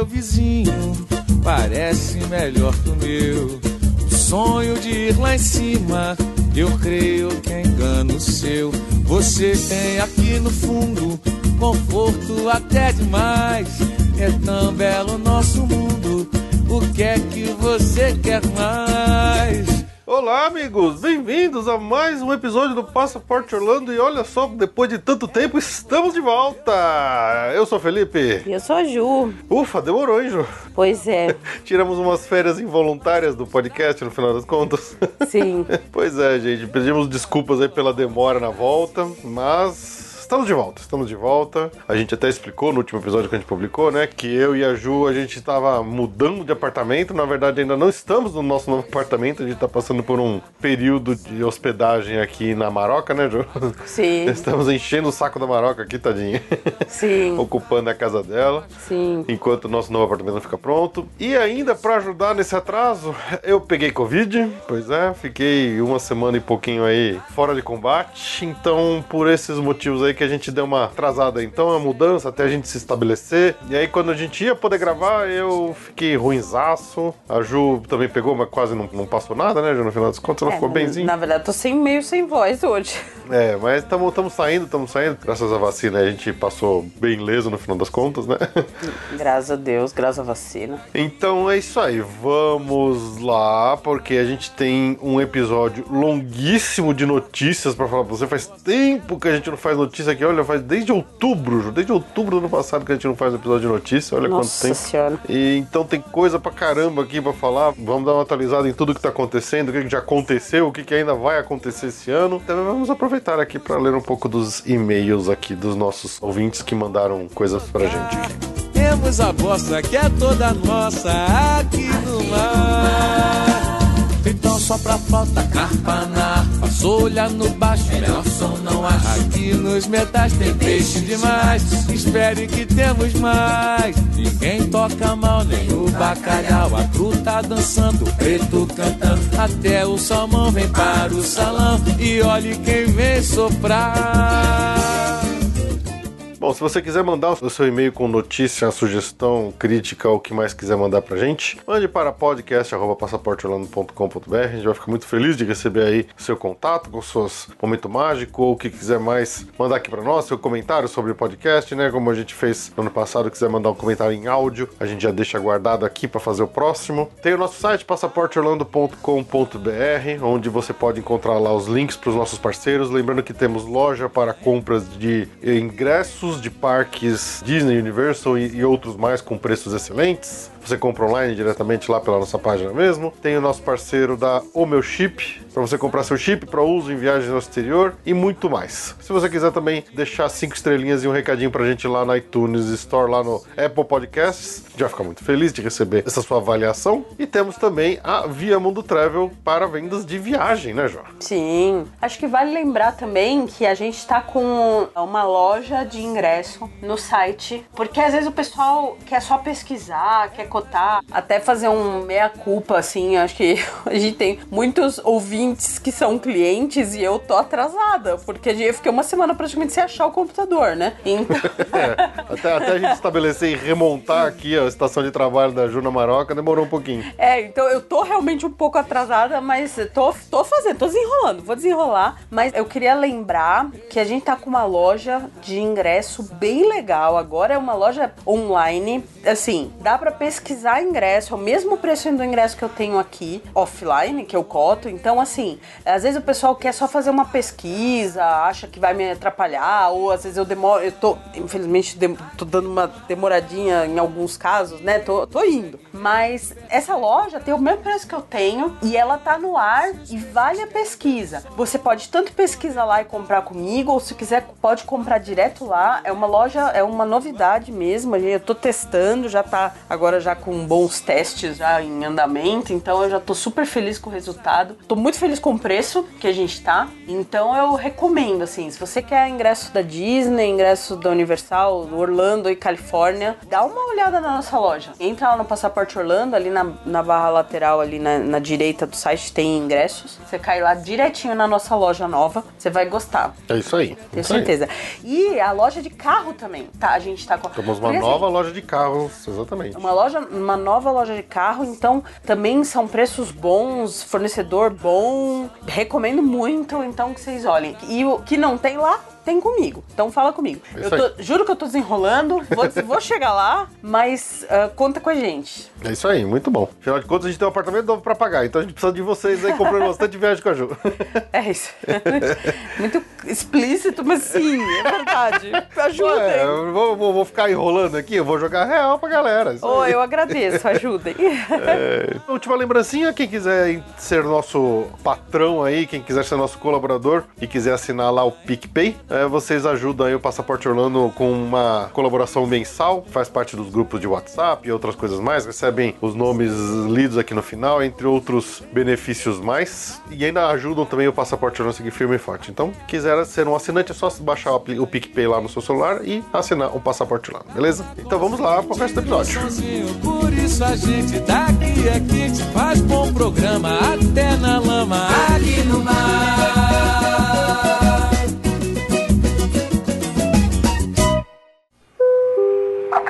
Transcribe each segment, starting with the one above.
Meu vizinho parece melhor que o meu. O sonho de ir lá em cima, eu creio que é engano seu. Você tem aqui no fundo conforto até demais. É tão belo nosso mundo. O que é que você quer mais? Olá, amigos! Bem-vindos a mais um episódio do Passaporte Orlando. E olha só, depois de tanto tempo, estamos de volta! Eu sou o Felipe. Eu sou a Ju. Ufa, demorou, hein, Ju? Pois é. Tiramos umas férias involuntárias do podcast, no final das contas. Sim. pois é, gente. Pedimos desculpas aí pela demora na volta, mas estamos de volta, estamos de volta. A gente até explicou no último episódio que a gente publicou, né? Que eu e a Ju, a gente estava mudando de apartamento. Na verdade, ainda não estamos no nosso novo apartamento. A gente está passando por um período de hospedagem aqui na Maroca, né, Ju? Sim. Estamos enchendo o saco da Maroca aqui, tadinha. Sim. Ocupando a casa dela. Sim. Enquanto o nosso novo apartamento não fica pronto. E ainda, para ajudar nesse atraso, eu peguei Covid. Pois é, fiquei uma semana e pouquinho aí fora de combate. Então, por esses motivos aí que a gente deu uma atrasada. Então, a mudança até a gente se estabelecer. E aí, quando a gente ia poder gravar, eu fiquei ruinzaço. A Ju também pegou, mas quase não, não passou nada, né, Ju? No final das contas, ela É, ficou benzinho. Na verdade, tô sem meio sem voz hoje. É, mas estamos saindo, estamos saindo. Graças à vacina, a gente passou bem leso no final das contas, né? Graças a Deus, graças à vacina. Então é isso aí, vamos lá, porque a gente tem um episódio longuíssimo de notícias pra falar pra você. Faz tempo que a gente não faz notícia aqui, olha, faz desde outubro, desde outubro do ano passado que a gente não faz um episódio de notícia, olha Nossa quanto tempo. senhora. E então tem coisa pra caramba aqui pra falar. Vamos dar uma atualizada em tudo que tá acontecendo, o que que já aconteceu, o que que ainda vai acontecer esse ano. Também vamos aproveitar aqui pra ler um pouco dos e-mails aqui dos nossos ouvintes que mandaram coisas pra gente. aqui. Temos a bosta que é toda nossa aqui no mar. Então só pra flauta, carpa na solha no baixo, melhor som não acho. Aqui nos metais tem peixe demais, espere que temos mais. Ninguém toca mal, nem o bacalhau, a cru dançando, o preto cantando. Até o salmão vem para o salão e olhe quem vem soprar. Bom, se você quiser mandar o seu e-mail com notícia, sugestão, crítica o que mais quiser mandar pra gente, mande para podcast.passaporteorlando.com.br. A gente vai ficar muito feliz de receber aí seu contato com seus momento mágico ou o que quiser mais mandar aqui pra nós, seu comentário sobre o podcast, né? Como a gente fez no ano passado, quiser mandar um comentário em áudio, a gente já deixa guardado aqui pra fazer o próximo. Tem o nosso site passaporteorlando.com.br, onde você pode encontrar lá os links para os nossos parceiros. Lembrando que temos loja para compras de ingressos de parques Disney, Universal e, e outros mais com preços excelentes. Você compra online diretamente lá pela nossa página mesmo. Tem o nosso parceiro da O Meu Chip, para você comprar seu chip para uso em viagens ao exterior e muito mais. Se você quiser também deixar cinco estrelinhas e um recadinho pra gente lá na iTunes Store, lá no Apple Podcasts, já fica muito feliz de receber essa sua avaliação. E temos também a Via Mundo Travel para vendas de viagem, né, Jó? Sim. Acho que vale lembrar também que a gente tá com uma loja de ingresso no site, porque às vezes o pessoal quer só pesquisar, quer cotar, até fazer um meia-culpa, assim. Acho que a gente tem muitos ouvintes que são clientes e eu tô atrasada, porque eu fiquei uma semana praticamente sem achar o computador, né? Então. É, até, até a gente estabelecer e remontar aqui a estação de trabalho da Juna Maroca demorou um pouquinho. É, então eu tô realmente um pouco atrasada, mas tô, tô fazendo, tô desenrolando, vou desenrolar. Mas eu queria lembrar que a gente tá com uma loja de ingresso bem legal. Agora é uma loja online. Assim, dá para pesquisar ingresso, é o mesmo preço do ingresso que eu tenho aqui, offline, que eu coto. Então, assim, às vezes o pessoal quer só fazer uma pesquisa, acha que vai me atrapalhar, ou às vezes eu demoro, eu tô, infelizmente, dem tô dando uma demoradinha em alguns casos, né? Tô, tô indo. Mas essa loja tem o mesmo preço que eu tenho e ela tá no ar e vale a pesquisa. Você pode tanto pesquisar lá e comprar comigo, ou se quiser, pode comprar direto lá. É uma loja, é uma novidade mesmo. Eu tô testando, já tá agora já com bons testes já em andamento, então eu já tô super feliz com o resultado. Tô muito feliz com o preço que a gente tá. Então eu recomendo assim, se você quer ingresso da Disney, ingresso da Universal, Orlando e Califórnia, dá uma olhada na nossa loja. Entra lá no Passaporte Orlando, ali na, na barra lateral, ali na, na direita do site tem ingressos. Você cai lá direitinho na nossa loja nova, você vai gostar. É isso aí. Tenho isso aí. certeza. E a loja de carro também, tá? A gente tá com. Temos uma Porque, assim, nova loja de carros, exatamente. uma loja, uma nova loja de carro, então também são preços bons, fornecedor bom, recomendo muito, então que vocês olhem. E o que não tem lá, tem comigo. Então fala comigo. É Eu tô- juro que eu tô desenrolando, vou, vou chegar lá, mas ah, conta com a gente. É isso aí, muito bom. Afinal de contas, a gente tem um apartamento novo pra pagar, então a gente precisa de vocês aí comprando bastante viagem com a Ju. É isso. Muito explícito, mas sim, é verdade. Ajudem. Ué, vou, vou- vou ficar enrolando aqui, eu vou jogar real pra galera. Oh, eu agradeço, ajudem. É, última lembrancinha, quem quiser ser nosso patrão aí, quem quiser ser nosso colaborador e quiser assinar lá o PicPay, é, vocês ajudam aí o Passaporte Orlando com uma colaboração mensal, faz parte dos grupos de WhatsApp e outras coisas mais, recebem os nomes lidos aqui no final, entre outros benefícios mais, e ainda ajudam também o Passaporte Orlando a seguir firme e forte. Então, quiser ser um assinante, é só baixar o o PicPay lá no seu celular e assinar o Passaporte Orlando, beleza? Então vamos lá pro resto do episódio. Por isso a gente daqui é quente, faz bom programa até na lama, aqui no mar.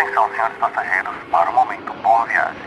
Atenção, senhores passageiros, para o momento boa viagem.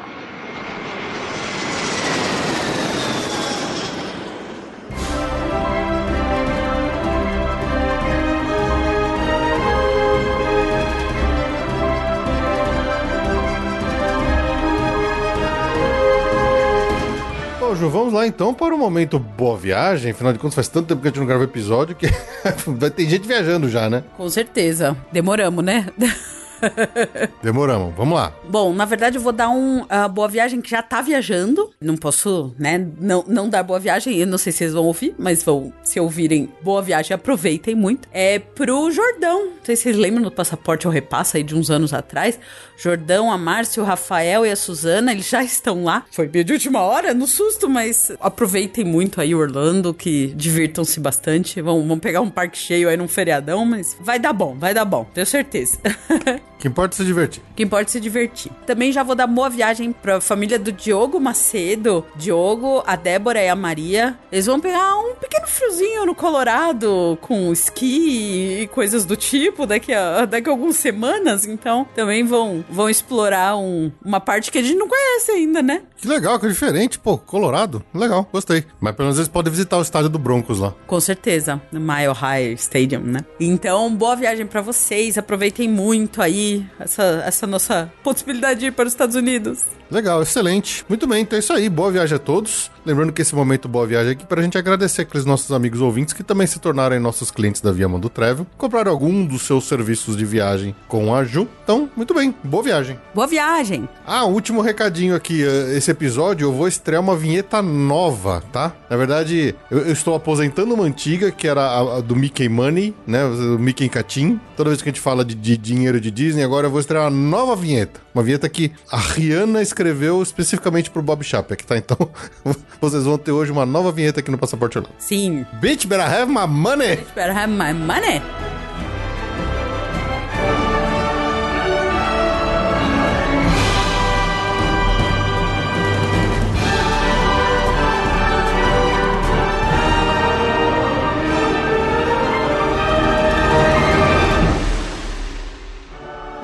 Bom, Ju, vamos lá então para o momento boa viagem. Afinal de contas, faz tanto tempo que a gente não grava episódio que vai ter gente viajando já, né? Com certeza. Demoramos, né? Demoramos. Vamos lá. Bom, na verdade eu vou dar um ah, boa viagem que já tá viajando. Não posso, né, não, não dar boa viagem. Eu não sei se vocês vão ouvir, mas vão, se ouvirem boa viagem, aproveitem muito. É pro Jordão. Não sei se vocês lembram do passaporte ou repassa aí de uns anos atrás. Jordão, a Márcia, o Rafael e a Suzana, eles já estão lá. Foi meio de última hora, no susto, mas aproveitem muito aí Orlando, que divirtam-se bastante. Vão, vão pegar um parque cheio aí num feriadão, mas vai dar bom, vai dar bom, tenho certeza. Que importa é se divertir. Que importa se divertir. Também já vou dar boa viagem pra família do Diogo Macedo. Diogo, a Débora e a Maria. Eles vão pegar um pequeno friozinho no Colorado com esqui e coisas do tipo daqui a, daqui a algumas semanas. Então também vão, vão explorar um- uma parte que a gente não conhece ainda, né? Que legal, que diferente. Pô, Colorado. Legal, gostei. Mas pelo menos eles podem visitar o estádio do Broncos lá. Com certeza, no Mile High Stadium, né? Então, boa viagem pra vocês. Aproveitem muito aí essa, essa nossa possibilidade de ir para os Estados Unidos. Legal, excelente. Muito bem, então é isso aí. Boa viagem a todos. Lembrando que esse momento Boa Viagem é aqui pra gente agradecer aqueles nossos amigos ouvintes que também se tornaram nossos clientes da Via Mundo Travel, compraram algum dos seus serviços de viagem com a Ju. Então, muito bem, boa viagem. Boa viagem! Ah, último recadinho aqui. eh, Esse episódio eu vou estrear uma vinheta nova, tá? Na verdade, eu, eu estou aposentando uma antiga, que era a, a do Mickey Money, né? O Mickey Catim. Toda vez que a gente fala de, de dinheiro de Disney, agora eu vou estrear uma nova vinheta. Uma vinheta que a Rihanna escreveu especificamente pro Bob Chapek, tá? Então, vocês vão ter hoje uma nova vinheta aqui no Passaporte Orlando. Sim, Bitch, better have my money! better have my money.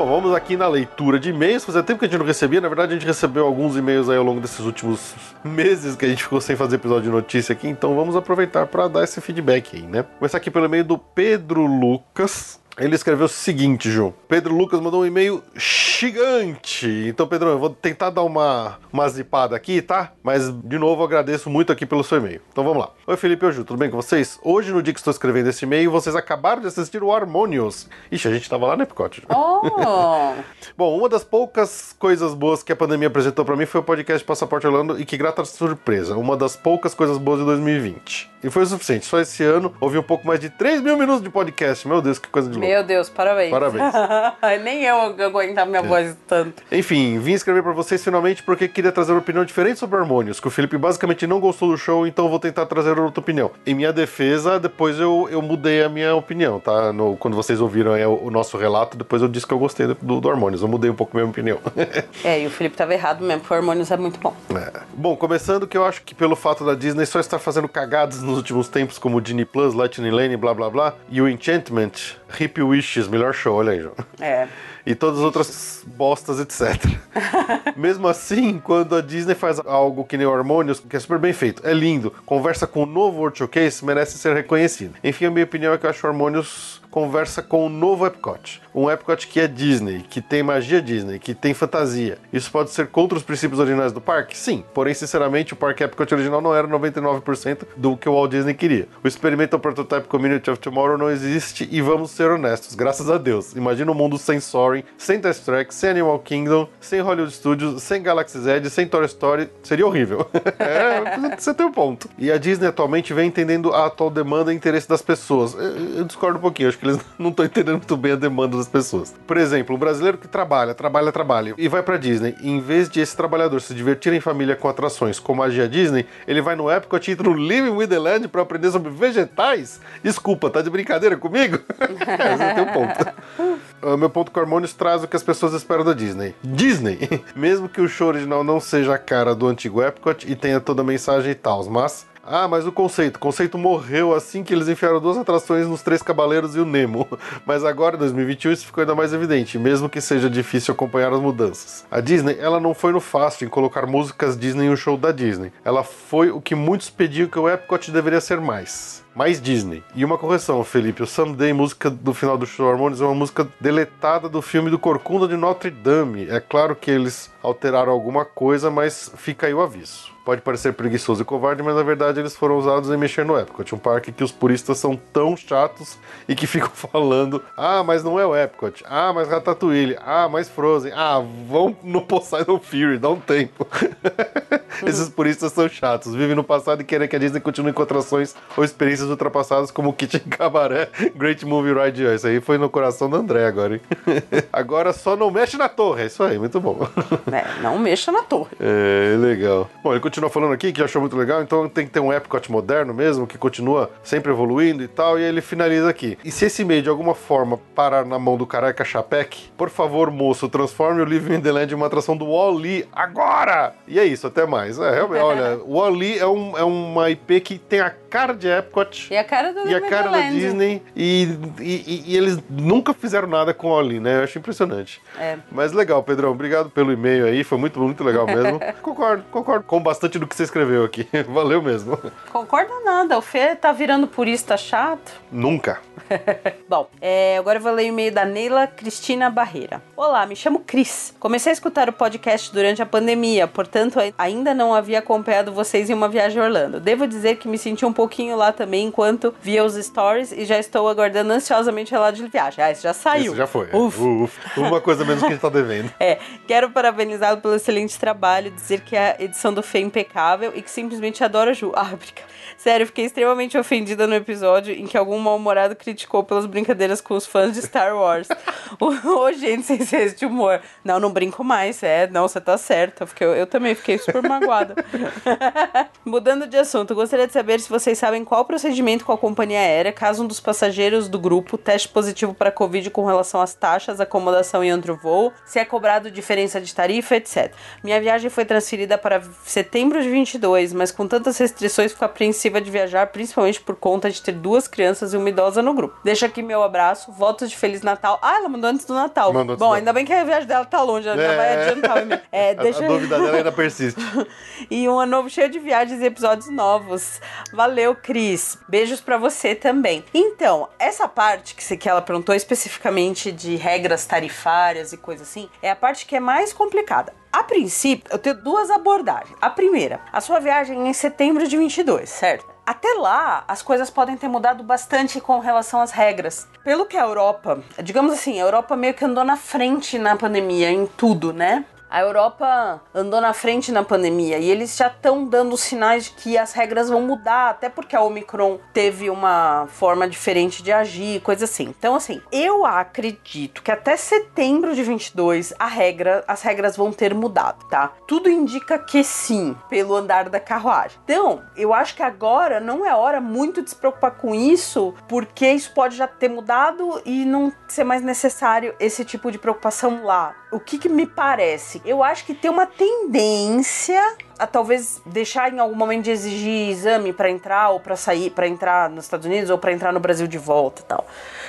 Vamos aqui na leitura de e-mails. Fazia tempo que a gente não recebia. Na verdade, a gente recebeu alguns e-mails aí ao longo desses últimos meses que a gente ficou sem fazer episódio de notícia aqui. Então vamos aproveitar para dar esse feedback aí, né? Começar aqui pelo e-mail do Pedro Lucas. Ele escreveu o seguinte, João. Pedro Lucas mandou um e-mail gigante. Então, Pedro, eu vou tentar dar uma, uma zipada aqui, tá? Mas, de novo, agradeço muito aqui pelo seu e-mail. Então, vamos lá. Oi, Felipe e Ju, tudo bem com vocês? Hoje, no dia que estou escrevendo esse e-mail, vocês acabaram de assistir o Harmonious. Ixi, a gente tava lá no Epcot. Oh! Bom, uma das poucas coisas boas que a pandemia apresentou pra mim foi o podcast Passaporte Orlando e que grata surpresa, uma das poucas coisas boas de 2020. E foi o suficiente, só esse ano houve um pouco mais de 3 mil minutos de podcast. Meu Deus, que coisa de louco. Meu Deus, parabéns. Parabéns. Nem eu aguentar minha voz tanto. Enfim, vim escrever pra vocês finalmente porque queria trazer uma opinião diferente sobre Harmonious, que o Felipe basicamente não gostou do show, então vou tentar trazer outra opinião. Em minha defesa, depois eu, eu mudei a minha opinião, tá? No- quando vocês ouviram aí o, o nosso relato, depois eu disse que eu gostei do, do Harmonious, eu mudei um pouco a minha opinião. É, e o Felipe tava errado mesmo, porque o Harmonious é muito bom. É. Bom, começando que eu acho que pelo fato da Disney só estar fazendo cagadas nos últimos tempos, como o Disney Plus, Lightning Lane, blá blá blá, e o Enchantment, Hip Wishes, melhor show, olha aí, João. É. E todas as outras bostas, etc. Mesmo assim, quando a Disney faz algo que nem o Harmonious, que é super bem feito, é lindo, conversa com o novo World Showcase, merece ser reconhecido. Enfim, a minha opinião é que eu acho o Harmonious conversa com o novo Epcot. Um Epcot que é Disney, que tem magia Disney, que tem fantasia. Isso pode ser contra os princípios originais do parque? Sim. Porém, sinceramente, o parque Epcot original não era 99% do que o Walt Disney queria. O Experimental Prototype Community of Tomorrow não existe e vamos ser honestos, graças a Deus. Imagina um mundo sem Soaring, sem Test Track, sem Animal Kingdom, sem Hollywood Studios, sem Galaxy's Edge, sem Toy Story. Seria horrível. é, você tem um ponto. E a Disney atualmente vem entendendo a atual demanda e interesse das pessoas. Eu, eu discordo um pouquinho, acho que eles não estão entendendo muito bem a demanda das pessoas. Por exemplo, o brasileiro que trabalha, trabalha, trabalha e vai pra Disney, em vez de esse trabalhador se divertir em família com atrações como magia Disney, ele vai no Epcot e entra no Living with the Land pra aprender sobre vegetais? Desculpa, tá de brincadeira comigo? é, você tem um ponto. O meu ponto com Harmonious traz o que as pessoas esperam da Disney. Disney! Mesmo que o show original não seja a cara do antigo Epcot e tenha toda a mensagem e tal, mas ah, mas o conceito. O conceito morreu assim que eles enfiaram duas atrações nos Três Cavaleiros e o Nemo. Mas agora, em 2021, isso ficou ainda mais evidente, mesmo que seja difícil acompanhar as mudanças. A Disney, ela não foi no fácil em colocar músicas Disney em um show da Disney. Ela foi o que muitos pediam que o Epcot deveria ser mais. Mais Disney. E uma correção, Felipe. O Someday, música do final do show Harmonious, é uma música deletada do filme do Corcunda de Notre Dame. É claro que eles alteraram alguma coisa, mas fica aí o aviso. Pode parecer preguiçoso e covarde, mas na verdade eles foram usados em mexer no Epcot, um parque que os puristas são tão chatos e que ficam falando: ah, mas não é o Epcot, ah, mas Ratatouille, ah, mas Frozen, ah, vão no Poseidon Fury, dá um tempo. Esses puristas são chatos, vivem no passado e querem que a Disney continue com atrações ou experiências ultrapassadas como Kitchen Cabaré, Great Movie Ride. Isso aí foi no coração do André agora, hein? agora só não mexe na torre, é isso aí, muito bom. É, não mexa na torre. É, legal. Bom, ele continua falando aqui que achou muito legal, então tem que ter um Epcot moderno mesmo, que continua sempre evoluindo e tal, e ele finaliza aqui. E se esse meio de alguma forma parar na mão do Caraca Chapek, por favor, moço, transforme o Living in the Land em uma atração do Wall-E agora! E é isso, até mais. É, realmente, olha, o Wall-E é, um, é uma IP que tem a cara de Epcot. E a cara do E a cara da. Disney, e, e, e eles nunca fizeram nada com Wall-E, né? Eu acho impressionante. É. Mas legal, Pedrão, obrigado pelo e-mail aí, foi muito, muito legal mesmo. concordo, concordo com bastante do que você escreveu aqui. Valeu mesmo. Concorda nada, o Fê tá virando purista chato. Nunca. Bom, é, agora eu vou ler o e-mail da Neila Cristina Barreira. Olá, me chamo Cris. Comecei a escutar o podcast durante a pandemia, portanto ai- ainda não havia acompanhado vocês em uma viagem a Orlando. Devo dizer que me senti um pouquinho lá também enquanto via os stories e já estou aguardando ansiosamente o relato de viagem. Ah, esse já saiu. Isso já foi. é. Uf. Uf. Uma coisa menos que a gente tá devendo. É, quero parabenizá-lo pelo excelente trabalho, dizer que a edição do Fê é impecável e que simplesmente adoro a Ju. Ah, obrigada. Sério, fiquei extremamente ofendida no episódio em que algum mal-humorado criticou pelas brincadeiras com os fãs de Star Wars. Ô, ô, gente, sem senso de humor. Não, não brinco mais, é. Não, você tá certa. Eu, eu também fiquei super magoada. Mudando de assunto, gostaria de saber se vocês sabem qual o procedimento com a companhia aérea caso um dos passageiros do grupo teste positivo para Covid com relação às taxas, acomodação e outro voo, se é cobrado diferença de tarifa, etc. Minha viagem foi transferida para setembro de 22, mas com tantas restrições fico apreensiva de viajar, principalmente por conta de ter duas crianças e uma idosa no grupo. Deixa aqui meu abraço, votos de Feliz Natal. Ah, ela mandou antes do Natal. Mandou Bom, ainda bem que a viagem dela tá longe, ela já vai adiantar. É, A- deixa... A, dúvida dela ainda persiste. e um ano novo cheio de viagens e episódios novos. Valeu, Valeu, Cris. Beijos pra você também. Então, essa parte que, que ela perguntou especificamente de regras tarifárias e coisa assim, é a parte que é mais complicada. A princípio, eu tenho duas abordagens. A primeira, a sua viagem é em setembro de 22, certo? Até lá, as coisas podem ter mudado bastante com relação às regras. Pelo que a Europa, digamos assim, a Europa meio que andou na frente na pandemia, em tudo, né? A Europa andou na frente na pandemia e eles já estão dando sinais de que as regras vão mudar, até porque a Omicron teve uma forma diferente de agir, coisa assim. Então, assim, eu acredito que até setembro de 22 a regra, as regras vão ter mudado, tá? Tudo indica que sim, pelo andar da carruagem. Então, eu acho que agora não é hora muito de se preocupar com isso, porque isso pode já ter mudado e não ser mais necessário esse tipo de preocupação lá. O que, que me parece? Eu acho que tem uma tendência a talvez deixar em algum momento de exigir exame para entrar ou para sair, para entrar nos Estados Unidos ou para entrar no Brasil de volta e tal.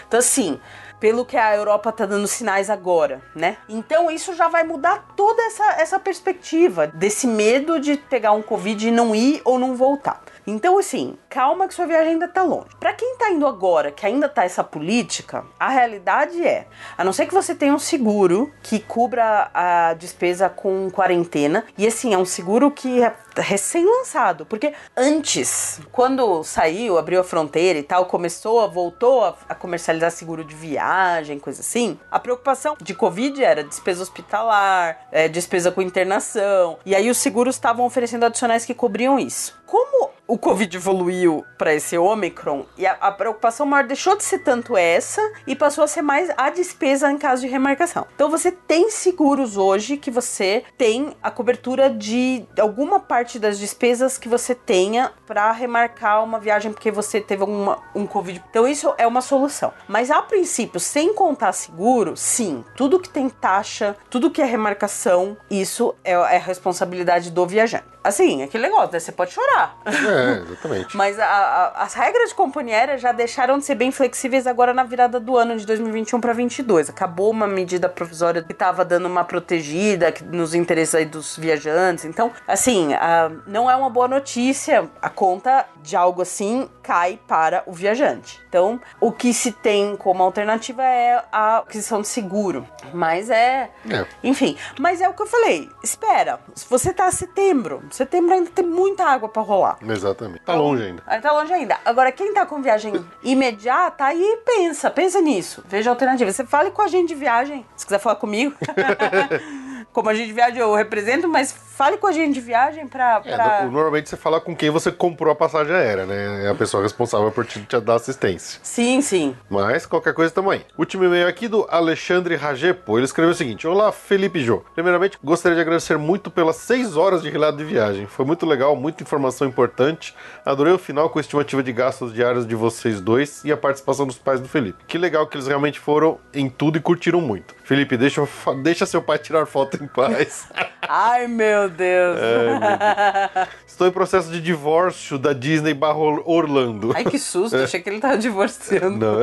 Então, assim, pelo que a Europa tá dando sinais agora, né? Então isso já vai mudar toda essa, essa perspectiva desse medo de pegar um Covid e não ir ou não voltar. Então, assim, calma que sua viagem ainda tá longe. Pra quem tá indo agora, que ainda tá essa política, a realidade é, a não ser que você tenha um seguro que cubra a despesa com quarentena, e assim, é um seguro que é recém-lançado, porque antes, quando saiu, abriu a fronteira e tal, começou, voltou a, a comercializar seguro de viagem, coisa assim, a preocupação de Covid era despesa hospitalar, é, despesa com internação, e aí os seguros estavam oferecendo adicionais que cobriam isso. Como o Covid evoluiu para esse Omicron e a, a preocupação maior deixou de ser tanto essa e passou a ser mais a despesa em caso de remarcação. Então você tem seguros hoje que você tem a cobertura de alguma parte das despesas que você tenha para remarcar uma viagem porque você teve alguma, um Covid. Então isso é uma solução. Mas a princípio, sem contar seguro, sim, tudo que tem taxa, tudo que é remarcação, isso é, é responsabilidade do viajante. Assim, aquele negócio, né? Você pode chorar. É, exatamente. Mas a- a- as regras de companhia aérea já deixaram de ser bem flexíveis agora na virada do ano de 2021 para 22. Acabou uma medida provisória que estava dando uma protegida nos interesses aí dos viajantes. Então, assim, a- não é uma boa notícia. A conta de algo assim cai para o viajante. Então, o que se tem como alternativa é a aquisição de seguro. Mas é. É. Enfim, mas é o que eu falei. Espera, se você tá setembro, setembro ainda tem muita água para rolar. Exatamente. Tá longe ainda. Aí tá longe ainda. Agora, quem tá com viagem imediata, aí pensa, pensa nisso. Veja a alternativa. Você fale com a gente de viagem, se quiser falar comigo. Como a gente de viagem eu represento, mas fale com a gente de viagem pra. É, pra... no- normalmente você fala com quem você comprou a passagem aérea, né? É a pessoa responsável por te, te dar assistência. Sim, sim. Mas qualquer coisa tamo aí. Último e-mail aqui do Alexandre Ragepo. Ele escreveu o seguinte: Olá, Felipe Jô. Primeiramente, gostaria de agradecer muito pelas seis horas de relato de viagem. Foi muito legal, muita informação importante. Adorei o final com a estimativa de gastos diários de vocês dois e a participação dos pais do Felipe. Que legal que eles realmente foram em tudo e curtiram muito. Felipe, deixa, deixa seu pai tirar foto em paz. Ai, meu Deus. Estou em processo de divórcio da Disney barra Orlando. Ai, que susto. Achei que ele tava divorciando. Não.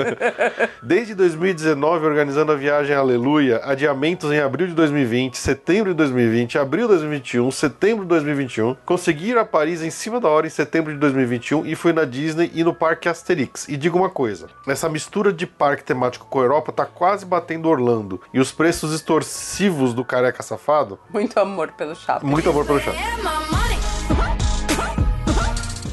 Desde 2019, organizando a viagem Aleluia, adiamentos em abril de 2020, setembro de 2020, abril de 2021, setembro de 2021, consegui ir a Paris em cima da hora em setembro de 2021 e fui na Disney e no Parque Asterix. E digo uma coisa, essa mistura de parque temático com a Europa tá quase batendo Orlando. E os preços extorsivos do careca safado, Muito amor pelo chato. muito amor pelo chato.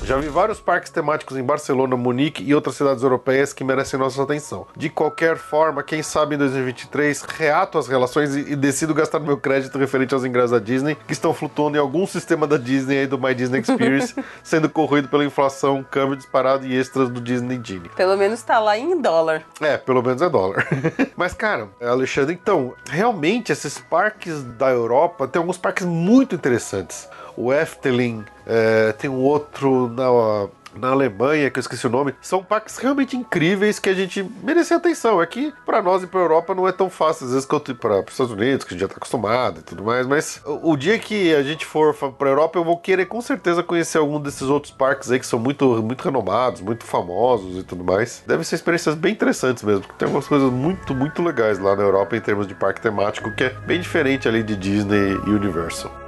Já vi vários parques temáticos em Barcelona, Munique e outras cidades europeias que merecem nossa atenção. De qualquer forma, quem sabe em 2023 reato as relações e, e decido gastar meu crédito referente aos ingressos da Disney que estão flutuando em algum sistema da Disney aí do My Disney Experience, sendo corroído pela inflação, câmbio disparado e extras do Disney Genie. Pelo menos tá lá em dólar. É, pelo menos é dólar. Mas, cara, Alexandre, então, realmente esses parques da Europa tem alguns parques muito interessantes. O Efteling, é, tem um outro na, na Alemanha, que eu esqueci o nome. São parques realmente incríveis que a gente merece atenção. É que pra nós e pra Europa não é tão fácil, às vezes, quanto para os Estados Unidos, que a gente já tá acostumado e tudo mais. Mas o, o dia que a gente for pra Europa, eu vou querer com certeza conhecer algum desses outros parques aí que são muito, muito renomados, muito famosos e tudo mais. Devem ser experiências bem interessantes mesmo, porque tem algumas coisas muito, muito legais lá na Europa em termos de parque temático, que é bem diferente ali de Disney e Universal.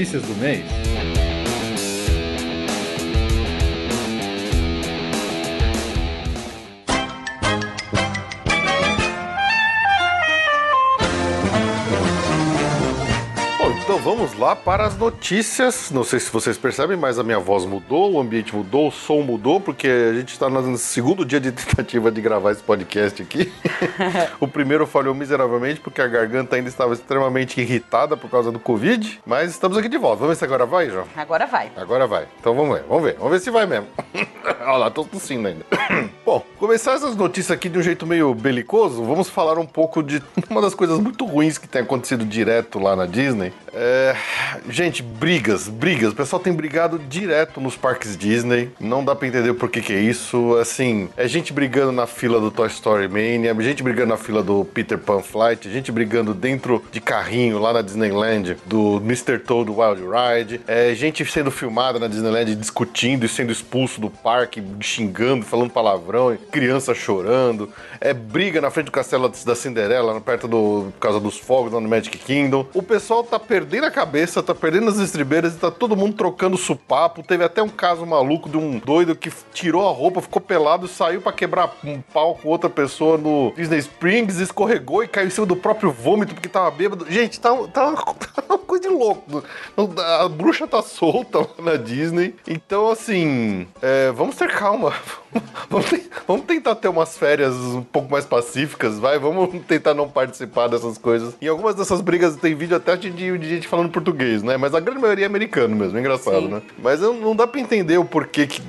Notícias do mês. Vamos lá para as notícias. Não sei se vocês percebem, mas a minha voz mudou, o ambiente mudou, o som mudou, porque a gente está no segundo dia de tentativa de gravar esse podcast aqui. o primeiro falhou miseravelmente porque a garganta ainda estava extremamente irritada por causa do Covid, mas estamos aqui de volta. Vamos ver se agora vai, João? Agora vai. Agora vai. Então vamos ver, vamos ver. Vamos ver se vai mesmo. Olha lá, tô tossindo ainda. Bom, começar essas notícias aqui de um jeito meio belicoso, vamos falar um pouco de uma das coisas muito ruins que tem acontecido direto lá na Disney. É... Gente, brigas, brigas. O pessoal tem brigado direto nos parques Disney. Não dá pra entender por que que é isso. Assim, é gente brigando na fila do Toy Story Mania, gente brigando na fila do Peter Pan Flight, gente brigando dentro de carrinho lá na Disneyland do Mr. Toad Wild Ride, é gente sendo filmada na Disneyland discutindo e sendo expulso do parque, xingando, falando palavrão, criança chorando, é briga na frente do castelo da Cinderela, perto do por causa dos fogos lá no Magic Kingdom. O pessoal tá perdendo a cabeça, tá perdendo as estribeiras e tá todo mundo trocando supapo. Teve até um caso maluco de um doido que tirou a roupa, ficou pelado, saiu para quebrar um pau com outra pessoa no Disney Springs, escorregou e caiu em cima do próprio vômito porque tava bêbado. Gente, tá, tá, uma, tá uma coisa de louco. A bruxa tá solta lá na Disney. Então, assim, é, vamos ter calma. Vamos, tentar ter umas férias um pouco mais pacíficas, vai? Vamos tentar não participar dessas coisas. Em algumas dessas brigas tem vídeo até de, de gente falando português, né? Mas a grande maioria é americano mesmo, é engraçado, Sim. né? Mas não dá pra entender o porquê que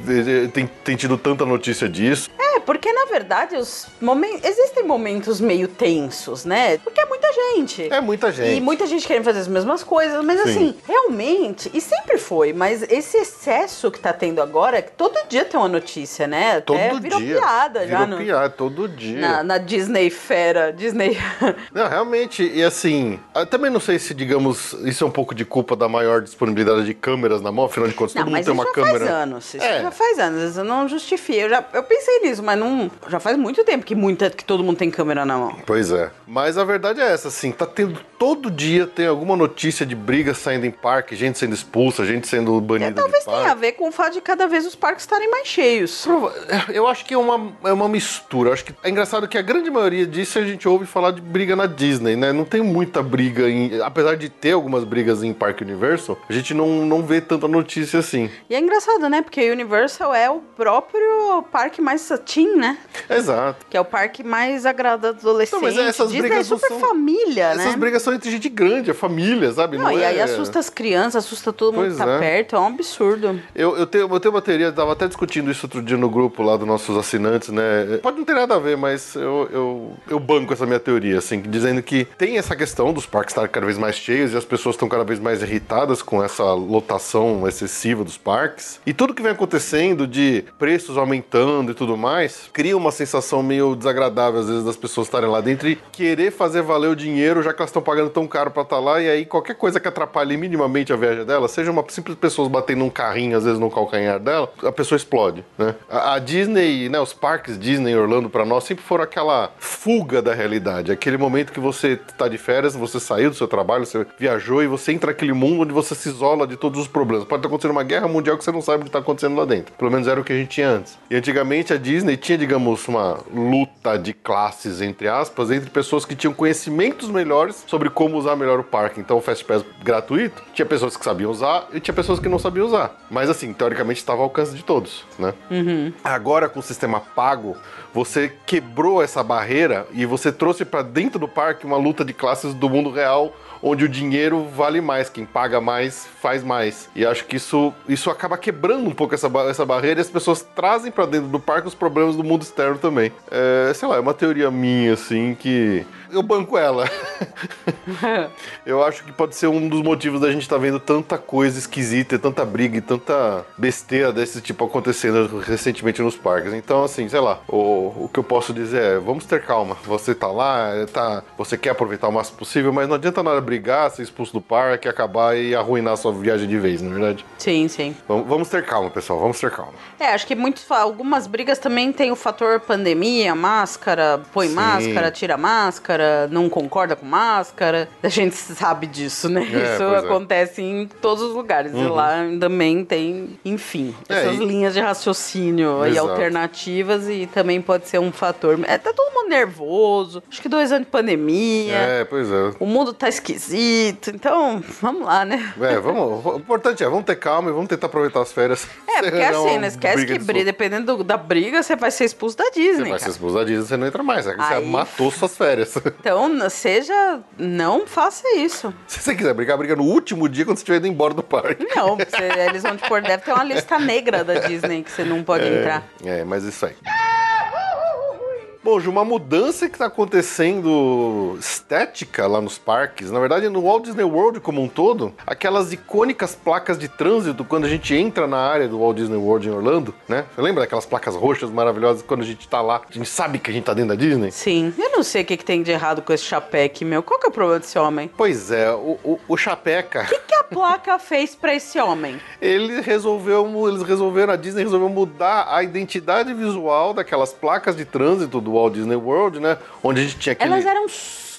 tem, tem tido tanta notícia disso. É, porque na verdade os momentos, existem momentos meio tensos, né? Porque é muita gente. É muita gente. E muita gente querendo fazer as mesmas coisas, mas Sim. assim, realmente, e sempre foi, mas esse excesso que tá tendo agora, todo dia tem uma notícia, né? Até todo virou dia. piada virou já. Virou piada, todo dia. Na, na, Disney Fera, Disney... não, realmente, e assim, também não sei se, digamos, isso é um pouco de culpa da maior disponibilidade de câmeras na mão, afinal de contas, não, todo mundo tem uma já câmera... faz anos, isso é. já faz anos, eu não justifico, eu, já, eu pensei nisso, mas não, já faz muito tempo que, muita, que todo mundo tem câmera na mão. Pois é, mas a verdade é essa, assim, tá tendo, todo dia tem alguma notícia de briga saindo em parque, gente sendo expulsa, gente sendo banida é, Talvez tenha a ver com o fato de cada vez os parques estarem mais cheios. Eu acho que é uma, é uma mistura. Eu acho que é engraçado que a grande maioria disso a gente ouve falar de briga na Disney, né? Não tem muita briga em. Apesar de ter algumas brigas em Parque Universal, a gente não, não vê tanta notícia assim. E é engraçado, né? Porque Universal é o próprio parque mais teen, né? Exato. Que é o parque mais agrada adolescente. Não, mas essas Disney brigas é super são... família, essas né? Essas brigas são entre gente grande, a família, sabe? Não, não e é... aí assusta as crianças, assusta todo mundo pois que tá é. perto, é um absurdo. Eu, eu, tenho, eu tenho uma teoria, tava até discutindo isso outro dia no grupo lá dos nossos assinantes, né? Pode não ter nada a ver, mas eu, eu, eu banco essa minha teoria, assim, dizendo que tem essa questão dos parques estarem cada vez mais cheios e as pessoas estão cada vez mais irritadas com essa lotação excessiva dos parques. E tudo que vem acontecendo de preços aumentando e tudo mais, cria uma sensação meio desagradável, às vezes, das pessoas estarem lá dentro e querer fazer valer o dinheiro, já que elas estão pagando tão caro para estar tá lá, e aí qualquer coisa que atrapalhe minimamente a viagem dela, seja uma simples pessoa batendo um carrinho, às vezes, no calcanhar dela, a pessoa explode, né? A, a Disney, né, os parques Disney Orlando para nós sempre foram aquela fuga da realidade, aquele momento que você tá de férias, você saiu do seu trabalho, você viajou e você entra naquele mundo onde você se isola de todos os problemas. Pode estar acontecendo uma guerra mundial que você não sabe o que está acontecendo lá dentro. Pelo menos era o que a gente tinha antes. E antigamente a Disney tinha, digamos, uma luta de classes, entre aspas, entre pessoas que tinham conhecimentos melhores sobre como usar melhor o parque. Então o Fast Pass gratuito, tinha pessoas que sabiam usar e tinha pessoas que não sabiam usar. Mas assim, teoricamente estava ao alcance de todos, né? Uhum. Agora com o sistema pago, você quebrou essa barreira e você trouxe para dentro do parque uma luta de classes do mundo real onde o dinheiro vale mais, quem paga mais faz mais. E acho que isso, isso acaba quebrando um pouco essa, essa barreira e as pessoas trazem para dentro do parque os problemas do mundo externo também. É, sei lá, é uma teoria minha, assim, que eu banco ela. eu acho que pode ser um dos motivos da gente estar tá vendo tanta coisa esquisita, tanta briga e tanta besteira desse tipo acontecendo recentemente nos parques. Então, assim, sei lá, o, o que eu posso dizer é: vamos ter calma. Você tá lá, tá, você quer aproveitar o máximo possível, mas não adianta nada brigar, ser expulso do parque, acabar e arruinar a sua viagem de vez, não é verdade? Sim, sim. Vamos, vamos ter calma, pessoal, vamos ter calma. É, acho que muitos, algumas brigas também tem o fator pandemia, máscara, põe Sim. máscara, tira máscara, não concorda com máscara. A gente sabe disso, né? É, Isso é. acontece é. em todos os lugares. Uhum. E lá também tem, enfim, é, essas e... linhas de raciocínio Exato. e alternativas e também pode ser um fator. É, tá todo mundo nervoso. Acho que dois anos de pandemia. É, pois é. O mundo tá esquisito. Então, vamos lá, né? É, vamos. O importante é, vamos ter calma e vamos tentar aproveitar as férias. É, porque assim, não esquece que briga, dependendo do, da briga, você vai ser expulso da Disney. Você vai cara. ser expulso da Disney, você não entra mais. Aí... Você matou suas férias. Então, seja. Não faça isso. Se você quiser brigar, briga no último dia quando você estiver indo embora do parque. Não, você, eles vão te pôr. Deve ter uma lista negra da Disney que você não pode é, entrar. É, mas isso aí. Bom, Ju, uma mudança que está acontecendo estética lá nos parques, na verdade no Walt Disney World como um todo, aquelas icônicas placas de trânsito quando a gente entra na área do Walt Disney World em Orlando, né? Você lembra daquelas placas roxas maravilhosas quando a gente está lá, a gente sabe que a gente está dentro da Disney? Sim. Eu não sei o que, que tem de errado com esse chapeque, meu. Qual que é o problema desse homem? Pois é, o, o, o chapeca... O que, que a placa fez para esse homem? Ele resolveu, eles resolveram, a Disney resolveu mudar a identidade visual daquelas placas de trânsito do Walt Disney World, né? Onde a gente tinha aquele... Elas eram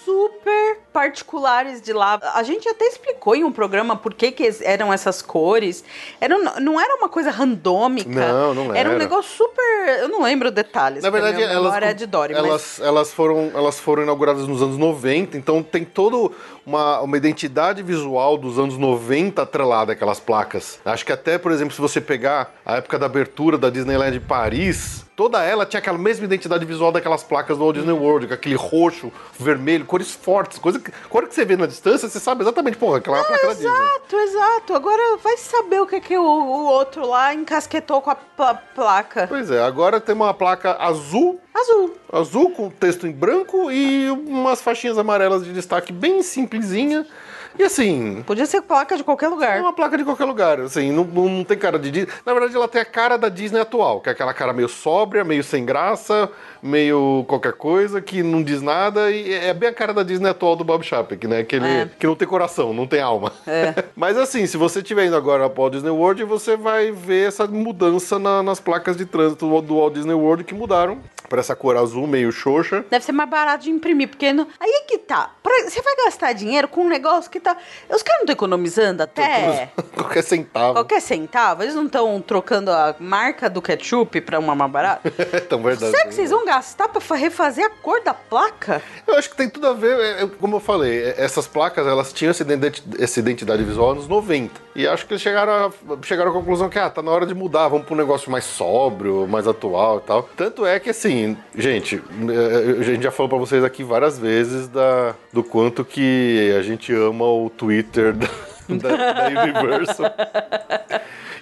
super particulares de lá. A gente até explicou em um programa por que, que eram essas cores. Era, não era uma coisa randômica. Não, não era. Era um negócio super. Eu não lembro detalhes. Na verdade, elas, é de Dory, elas, mas... elas, foram, elas foram inauguradas nos anos 90, então tem toda uma, uma identidade visual dos anos 90 atrelada àquelas placas. Acho que até, por exemplo, se você pegar a época da abertura da Disneyland de Paris, toda ela tinha aquela mesma identidade visual daquelas placas do Walt Disney World, com aquele roxo, vermelho, cores fortes, coisa que, cor que você vê na distância, você sabe exatamente, porra, aquela é a placa da Disney. Exato, exato. Agora vai saber o que, que o, o outro lá encasquetou com a pl placa. Pois é, agora tem uma placa azul. Azul. Azul com texto em branco e umas faixinhas amarelas de destaque bem simplesinha. E assim. Podia ser placa de qualquer lugar. É uma placa de qualquer lugar. Assim, não, não tem cara de Disney. Na verdade, ela tem a cara da Disney atual, que é aquela cara meio sóbria, meio sem graça, meio qualquer coisa, que não diz nada. E é bem a cara da Disney atual do Bob Chapek, né? Aquele é. que não tem coração, não tem alma. É. Mas assim, se você estiver indo agora para o Walt Disney World, você vai ver essa mudança na, nas placas de trânsito do Walt Disney World que mudaram para essa cor azul meio xoxa. Deve ser mais barato de imprimir, porque não... aí é que tá. Pra... Você vai gastar dinheiro com um negócio que tá. Os caras não estão economizando até. Qualquer centavo. Qualquer centavo. Eles não estão trocando a marca do ketchup pra uma mais barata. é tão verdade. Será que vocês vão gastar pra refazer a cor da placa? Eu acho que tem tudo a ver, é, é, como eu falei, é, essas placas elas tinham essa identidade visual nos 90. E acho que eles chegaram a, chegaram à conclusão que ah, tá na hora de mudar, vamos pra um negócio mais sóbrio, mais atual e tal. Tanto é que assim, gente, a gente já falou pra vocês aqui várias vezes da, do quanto que a gente ama o Twitter da, da, da Universal.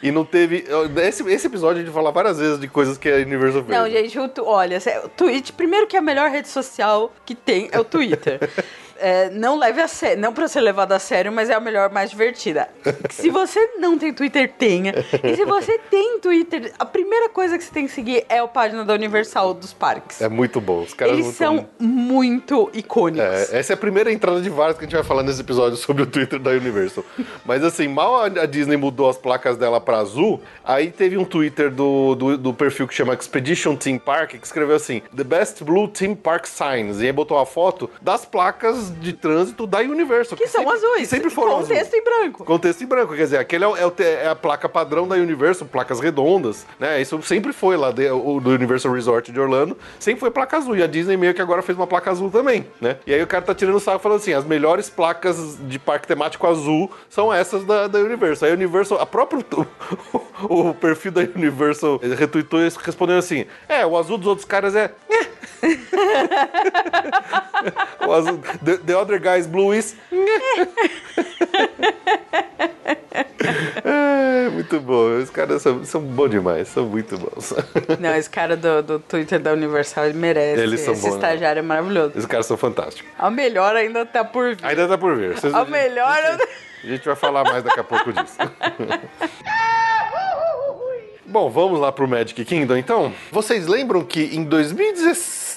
E não teve. Esse, esse episódio a gente fala várias vezes de coisas que a Universal fez. Não, gente, o, olha, o Twitch, primeiro que é a melhor rede social que tem é o Twitter. é, não leve a sério, não para ser levado a sério, mas é a melhor, mais divertida. se você não tem Twitter, tenha. E se você tem Twitter, a primeira coisa que você tem que seguir é a página da Universal dos parques. É muito bom. Os caras Eles são muito icônicos. É, essa é a primeira entrada de várias que a gente vai falar nesse episódio sobre o Twitter da Universal. mas assim, mal a Disney mudou as placas dela para azul, aí teve um Twitter do, do, do, perfil que chama Expedition Team Park que escreveu assim: The Best Blue Team Park Signs. E aí botou a foto das placas de trânsito da Universal. Que, que são sempre, azuis. Que sempre foram Contexto em branco. Contexto em branco. Quer dizer, aquele é, é, é, a placa padrão da Universal, placas redondas, né? Isso sempre foi lá de, o, do Universal Resort de Orlando, sempre foi placa azul. E a Disney meio que agora fez uma placa azul também, né? E aí o cara tá tirando o saco falando assim, as melhores placas de parque temático azul são essas da, da Universal. Aí a Universal, a própria... O, o perfil da Universal retweetou e respondeu assim, é, o azul dos outros caras é... o azul, the, the other guy's blue is. É, muito bom. Os caras são, são bons demais, são muito bons. Não, esse cara do, do Twitter da Universal, ele merece. Eles são esse bons, né? estagiário é maravilhoso. Os caras são fantásticos. A melhor ainda tá por vir. Ainda dá por ver. Vocês- A melhor... A gente vai falar mais daqui a pouco disso. Bom, vamos lá pro Magic Kingdom então. Vocês lembram que em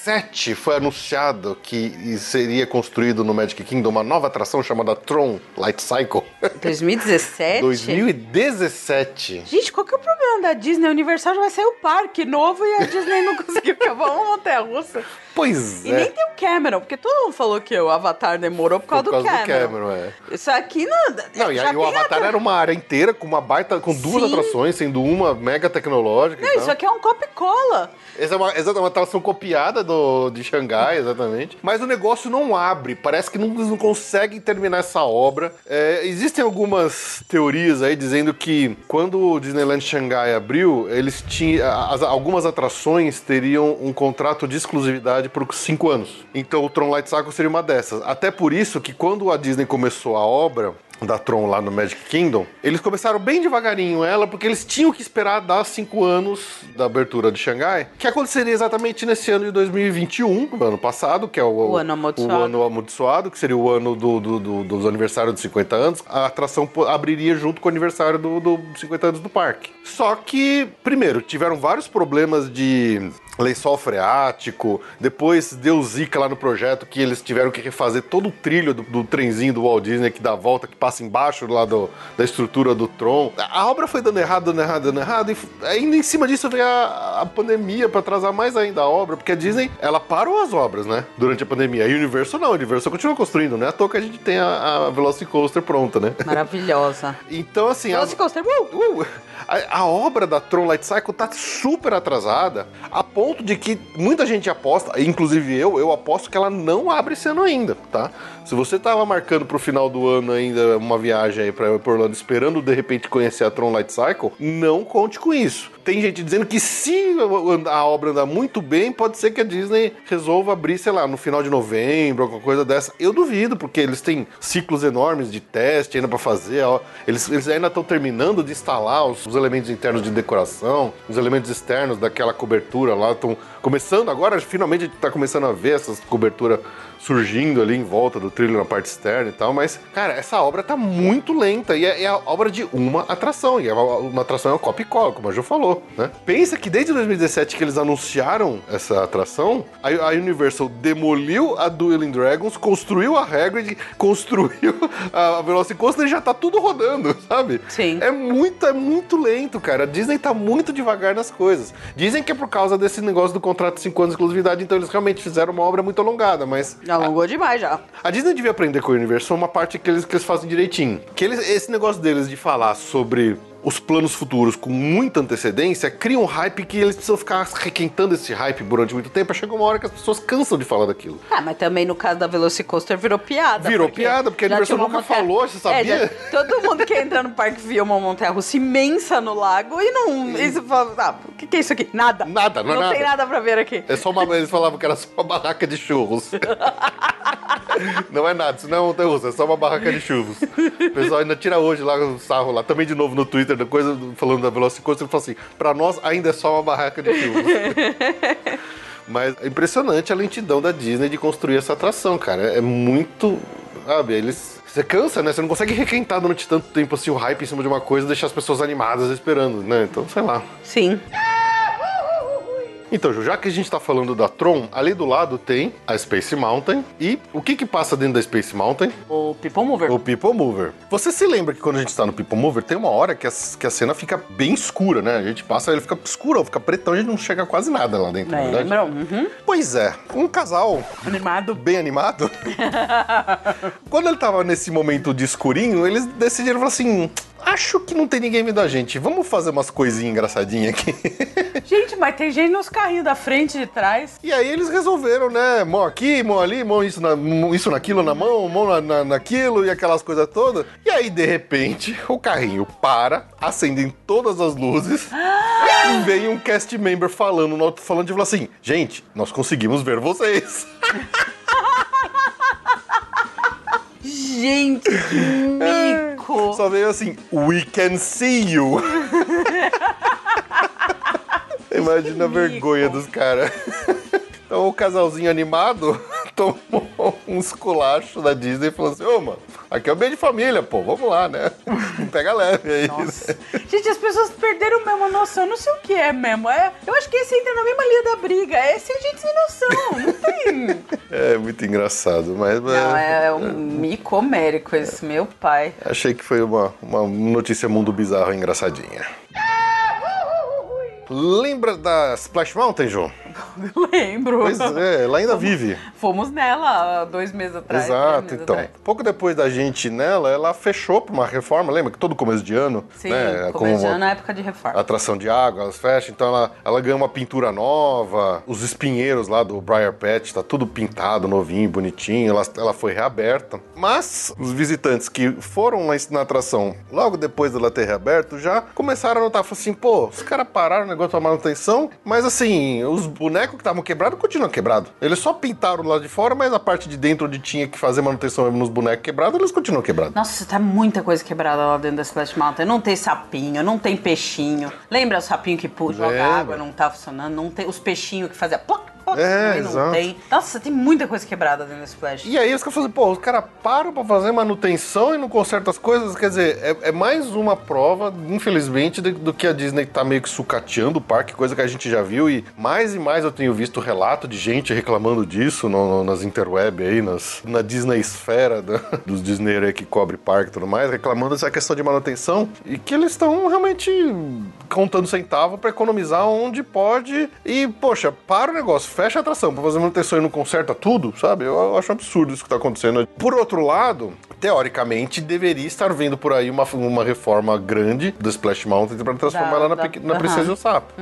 2017 foi anunciado que seria construído no Magic Kingdom uma nova atração chamada Tron Light Cycle? 2017? 2017. Gente, qual que é o problema da Disney? A Universal já vai sair o parque novo e a Disney não conseguiu acabar uma montanha-russa. Pois E é. nem tem o Cameron, porque todo mundo falou que o Avatar demorou por causa, Por causa do, do Cameron. Cameron, é. Isso aqui não... Não, e aí o Avatar atra- era uma área inteira com uma baita, com duas Sim. atrações, sendo uma mega tecnológica. e Não, isso aqui é um copy-cola. Essa é uma, essa é uma atração copiada do, de Xangai, exatamente. Mas o negócio não abre. Parece que não, eles não conseguem terminar essa obra. É, existem algumas teorias aí dizendo que quando o Disneyland Xangai abriu, eles tinham. as- algumas atrações teriam um contrato de exclusividade por cinco anos. Então o Tron Light Cycle seria uma dessas. Até por isso que quando a Disney começou a obra, da Tron lá no Magic Kingdom, eles começaram bem devagarinho ela, porque eles tinham que esperar dar cinco anos da abertura de Xangai, que aconteceria exatamente nesse ano de 2021, o ano passado, que é o, O ano amaldiçoado. o ano amaldiçoado, que seria o ano do, do, do- dos aniversários de 50 anos. A atração abriria junto com o aniversário do, do 50 anos do parque. Só que, primeiro, tiveram vários problemas de lençol freático, depois deu zica lá no projeto que eles tiveram que refazer todo o trilho do, do trenzinho do Walt Disney que dá a volta, que passa embaixo lá do- da estrutura do Tron. A obra foi dando errado, dando errado, dando errado, e ainda em cima disso veio a, a pandemia pra atrasar mais ainda a obra, porque a Disney, ela parou as obras, né, durante a pandemia. A Universal não, a Universal continua construindo, né? À toa que a gente tem a, a Velocicoaster pronta, né? Maravilhosa. Então, assim... a- Velocicoaster, uh! Uh, a, a obra da Tron Light Cycle tá super atrasada, a ponto de que muita gente aposta, inclusive eu, eu aposto que ela não abre esse ano ainda, tá? Se você tava marcando pro final do ano ainda uma viagem aí pra, Orlando, esperando de repente conhecer a Tron Light Cycle, não conte com isso. Tem gente dizendo que se a obra andar muito bem, pode ser que a Disney resolva abrir, sei lá, no final de novembro, alguma coisa dessa. Eu duvido, porque eles têm ciclos enormes de teste ainda pra fazer. ó. Eles, eles ainda estão terminando de instalar os, os elementos internos de decoração, os elementos externos daquela cobertura lá. Estão começando agora, finalmente a gente tá começando a ver essas coberturas surgindo ali em volta do trilho na parte externa e tal, mas, cara, essa obra tá muito lenta e é, é a obra de uma atração, e é uma, uma atração é um copy cola, como a Ju falou, né? Pensa que desde 2017 que eles anunciaram essa atração, a, a Universal demoliu a Dueling Dragons, construiu a Hagrid, construiu a Velocicoaster e já tá tudo rodando, sabe? Sim. É muito, é muito lento, cara. A Disney tá muito devagar nas coisas. Dizem que é por causa desse negócio do contrato de 5 anos de exclusividade, então eles realmente fizeram uma obra muito alongada, mas Alongou demais já. a Disney devia aprender com o Universal uma parte que eles, que eles fazem direitinho. Que eles, esse negócio deles de falar sobre os planos futuros com muita antecedência cria um hype que eles precisam ficar requentando esse hype durante muito tempo. Chega uma hora que as pessoas cansam de falar daquilo. Ah, mas também no caso da Velocicoaster virou piada. Virou piada, porque a Universal nunca falou, você sabia? É, já- todo mundo que entra no parque via uma montanha-russa imensa no lago e não... E você fala, ah, o que, que é isso aqui? Nada. Nada, não é Não tem nada. nada pra ver aqui. É só uma, eles falavam que era só uma barraca de churros. não é nada, isso não é montanha russa, é só uma barraca de churros. O pessoal ainda tira hoje lá o sarro lá, também de novo no Twitter, da coisa, falando da Velocicoaster, ele fala assim, pra nós ainda é só uma barraca de churros. Mas é impressionante a lentidão da Disney de construir essa atração, cara. É muito. Sabe, eles. Você cansa, né? Você não consegue requentar durante tanto tempo assim o hype em cima de uma coisa e deixar as pessoas animadas esperando, né? Então, sei lá. Sim. Então, Ju, já que a gente tá falando da Tron, ali do lado tem a Space Mountain. E o que que passa dentro da Space Mountain? O People Mover. O People Mover. Você se lembra que quando a gente tá no People Mover, tem uma hora que a, que a cena fica bem escura, né? A gente passa, ele fica escuro, fica pretão, a gente não chega quase nada lá dentro, na verdade. Uhum. Pois é, um casal Animado. bem animado. Quando ele tava nesse momento de escurinho, eles decidiram falar assim: acho que não tem ninguém vendo a gente. Vamos fazer umas coisinhas engraçadinhas aqui. Gente, mas tem gente nos carrinhos da frente e de trás. E aí eles resolveram, né? Mão aqui, mão ali, mão isso, na, mão isso naquilo na mão, mão na, na- naquilo e aquelas coisas todas. E aí, de repente, o carrinho para, acendem todas as luzes e vem um cast member falando no alto-falante e fala assim: gente, nós conseguimos ver vocês. Gente, que mico. Só veio assim, we can see you. Imagina a vergonha dos caras. Então o casalzinho animado tomou um esculacho da Disney e falou assim, ô mano, aqui é o bem de família, pô, vamos lá, né? Pega leve aí. Nossa. Gente, as pessoas perderam mesmo a noção. Não sei o que é mesmo. É, eu acho que esse entra na mesma linha da briga. Esse é gente sem noção. Não tem. É muito engraçado, mas... Não, é um mico homérico esse, meu pai. Achei que foi uma, uma notícia mundo bizarro engraçadinha. Lembra da Splash Mountain, João? Lembro. Pois é, ela ainda vive. Fomos nela dois meses atrás. Exato, meses então. atrás. Pouco depois da gente ir nela, ela fechou pra uma reforma, lembra que todo começo de ano, Sim, né, como começando uma na época de reforma. atração de água, elas fecham, então ela, ela ganha uma pintura nova, os espinheiros lá do Briar Patch, tá tudo pintado, novinho, bonitinho, ela, ela foi reaberta. Mas os visitantes que foram lá na atração logo depois dela ter reaberto já começaram a notar, falaram assim, pô, os caras pararam o negócio da manutenção, mas assim, os bonecos que estavam quebrados continuam quebrados. Eles só pintaram lá de fora, mas a parte de dentro onde tinha que fazer manutenção nos bonecos quebrados, eles continuam quebrados. Nossa, tá muita coisa quebrada lá dentro da Splash Mountain. Não tem sapinho, não tem peixinho. Lembra o sapinho que joga água, não tá funcionando? Não tem os peixinhos que fazia ploc, ploc, É, não exato. tem. Nossa, tem muita coisa quebrada dentro da Splash. E aí os caras falam assim, pô, os caras param pra fazer manutenção e não consertam as coisas. Quer dizer, é, é mais uma prova, infelizmente, de- do que a Disney tá meio que sucateando o parque, coisa que a gente já viu. E mais e mais eu tenho visto relato de gente reclamando disso no- no- nas interweb aí, nas, na Disney esfera da- dos Disney aí que cobre parque e tudo mais, reclamando dessa questão de manutenção. E que eles estão realmente contando centavo pra economizar onde pode. E, poxa, para o negócio, fecha a atração pra fazer manutenção e não conserta tudo, sabe? Eu, eu acho absurdo isso que tá acontecendo. Por outro lado, teoricamente, deveria estar vindo por aí uma, uma reforma grande do Splash Mountain pra transformar ela na, da- na. Princesa e o Sapo.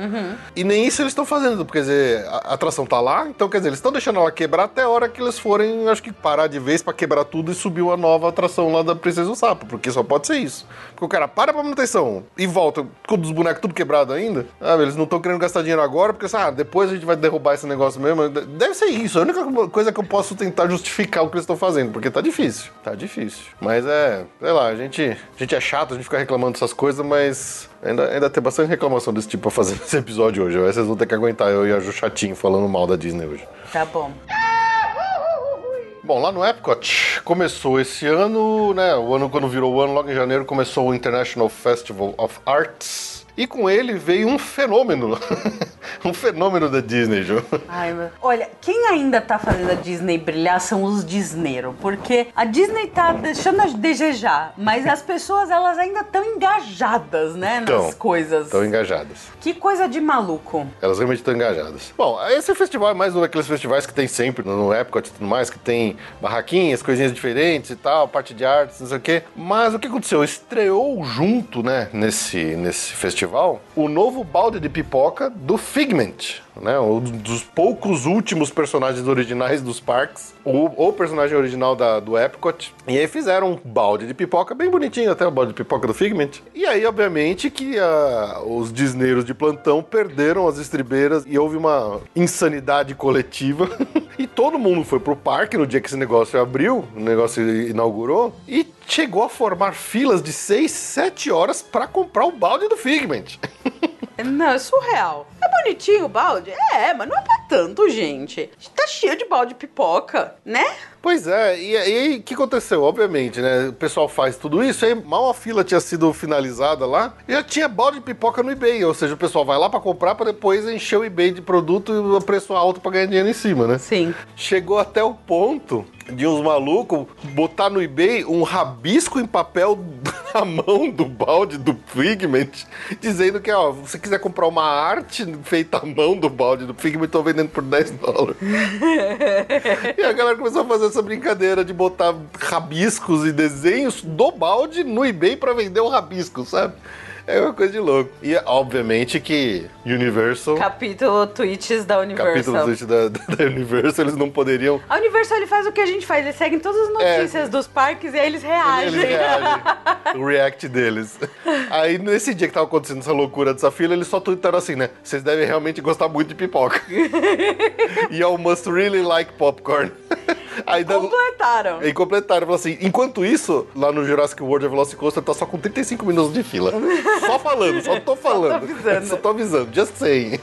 E nem isso eles estão fazendo, porque quer dizer, a atração tá lá, então quer dizer, eles estão deixando ela quebrar até a hora que eles forem, acho que parar de vez pra quebrar tudo e subir uma nova atração lá da Princesa e o Sapo, porque só pode ser isso. Porque o cara para pra manutenção e volta com os bonecos tudo quebrado ainda, sabe? Eles não estão querendo gastar dinheiro agora, porque ah, depois a gente vai derrubar esse negócio mesmo. Deve ser isso, a única coisa que eu posso tentar justificar o que eles estão fazendo, porque tá difícil, tá difícil. Mas é, sei lá, a gente, a gente é chato, a gente fica reclamando dessas coisas, mas ainda, ainda tem bastante reclamação desse tipo pra fazer nesse episódio hoje. Aí vocês vão ter que aguentar eu e a Ju chatinho falando mal da Disney hoje. Tá bom. Bom, lá no Epcot, começou esse ano, né? O ano quando virou o ano, logo em janeiro, começou o International Festival of Arts. E com ele veio um fenômeno. um fenômeno da Disney, Ju. Ai, meu- Olha, quem ainda tá fazendo a Disney brilhar são os Disneyros, porque a Disney tá deixando a desejar, mas as pessoas elas ainda estão engajadas, né, nas Tão. coisas. Estão engajadas. Que coisa de maluco. Elas realmente estão engajadas. Bom, esse festival é mais um daqueles festivais que tem sempre no Epcot e tudo mais, que tem barraquinhas, coisinhas diferentes e tal, parte de artes, não sei o quê. Mas o que aconteceu? Estreou junto, né, nesse, nesse festival, o novo balde de pipoca do Figment, né? Um dos poucos últimos personagens originais dos parques, o, o personagem original da, do Epcot. E aí fizeram um balde de pipoca bem bonitinho, até o balde de pipoca do Figment. E aí, obviamente, que ah, os disneiros de plantão perderam as estribeiras e houve uma insanidade coletiva. e todo mundo foi pro parque no dia que esse negócio abriu, o negócio inaugurou, e chegou a formar filas de 6, 7 horas para comprar o balde do Figment. Não, é surreal. Bonitinho o balde? É, mas não é pra tanto, gente. Tá cheio de balde de pipoca, né? Pois é, e aí o que aconteceu? Obviamente, né? O pessoal faz tudo isso, aí mal a fila tinha sido finalizada lá, já tinha balde de pipoca no eBay, ou seja, o pessoal vai lá pra comprar pra depois encher o eBay de produto e o preço alto pra ganhar dinheiro em cima, né? Sim. Chegou até o ponto de uns malucos botar no eBay um rabisco em papel na mão do balde do Figment, dizendo que, ó, se você quiser comprar uma arte feita à mão do balde do Figment, tô vendendo por 10 dólares. e a galera começou a fazer essa brincadeira de botar rabiscos e desenhos do balde no eBay pra vender o rabisco, sabe? É uma coisa de louco. E obviamente que Universal, Capítulo tweets da Universal. capítulo dos da, da Universal, eles não poderiam A Universal ele faz o que a gente faz, eles seguem todas as notícias dos parques e aí eles reagem. Eles reagem. o react deles. Aí, nesse dia que tava acontecendo essa loucura dessa fila, eles só twittaram assim, né? Vocês devem realmente gostar muito de pipoca. e eu must really like popcorn. Ainda Completaram. E completaram, falou assim, enquanto isso, lá no Jurassic World a Velocicoaster tá só com 35 minutos de fila. Só falando, só tô falando. avisando. Só tô avisando, just saying.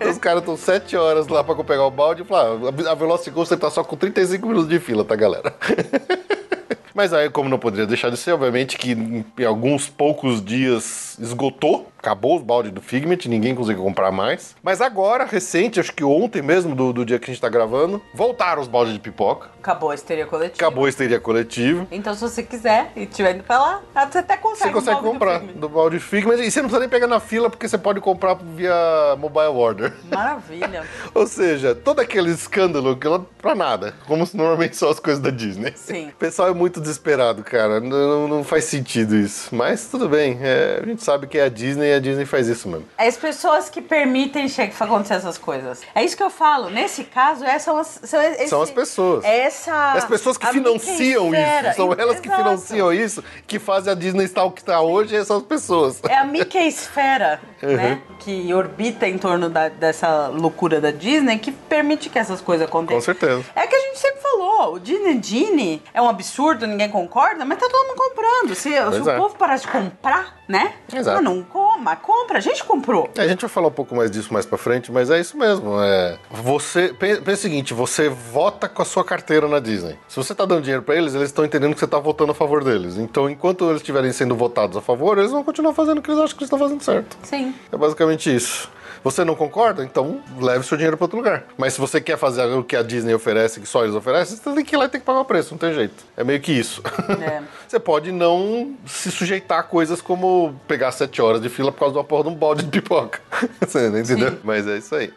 então os caras estão 7 horas lá pra pegar o balde e falar, "Ah, a Velocicoaster tá só com 35 minutos de fila, tá, galera? Mas aí, como não poderia deixar de ser, obviamente que em alguns poucos dias esgotou, acabou os baldes do Figment, ninguém conseguiu comprar mais. Mas agora, recente, acho que ontem mesmo, do, do dia que a gente tá gravando, voltaram os baldes de pipoca. Acabou a histeria coletiva. Acabou a histeria coletiva. Então, se você quiser e estiver indo pra lá, você até consegue. Você consegue balde do comprar Figment. do balde Figment e você não precisa nem pegar na fila porque você pode comprar via mobile order. Maravilha. Ou seja, todo aquele escândalo que pra nada, como se normalmente são as coisas da Disney. Sim. O pessoal é muito desesperado, cara. Não, não- faz sentido isso. Mas tudo bem. é, a gente sabe que é a Disney e a Disney faz isso mesmo. As pessoas que permitem acontecer essas coisas. É isso que eu falo. Nesse caso, essas são as, são esse- São as pessoas. Essa. As pessoas que financiam isso. São elas que Exato. financiam isso, que fazem a Disney estar o que está hoje, são as pessoas. É a Mickey Esfera, Uhum. né? Que orbita em torno da- dessa loucura da Disney que permite que essas coisas aconteçam. Com certeza. É que a gente sempre falou, o Disney Genie é um absurdo, ninguém concorda, mas tá todo mundo comprando. Se, se o é. povo parar de comprar, né? Exato. Ah, não coma, compra, a gente comprou. A gente vai falar um pouco mais disso mais pra frente, mas é isso mesmo. É, você pensa o seguinte: você vota com a sua carteira na Disney. Se você tá dando dinheiro pra eles, eles estão entendendo que você tá votando a favor deles. Então, enquanto eles estiverem sendo votados a favor, eles vão continuar fazendo o que eles acham que eles estão fazendo certo. Sim. É basicamente isso. Você não concorda? Então leve seu dinheiro para outro lugar. Mas se você quer fazer o que a Disney oferece, que só eles oferecem, você tem que ir lá e tem que pagar o preço, não tem jeito. É meio que isso. É. Você pode não se sujeitar a coisas como pegar sete horas de fila por causa de uma porra de um balde de pipoca. Você não entendeu? Mas é isso aí.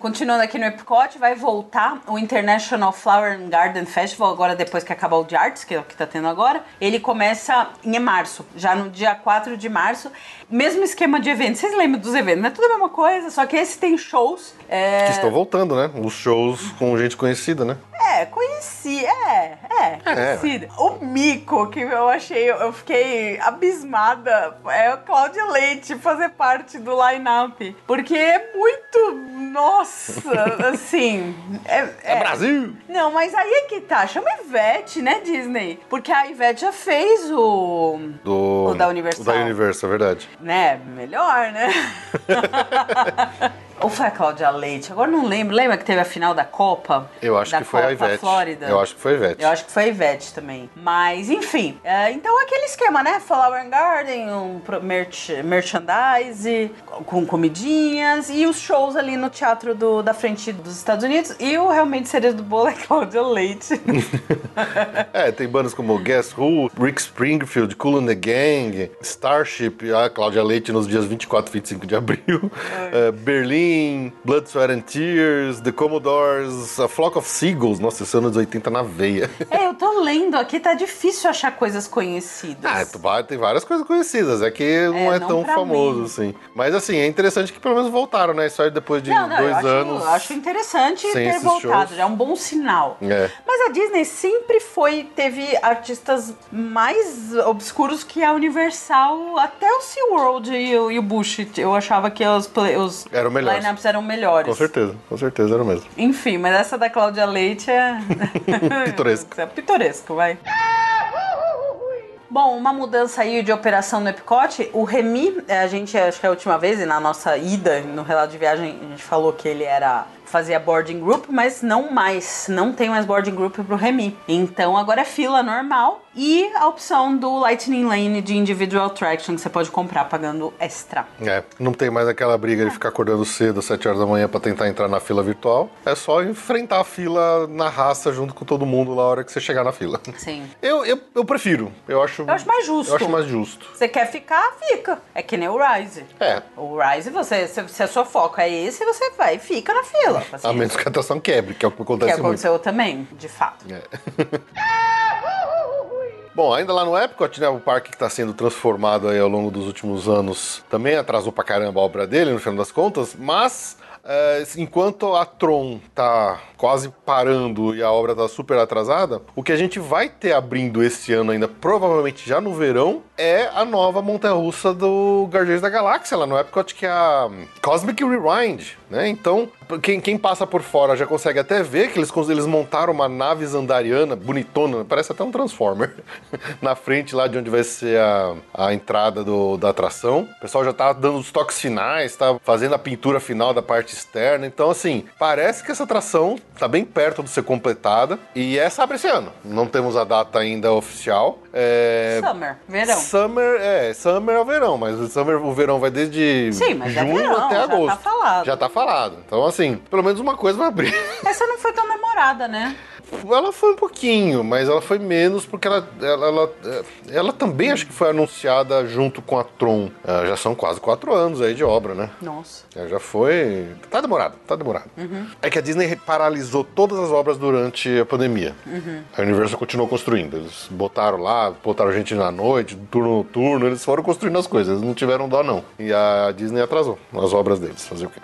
Continuando aqui no Epcot, vai voltar o International Flower and Garden Festival, agora depois que acabar o de artes, que é o que tá tendo agora. Ele começa em março, já no dia 4 de março. Mesmo esquema de eventos. Vocês lembram dos eventos? Não é tudo a mesma coisa, só que esse tem shows. É, Que estão voltando, né? Os shows com gente conhecida, né? é conheci, é, é, conhecida. O mico que eu achei, eu fiquei abismada, é a Cláudia Leite fazer parte do line-up. Porque é muito, nossa, assim... É, É Brasil! Não, mas aí é que tá, chama Ivete, né, Disney? Porque a Ivete já fez o... Do... O da Universal. O da Universal, é verdade. Né, melhor, né? Ou foi a Cláudia Leite? Agora não lembro. Lembra que teve a final da Copa? Eu acho da que foi a Copa Ivete. Flórida? Eu acho que foi a Ivete. Eu acho que foi a Ivete também. Mas, enfim. é, então, aquele esquema, né? Flower and Garden, um merch, merchandise, com comidinhas e os shows ali no teatro do- da frente dos Estados Unidos. E o realmente cereja do bolo é Cláudia Leite. É, tem bandas como Guess Who, Rick Springfield, Cool and the Gang, Starship, a Cláudia Leite nos dias 24 e 25 de abril, eh, Berlim, Blood, Sweat and Tears, The Commodores, A Flock of Seagulls, nossa, esse é anos 80 na veia. é, eu tô lendo aqui, tá difícil achar coisas conhecidas. Ah, vai- tem várias coisas conhecidas, é que não é, não tão famoso mim. assim. Mas assim, é interessante que pelo menos voltaram, né? Só depois de Não, não, dois eu acho, anos. eu acho interessante ter voltado, shows. é um bom sinal. É. Mas a Disney sempre foi, teve artistas mais obscuros que a Universal, até o SeaWorld e o, e o Bush. Eu achava que os, play- os Eram melhores. lineups eram melhores. Com certeza, com certeza era o mesmo. Enfim, mas essa da Cláudia Leite é. Pitoresco. é pitoresco, vai. Bom, uma mudança aí de operação no Epcot. O Remy, eh, a gente, acho que é a última vez, e na nossa ida, no relato de viagem, a gente falou que ele era fazia boarding group, mas não mais, não tem mais boarding group pro Remy. Então agora é fila normal e a opção do Lightning Lane de individual attraction que você pode comprar pagando extra. É, não tem mais aquela briga de ficar acordando cedo às 7 horas da manhã pra tentar entrar na fila virtual. É só enfrentar a fila na raça junto com todo mundo na hora que você chegar na fila. Sim. Eu, eu, eu prefiro. Eu acho, Eu acho mais justo. Eu acho mais justo. Você quer ficar, fica. É que nem o Rise. É. O Rise, você, se, se a sua foco é esse, você vai e fica na fila. Assim, A menos que a atração quebre, que é o que que acontece muito. aconteceu também, de fato. É. Bom, ainda lá no Epcot, né, o parque que está sendo transformado aí ao longo dos últimos anos também atrasou pra caramba a obra dele, no final das contas, mas é, enquanto a Tron tá quase parando e a obra tá super atrasada, o que a gente vai ter abrindo esse ano ainda, provavelmente já no verão, é a nova montanha-russa do Guardiões da Galáxia, lá no Epcot, que é a Cosmic Rewind, né? Então, quem, quem passa por fora já consegue até ver que eles, eles montaram uma nave zandariana bonitona, parece até um Transformer, na frente lá de onde vai ser a, a entrada do- da atração. O pessoal já tá dando os toques finais, tá fazendo a pintura final da parte externa. Então, assim, parece que essa atração tá bem perto de ser completada. E essa abre esse ano. Não temos a data ainda oficial. É... Summer, verão. Summer, é, Summer é o verão, mas o Summer, o verão vai desde Sim, mas é junho verão, até já agosto. tá falado. Já tá falado. Então, assim, pelo menos uma coisa vai abrir. Essa não foi tão memorada, né? Ela foi um pouquinho, mas ela foi menos porque ela, ela, ela, ela também acho que foi anunciada junto com a Tron. Ah, já são quase quatro anos aí de obra, né? Nossa. É, Já foi. Tá demorado, tá demorado. É que a Disney paralisou todas as obras durante a pandemia. A Universal continuou construindo. Eles botaram lá, botaram gente na noite, turno noturno, eles foram construindo as coisas. Eles não tiveram dó, não. E a Disney atrasou as obras deles. Fazer o quê?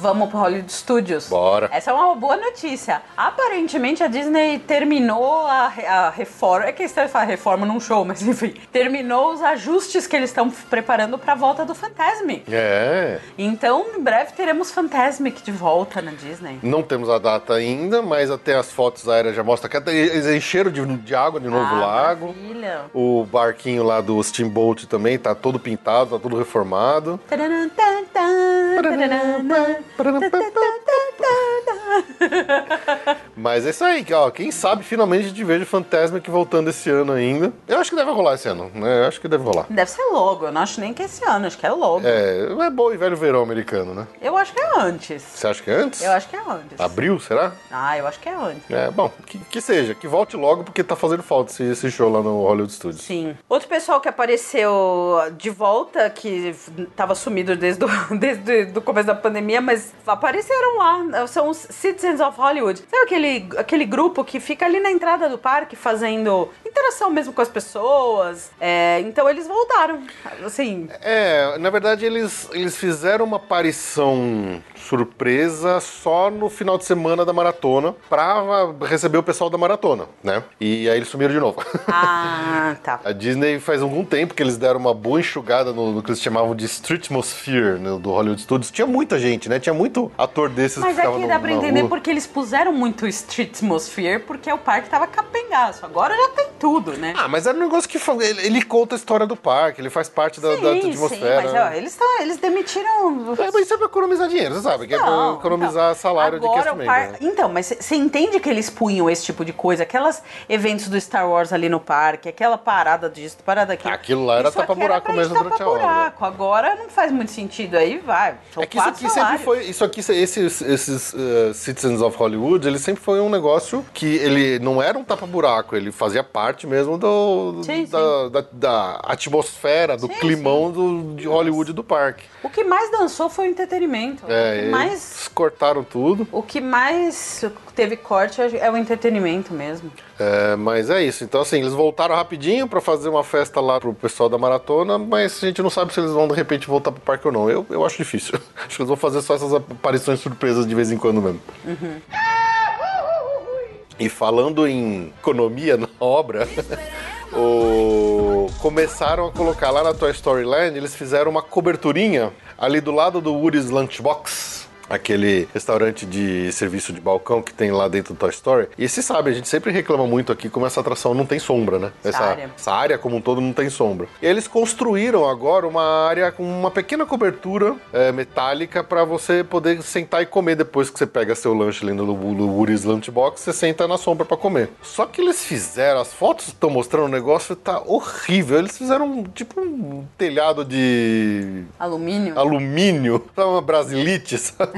Vamos pro Hollywood Studios. Bora. Essa é uma boa notícia. Aparentemente a Disney terminou a, a reforma. É que estranho falar reforma num show, mas enfim. Terminou os ajustes que eles estão preparando pra volta do Fantasmic. É. Então, em breve teremos Fantasmic de volta na Disney. Não temos a data ainda, mas até as fotos aéreas já mostram que eles encheram de, de água de novo o Ah, lago. maravilha. O barquinho lá do Steamboat também tá todo pintado, tá tudo reformado. Tan, tan, tararam, Mas é isso aí, que, ó, quem sabe finalmente a gente veja o Fantasmic voltando esse ano ainda. Eu acho que deve rolar esse ano, né? Eu acho que deve rolar. Deve ser logo, eu não acho nem que é esse ano, acho que é logo. É, é bom e velho verão americano, né? Eu acho que é antes. Você acha que é antes? Eu acho que é antes. Abril, será? Ah, eu acho que é antes. É, bom, que, que seja, que volte logo, porque tá fazendo falta esse, esse show lá no Hollywood Studios. Sim. Outro pessoal que apareceu de volta, que tava sumido desde o desde o começo da pandemia, mas apareceram lá. São os Citizens of Hollywood. Sabe aquele, aquele grupo que fica ali na entrada do parque fazendo interação mesmo com as pessoas? É, então eles voltaram. Assim, É, na verdade eles, eles fizeram uma aparição surpresa só no final de semana da maratona pra receber o pessoal da maratona, né? E aí eles sumiram de novo. ah, tá. A Disney faz algum tempo que eles deram uma boa enxugada no, no que eles chamavam de Streetmosphere né, do Hollywood Studios. Tinha muita gente, né? Tinha muito ator desses Mas que ficava aqui no- dá pra entender rua. porque eles puseram muito Street Atmosphere, porque o parque tava capengaço. Agora já tem tudo, né? Ah, mas era um negócio que ele, ele conta a história do parque, ele faz parte da, da sim, atmosfera. mas ó, eles, tão, eles demitiram. É, mas isso é pra economizar dinheiro, você sabe, que é pra Não, economizar não. salário de Agora cast o member, par... né? Então, mas você entende que eles punham esse tipo de coisa, aquelas eventos do Star Wars ali no parque, aquela parada disso, parada daquilo. Aquilo lá era tapa-buraco mesmo durante a obra. Agora não faz muito sentido aí, vai. É que isso aqui sempre salários. foi. Isso aqui, esses, esses uh, Citizens of Hollywood, ele sempre foi um negócio que ele não era um tapa-buraco, ele fazia parte mesmo do, Sim, da, Da, da atmosfera, do Sim, climão do, de Hollywood do parque. O que mais dançou foi o entretenimento. É, eles mais, cortaram tudo. o que mais teve corte é o entretenimento mesmo. É, mas é isso. Então, assim, eles voltaram rapidinho pra fazer uma festa lá pro pessoal da maratona, mas a gente não sabe se eles vão de repente voltar pro parque ou não. Eu, eu acho difícil. Acho que eles vão fazer só essas aparições surpresas de vez em quando mesmo. E falando em economia na obra, o... começaram a colocar lá na Toy Story Land, eles fizeram uma coberturinha ali do lado do Woody's Lunchbox. Aquele restaurante de serviço de balcão que tem lá dentro do Toy Story. E você sabe, a gente sempre reclama muito aqui como essa atração não tem sombra, né? Essa área. essa área como um todo não tem sombra. E eles construíram agora uma área com uma pequena cobertura é, metálica para você poder sentar e comer depois que você pega seu lanche ali no, no Woody's Lunchbox, você senta na sombra para comer. Só que eles fizeram, as fotos estão mostrando o negócio tá horrível. Eles fizeram tipo um telhado de Alumínio? alumínio, uma brasilite, sabe?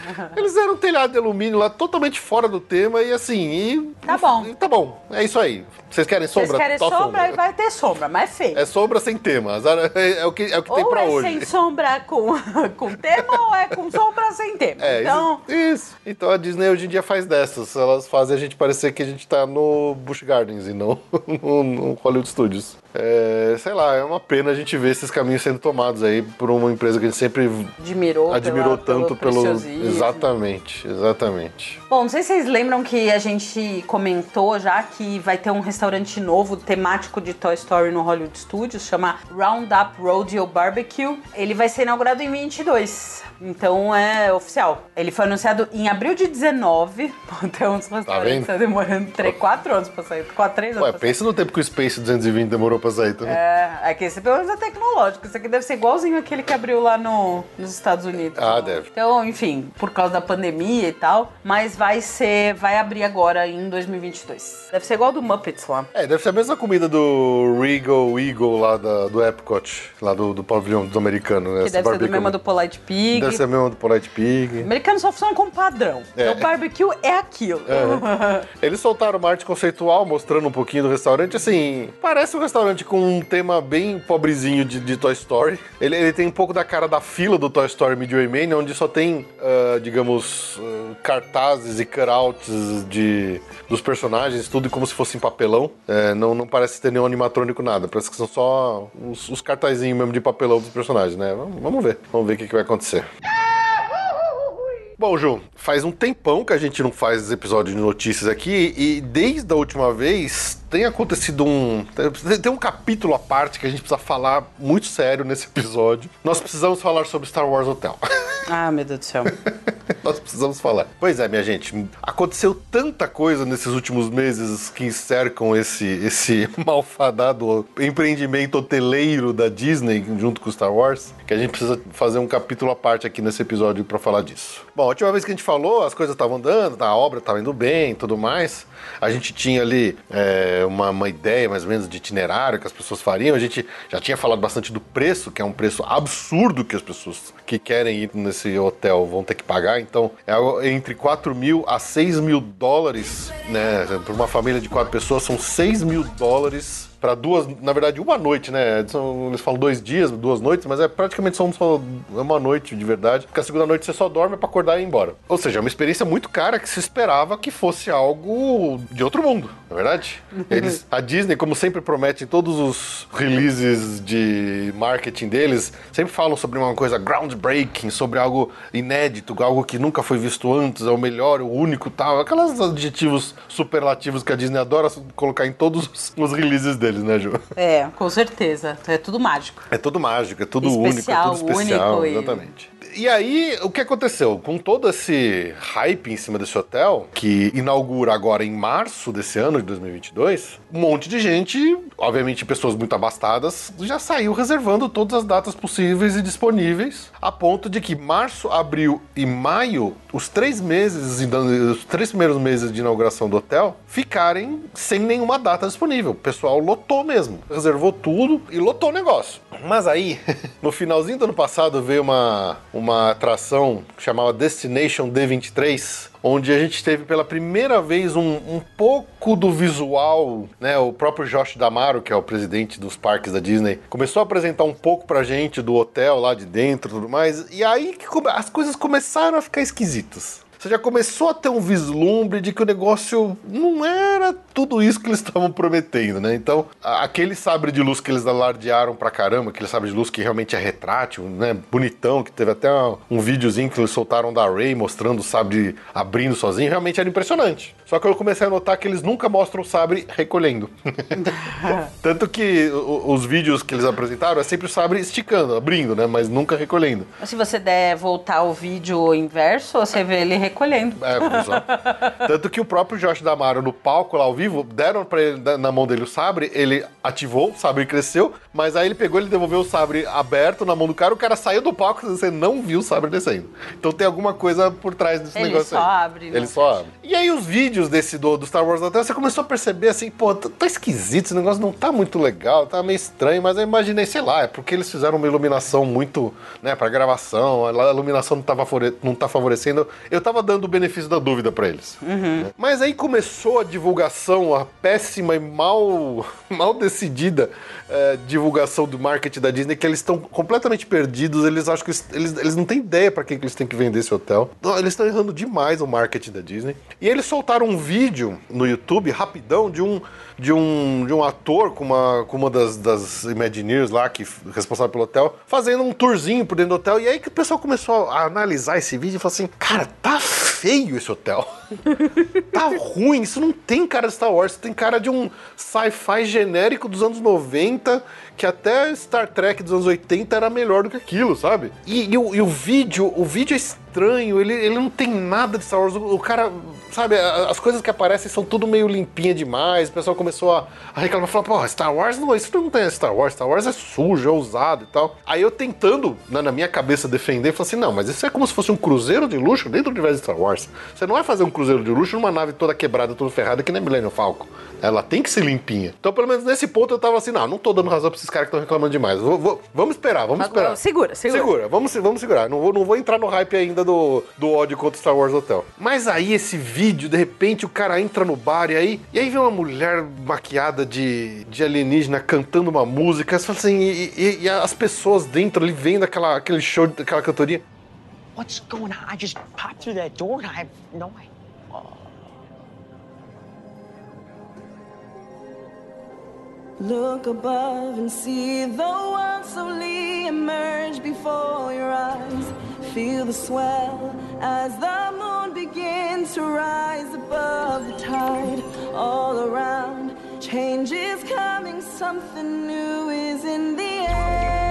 Eles eram um telhado de alumínio lá, totalmente fora do tema, e assim, e. Tá bom. e tá bom, é isso aí. Vocês querem Vocês sombra? querem Tó sombra, e vai ter sombra, mas é feio. É sombra sem tema. Azar- É, é o que, é o que tem ou pra é hoje. sem sombra com, com tema, ou é com sombra sem tema. É, então, isso, isso. Então a Disney hoje em dia faz dessas. Elas fazem a gente parecer que a gente tá no Busch Gardens e não no, no Hollywood Studios. É, sei lá, é uma pena a gente ver esses caminhos sendo tomados aí por uma empresa que a gente sempre admirou, admirou pela- tanto pelo. preciosismo. Exatamente, exatamente. Bom, não sei se vocês lembram que a gente comentou já que vai ter um restaurante novo temático de Toy Story no Hollywood Studios, chama Roundup Rodeo Barbecue. Ele vai ser inaugurado em 22, então é oficial. Ele foi anunciado em abril de 19, então os restaurantes vendo? estão demorando 3, 4 anos pra sair, 4, 3 anos Ué, pensa no tempo que o Space 220 demorou pra sair também. É, é que esse pelo menos é tecnológico. Isso aqui deve ser igualzinho aquele que abriu lá no, nos Estados Unidos. Ah, deve. Então, enfim, por causa da pandemia e tal. Mas vai ser. Vai abrir agora em 2022. Deve ser igual do Muppets lá. É, deve ser a mesma comida do Regal Eagle lá da- do Epcot, lá do, do pavilhão dos americanos, né? Que deve ser do mesmo do Polite Pig. Deve ser a mesma do Polite Pig. O americano só funciona como padrão. É. Então, barbecue é aquilo. Eles soltaram uma arte conceitual mostrando um pouquinho do restaurante. Assim, parece um restaurante com um tema bem pobrezinho de, de Toy Story. Ele, ele tem um pouco da cara da fila do Toy Story Midway Mania, onde só tem, ah, digamos, ah, cartazes e cutouts de, dos personagens, tudo como se fosse em papelão. É, não, não parece ter nenhum animatrônico, nada. Parece que são só os, os cartazinhos mesmo de papelão dos personagens, né? Vamos, vamos ver. Vamos ver o que, que vai acontecer. Bom, Ju, faz um tempão que a gente não faz episódio de notícias aqui e desde a última vez tem acontecido um. tem- um capítulo à parte que a gente precisa falar muito sério nesse episódio. Nós precisamos falar sobre Star Wars Hotel. ah, meu Deus do céu. Nós precisamos falar. Pois é, minha gente, aconteceu tanta coisa nesses últimos meses que cercam esse, esse malfadado empreendimento hoteleiro da Disney junto com Star Wars, que a gente precisa fazer um capítulo à parte aqui nesse episódio pra falar disso. Bom, a última vez que a gente falou, as coisas estavam andando, a obra estava indo bem e tudo mais. A gente tinha ali é, uma, uma ideia mais ou menos de itinerário que as pessoas fariam. A gente já tinha falado bastante do preço, que é um preço absurdo que as pessoas que querem ir nesse hotel vão ter que pagar. Então, é entre 4 mil a 6 mil dólares, né? Para uma família de quatro pessoas, são 6 mil dólares para duas, na verdade, uma noite, né? São- eles falam dois dias, duas noites, mas é praticamente só, só uma noite de verdade. Porque a segunda noite você só dorme para acordar e ir embora. Ou seja, é uma experiência muito cara que se esperava que fosse algo de outro mundo, não é verdade? Eles, a Disney, como sempre promete em todos os releases de marketing deles, sempre falam sobre uma coisa groundbreaking, sobre algo inédito, algo que nunca foi visto antes, é o melhor, o único, tal. Aqueles adjetivos superlativos que a Disney adora colocar em todos os- releases deles, né, Ju? É, com certeza. É tudo mágico. É tudo mágico, é tudo Especial, único, é tudo especial, único exatamente. E aí, o que aconteceu? Com todo esse hype em cima desse hotel, que inaugura agora em março desse ano, de 2022, um monte de gente, obviamente pessoas muito abastadas, já saiu reservando todas as datas possíveis e disponíveis, a ponto de que março, abril e maio, os três meses, os três primeiros meses de inauguração do hotel, ficarem sem nenhuma data disponível. O pessoal lotou mesmo, reservou tudo e lotou o negócio. Mas aí, no finalzinho do ano passado, veio uma, uma atração que chamava Destination D23, onde a gente teve pela primeira vez um, um pouco do visual, né? O próprio Josh Damaro, que é o presidente dos parques da Disney, começou a apresentar um pouco pra gente do hotel lá de dentro e tudo mais. E aí que as coisas começaram a ficar esquisitas. Você já começou a ter um vislumbre de que o negócio não era tudo isso que eles estavam prometendo, né? Então, aquele sabre de luz que eles alardearam pra caramba, aquele sabre de luz que realmente é retrátil, né? Bonitão, que teve até um videozinho que eles soltaram da Ray mostrando o sabre abrindo sozinho, realmente era impressionante. Só que eu comecei a notar que eles nunca mostram o sabre recolhendo. Tanto que os vídeos que eles apresentaram é sempre o sabre esticando, abrindo, né? Mas nunca recolhendo. Se você der voltar o vídeo inverso, você vê ele recolhendo. É, só? Tanto que o próprio Josh Damaro no palco lá ao vivo, deram pra ele na- mão dele o sabre, ele ativou, o sabre cresceu, mas aí ele pegou, ele devolveu o sabre aberto na mão do cara, o cara saiu do palco e você não viu o sabre descendo. Então tem alguma coisa por trás desse Ele negócio só aí. abre, né? Ele só abre. E aí os vídeos desse do, do Star Wars Hotel, você começou a perceber assim, pô, tá, tá esquisito, esse negócio não tá muito legal, tá meio estranho, mas eu imaginei, sei lá, é porque eles fizeram uma iluminação muito, né, pra gravação, a iluminação não, tava não tá favorecendo. Eu tava dando o benefício da dúvida pra eles. né? Mas aí começou a divulgação, a péssima e mal, mal decidida eh, divulgação do marketing da Disney, que eles estão completamente perdidos, eles acham que eles, eles, não têm ideia pra quem que eles têm que vender esse hotel. Eles estão errando demais o marketing da Disney. E eles soltaram um vídeo no YouTube, rapidão, de um, de um, de um ator com uma, com uma das, das Imagineers lá, que responsável pelo hotel, fazendo um tourzinho por dentro do hotel. E aí que o pessoal começou a analisar esse vídeo e falou assim: cara, tá feio esse hotel. tá ruim, isso não tem cara de Star Wars, tem cara de um sci-fi genérico dos anos 90, que até Star Trek dos anos 80 era melhor do que aquilo, sabe? E, e o, e o vídeo, o vídeo é estranho, ele, ele não tem nada de Star Wars. O, o cara, sabe, a- as coisas que aparecem são tudo meio limpinha demais. O pessoal começou a, a reclamar, falar, pô, Star Wars não, isso não tem Star Wars, Star Wars é sujo, é usado e tal. Aí eu tentando, né, na minha cabeça, defender, falei assim, não, mas isso é como se fosse um cruzeiro de luxo dentro do universo de Star Wars. Você não vai fazer um cruzeiro de luxo numa nave toda quebrada, toda ferrada, que nem Millennium Falcon. Ela tem que ser limpinha. Então, pelo menos nesse ponto, eu tava assim, não, não tô dando razão pra esses caras que estão reclamando demais. Vou- vou- vamos esperar, vamos esperar. Segura, segura. Segura, vamos, vamos segurar. Não vou, não vou entrar no hype ainda do, do ódio contra o Star Wars Hotel. Mas aí esse vídeo, de repente, o cara entra no bar e aí, e aí vem uma mulher maquiada de, de alienígena cantando uma música. Você fala assim, e, e- e as pessoas dentro ali vendo aquela, aquele show, aquela cantoria. What's going on? I just popped through that door and I have no idea. Look above and see the world slowly emerge before your eyes. Feel the swell as the moon begins to rise above the tide. All around, change is coming, something new is in the air.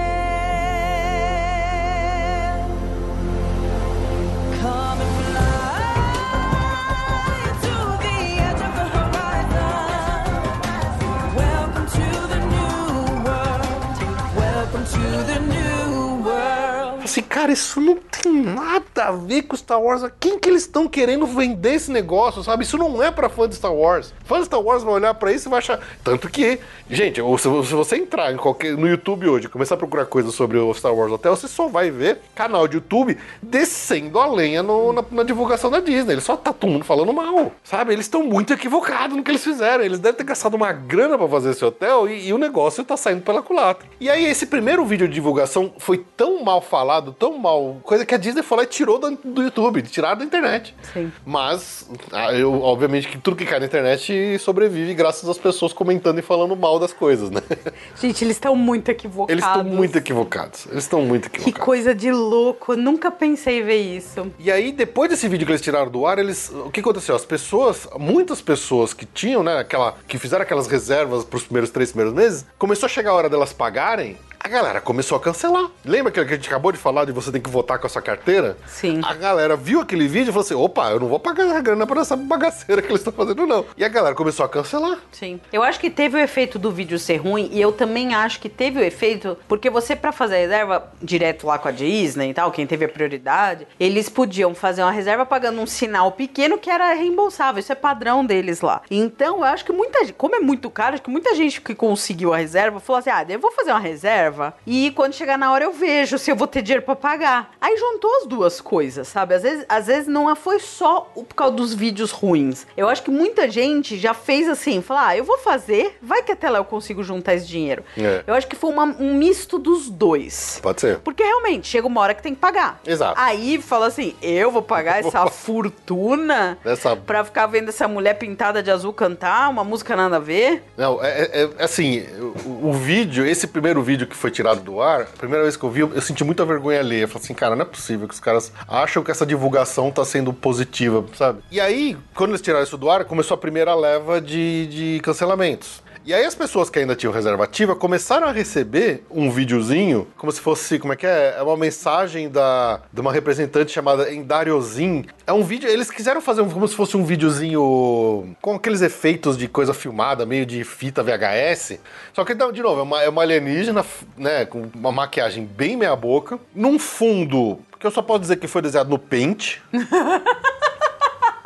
Assim, cara, isso não tem nada a ver com Star Wars. Quem que eles estão querendo vender esse negócio, sabe? Isso não é pra fã de Star Wars. Fã de Star Wars vai olhar pra isso e vai achar. Tanto que, gente, se você entrar qualquer, no YouTube hoje começar a procurar coisas sobre o Star Wars Hotel, você só vai ver canal de YouTube descendo a lenha no- na, na divulgação da Disney. Ele só tá todo mundo falando mal, sabe? Eles estão muito equivocados no que eles fizeram. Eles devem ter gastado uma grana pra fazer esse hotel e, e o negócio tá saindo pela culatra. E aí, esse primeiro vídeo de divulgação foi tão mal falado, tão mal, coisa que a Disney foi lá e tirou do, do YouTube, tiraram da internet. Sim. Mas, ah, eu, obviamente, que tudo que cai na internet sobrevive graças às pessoas comentando e falando mal das coisas, né? Gente, eles estão muito equivocados. Eles estão muito equivocados. Eles estão muito Que equivocados. coisa de louco. Eu nunca pensei em ver isso. E aí, depois desse vídeo que eles tiraram do ar, eles. O que aconteceu? As pessoas, muitas pessoas que tinham, né, aquela. que fizeram aquelas reservas pros primeiros três primeiros meses, começou a chegar a hora delas pagarem. A galera começou a cancelar. Lembra que a gente acabou de falar de você tem que votar com a sua carteira? Sim. A galera viu aquele vídeo e falou assim: opa, eu não vou pagar a grana por essa bagaceira que eles estão fazendo, não. E a galera começou a cancelar. Sim. Eu acho que teve o efeito do vídeo ser ruim e eu também acho que teve o efeito porque você pra fazer a reserva direto lá com a Disney e tal, quem teve a prioridade, eles podiam fazer uma reserva pagando um sinal pequeno que era reembolsável. Isso é padrão deles lá. Então, eu acho que muita gente, como é muito caro, acho que muita gente que conseguiu a reserva falou assim: "Ah, eu vou fazer uma reserva e quando chegar na hora eu vejo se eu vou ter dinheiro pra pagar". Aí juntou as duas coisas, sabe? Às vezes, às vezes não foi só por causa dos vídeos ruins. Eu acho que muita gente já fez assim, falar, ah, eu vou fazer, vai que até lá eu consigo juntar esse dinheiro. É. Eu acho que foi uma- um misto dos dois. Pode ser. Porque realmente, chega uma hora que tem que pagar. Exato. Aí fala assim, eu vou pagar essa fortuna Essa- pra ficar vendo essa mulher pintada de azul cantar uma música nada a ver. Não, é, é- é assim, o, o vídeo, esse primeiro vídeo que foi tirado do ar, a primeira vez que eu vi, eu, senti muita vergonha alheia. Eu falei assim, cara, não é possível que os caras acham que essa divulgação tá sendo positiva, sabe? E aí, quando eles tiraram isso do ar, começou a primeira leva de, de cancelamentos. E aí as pessoas que ainda tinham reserva ativa começaram a receber um videozinho, como se fosse, como é que é? É uma mensagem da, de uma representante chamada Endariosin. É um vídeo, eles quiseram fazer um- como se fosse um videozinho com aqueles efeitos de coisa filmada, meio de fita VHS. Só que, de novo, é uma, é uma alienígena, né, com uma maquiagem bem meia boca, num fundo que eu só posso dizer que foi desenhado no Paint.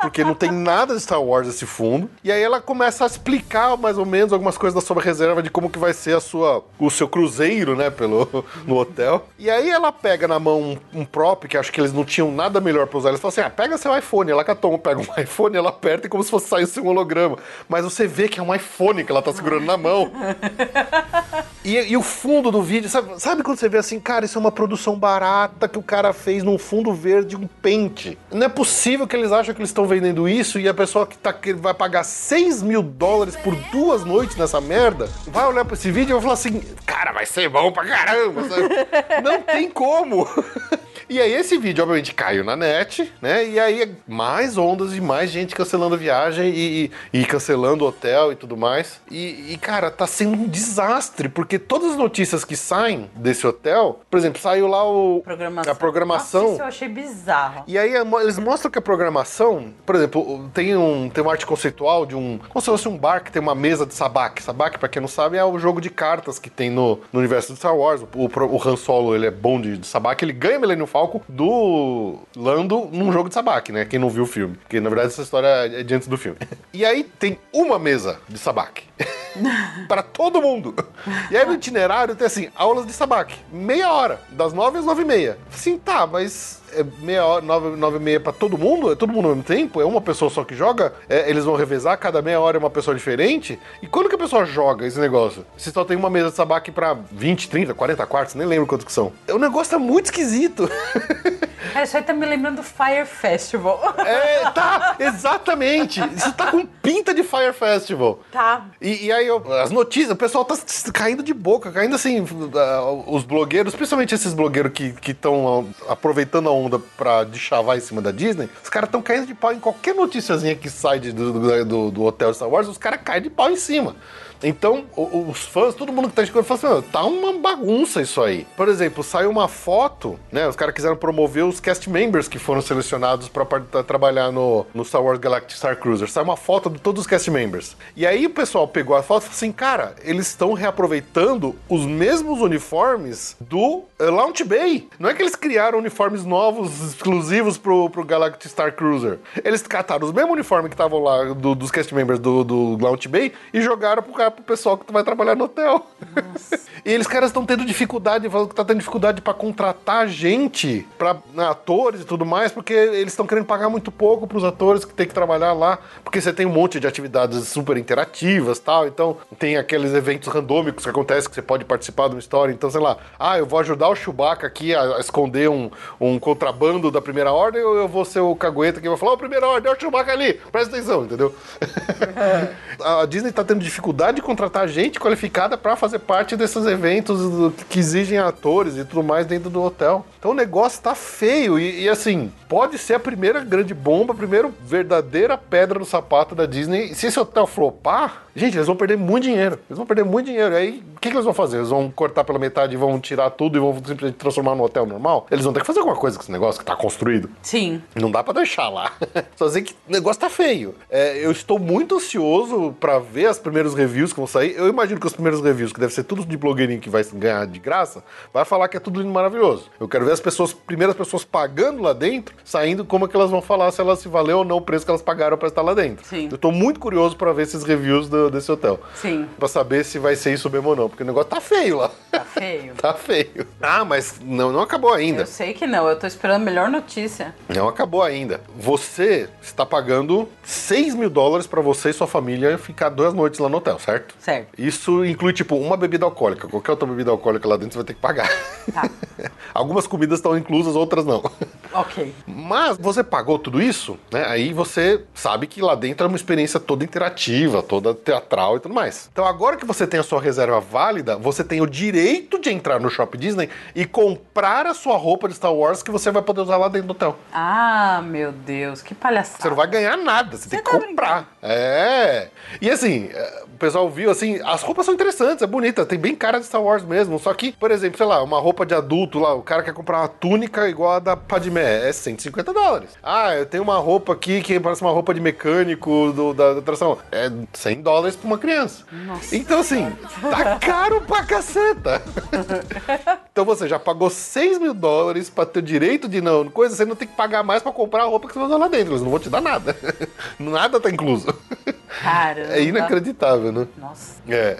Porque não tem nada de Star Wars esse fundo. E aí ela começa a explicar mais ou menos algumas coisas da sua reserva de como que vai ser a sua, o seu cruzeiro, né, pelo, no hotel. E aí ela pega na mão um, um prop, que acho que eles não tinham nada melhor pra usar. Eles falam assim, ah, pega seu iPhone. Ela catou, pega um iPhone, ela aperta e como se fosse sair um holograma. Mas você vê que é um iPhone que ela tá segurando na mão. E, e o fundo do vídeo, sabe, sabe quando você vê assim, cara, isso é uma produção barata que o cara fez num fundo verde, um pente. Não é possível que eles acham que eles estão vendendo isso e a pessoa que, tá, que vai pagar 6 mil dólares por duas noites nessa merda vai olhar pra esse vídeo e vai falar assim, cara, vai ser bom pra caramba, sabe? Não tem como. E aí esse vídeo, obviamente, caiu na net, né? E aí mais ondas e mais gente cancelando viagem e, e cancelando o hotel e tudo mais. E, e, cara, tá sendo um desastre, porque todas as notícias que saem desse hotel, por exemplo, saiu lá o, Programação. a programação. Nossa, isso eu achei bizarro. E aí eles mostram que a programação, por exemplo, tem um tem uma arte conceitual de um, como se fosse um bar que tem uma mesa de sabak. Sabak, pra quem não sabe, é o jogo de cartas que tem no, no universo de Star Wars. O, o, o Han Solo, ele é bom de, de sabak, ele ganha Millennium Falcon do Lando num jogo de sabak, né? Quem não viu o filme. Porque na verdade essa história é de antes do filme. E aí tem uma mesa de sabak. Pra todo mundo. E aí no itinerário tem assim, aulas de sabak. Meia hora, das nove às nove e meia. Sim, tá, mas é meia hora, nove, nove e meia pra todo mundo? É todo mundo ao mesmo tempo? É uma pessoa só que joga? É, eles vão revezar, cada meia hora é uma pessoa diferente? E quando que a pessoa joga esse negócio? Você só tem uma mesa de sabak pra 20, 30, 40 quartos, nem lembro quantos que são. O negócio tá muito esquisito. Cara, isso aí tá me lembrando do Fire Festival. É, tá, exatamente. Isso tá com pinta de Fire Festival. Tá. E, e aí, eu- as notícias, o pessoal tá caindo de boca, caindo assim, ah, os blogueiros, principalmente esses blogueiros que estão aproveitando a onda pra de chavar em cima da Disney, os caras estão caindo de pau em qualquer noticiazinha que sai de- do, do- do hotel Star Wars, os caras caem de pau em cima. Então, os fãs, todo mundo que tá escutando, fala assim, "Meu, tá uma bagunça isso aí. Por exemplo, saiu uma foto, né? Os caras quiseram promover os cast members que foram selecionados pra par- pra trabalhar no, no Star Wars Galactic Star Cruiser. Saiu uma foto de todos os cast members. E aí o pessoal pegou a foto e falou assim, cara, eles estão reaproveitando os mesmos uniformes do eh, Launch Bay. Não é que eles criaram uniformes novos, exclusivos pro, pro Galactic Star Cruiser. Eles cataram os mesmos uniformes que estavam lá do- dos cast members do, do Launch Bay e jogaram pro, cara- pro pessoal que vai trabalhar no hotel. e eles, caras, estão tendo dificuldade, falando que tá tendo dificuldade pra contratar gente, pra né, atores e tudo mais, porque eles estão querendo pagar muito pouco pros atores que tem que trabalhar lá, porque você tem um monte de atividades super interativas tal, então tem aqueles eventos randômicos que acontecem que você pode participar de uma história, então sei lá, ah, eu vou ajudar o Chewbacca aqui a, a esconder um, um contrabando da primeira ordem ou eu vou ser o cagueta que vai falar, ô, primeira ordem, é o Chewbacca ali, presta atenção, entendeu? a Disney tá tendo dificuldade de contratar gente qualificada pra fazer parte desses eventos do- que exigem atores e tudo mais dentro do hotel. Então o negócio tá feio e, e, assim, pode ser a primeira grande bomba, a primeira verdadeira pedra no sapato da Disney. Se esse hotel flopar, gente, eles vão perder muito dinheiro. Eles vão perder muito dinheiro. Aí, o que, que eles vão fazer? Eles vão cortar pela metade e vão tirar tudo e vão simplesmente transformar no hotel normal? Eles vão ter que fazer alguma coisa com esse negócio que tá construído. Sim. Não dá pra deixar lá. Só dizer que o negócio tá feio. É, eu estou muito ansioso pra ver as primeiros reviews que vão sair. Eu imagino que os primeiros reviews, que deve ser tudo de blogueirinho que vai ganhar de graça, vai falar que é tudo lindo e maravilhoso. Eu quero ver as pessoas, primeiras pessoas pagando lá dentro, saindo, como é que elas vão falar se elas se valeu ou não o preço que elas pagaram pra estar lá dentro. Sim. Eu tô muito curioso pra ver esses reviews do- desse hotel. Sim. Pra saber se vai ser isso mesmo ou não, porque o negócio tá feio lá. Tá feio. tá feio. Ah, mas não, não acabou ainda. Eu sei que não, eu tô esperando a melhor notícia. Não acabou ainda. Você está pagando 6 mil dólares pra você e sua família ficar duas noites lá no hotel, certo? Certo. Isso inclui, tipo, uma bebida alcoólica. Qualquer outra bebida alcoólica lá dentro você vai ter que pagar. Tá. Algumas comidas estão inclusas, outras não. Ok. Mas você pagou tudo isso, né? Aí você sabe que lá dentro é uma experiência toda interativa, toda teatral e tudo mais. Então agora que você tem a sua reserva válida, você tem o direito de entrar no Shop Disney e comprar a sua roupa de Star Wars que você vai poder usar lá dentro do hotel. Ah, meu Deus, que palhaçada. Você não vai ganhar nada, você, tem que tá comprar. É. E assim, é, o pessoal viu assim, as roupas são interessantes, é bonita, tem bem cara de Star Wars mesmo. Só que, por exemplo, sei lá, uma roupa de adulto lá, o cara quer comprar uma túnica igual a da Padmé, é 150 dólares. Ah, eu tenho uma roupa aqui que parece uma roupa de mecânico do- da, da atração. É 100 dólares pra uma criança. Então, assim, tá caro pra caceta. então você já pagou 6 mil dólares pra ter direito de não, coisa, você não tem que pagar mais pra comprar a roupa que você vai usar lá dentro. Eles não vão te dar nada. Nada tá incluso. Caramba. É inacreditável, né? Nossa, É.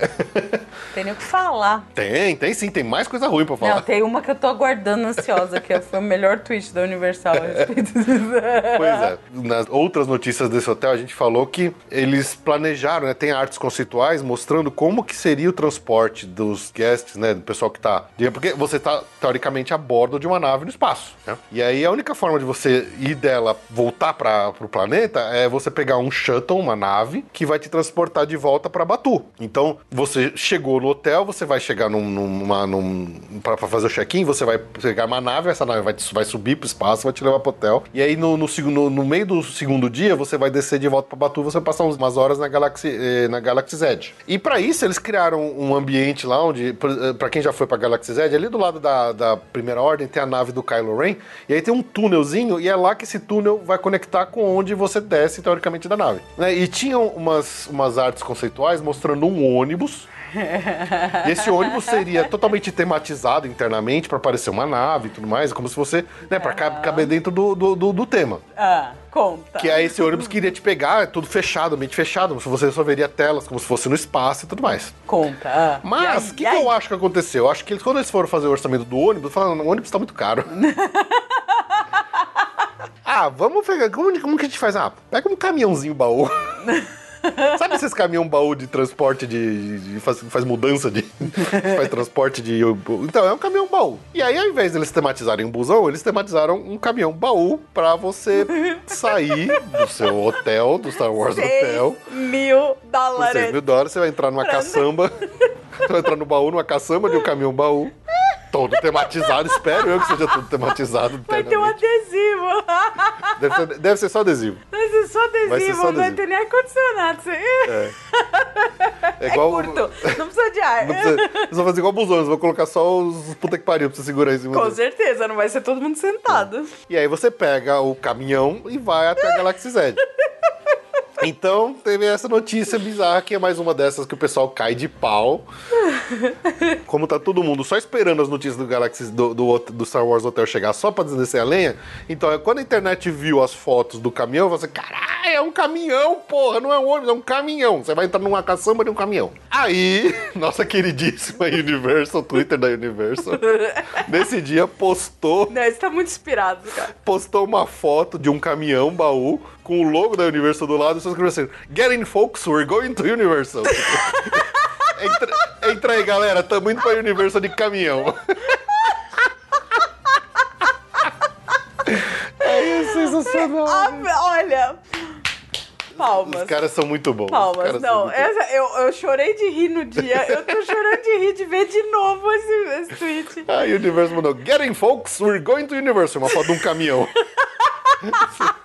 tem nem o que falar. Tem, tem sim, tem mais coisa ruim pra falar. Não, tem uma que eu tô aguardando ansiosa, que foi o melhor tweet da Universal a respeito disso. Pois é. Nas outras notícias desse hotel, a gente falou que eles planejaram, né? Tem artes conceituais mostrando como que seria o transporte dos guests, né? Do pessoal que tá. Porque você tá, teoricamente, a bordo de uma nave no espaço. né? E aí a única forma de você ir dela voltar para pro planeta é você pegar um shuttle, uma nave, que vai te transportar de volta para Batu. Então, você chegou no hotel, você vai chegar num, numa. Num, pra fazer o check-in, você vai pegar uma nave, essa nave vai, te- vai subir pro espaço, vai te levar pro hotel. E aí, no, no, segundo- no meio do segundo dia, você vai descer de volta pra Batu, você vai passar umas horas na Galaxy, eh, na Galaxy Z. E para isso, eles criaram um ambiente lá onde, para quem já foi pra Galaxy Z, ali do lado da, da primeira ordem tem a nave do Kylo Ren, e aí tem um túnelzinho, e é lá que esse túnel vai conectar com onde você desce, teoricamente, da nave. né? E umas, umas artes conceituais mostrando um ônibus. E esse ônibus seria totalmente tematizado internamente para parecer uma nave e tudo mais, como se você, né, para caber dentro do, do, do- do tema. Ah, conta. Que é esse ônibus que iria te pegar, é tudo fechado, ambiente fechado, você só veria telas, como se fosse no espaço e tudo mais. Conta. Ah. Mas, o aí, que, que aí? eu acho que aconteceu? Eu acho que eles, quando eles foram fazer o orçamento do ônibus, falaram, o ônibus tá muito caro. ah, vamos pegar, como, como que a gente faz? Ah, pega um caminhãozinho baú. Sabe esses caminhão baú de transporte de. de- faz, faz mudança de. faz transporte de. Então, é um caminhão baú. E aí, ao invés deles tematizarem um busão, eles tematizaram um caminhão baú pra você sair do seu hotel, do Star Wars Hotel. Mil Por 6 dólares. mil dólares, você vai entrar numa caçamba. você vai entrar no baú, numa caçamba de um caminhão baú. Todo tematizado, espero eu que seja tudo tematizado. Vai ter um adesivo. Deve ser, deve ser só adesivo. Vai ser só adesivo, Vai ser só não vai adesivo. ter nem ar-condicionado. Isso aí. É É igual. curto, não precisa de ar. Não precisa, eles vão fazer igual busões, vão colocar só os puta que pariu pra você segurar em cima Com dele. certeza, não vai ser todo mundo sentado. E aí você pega o caminhão e vai até a Galaxy Z. Então, teve essa notícia bizarra que é mais uma dessas que o pessoal cai de pau. Como tá todo mundo só esperando as notícias do Galaxy do, do, do Star Wars Hotel chegar só pra descer a lenha. Então, é quando a internet viu as fotos do caminhão, você, caralho, é um caminhão, porra, não é um ônibus, é um caminhão. Você vai entrar numa caçamba de um caminhão. Aí, nossa queridíssima Universal, Twitter da Universal, nesse dia postou Não, isso tá muito inspirado, cara. postou uma foto de um caminhão baú com o logo da Universal do lado e só escreveu assim: Get in, folks, we're going to Universal. entra, entra aí, galera, tamo indo pra Universal de caminhão. é sensacional. Ah, olha. Palmas. Os caras são muito bons. Palmas. Não, essa, eu, eu chorei de rir no dia. Eu tô chorando de rir de ver de novo esse, esse tweet. A Universal mandou: Get in, folks, we're going to Universal. Uma foto de um caminhão.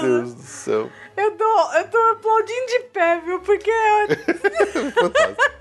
Meu. Deus do céu. Eu tô, eu tô aplaudindo de pé, viu? Porque Fantástico.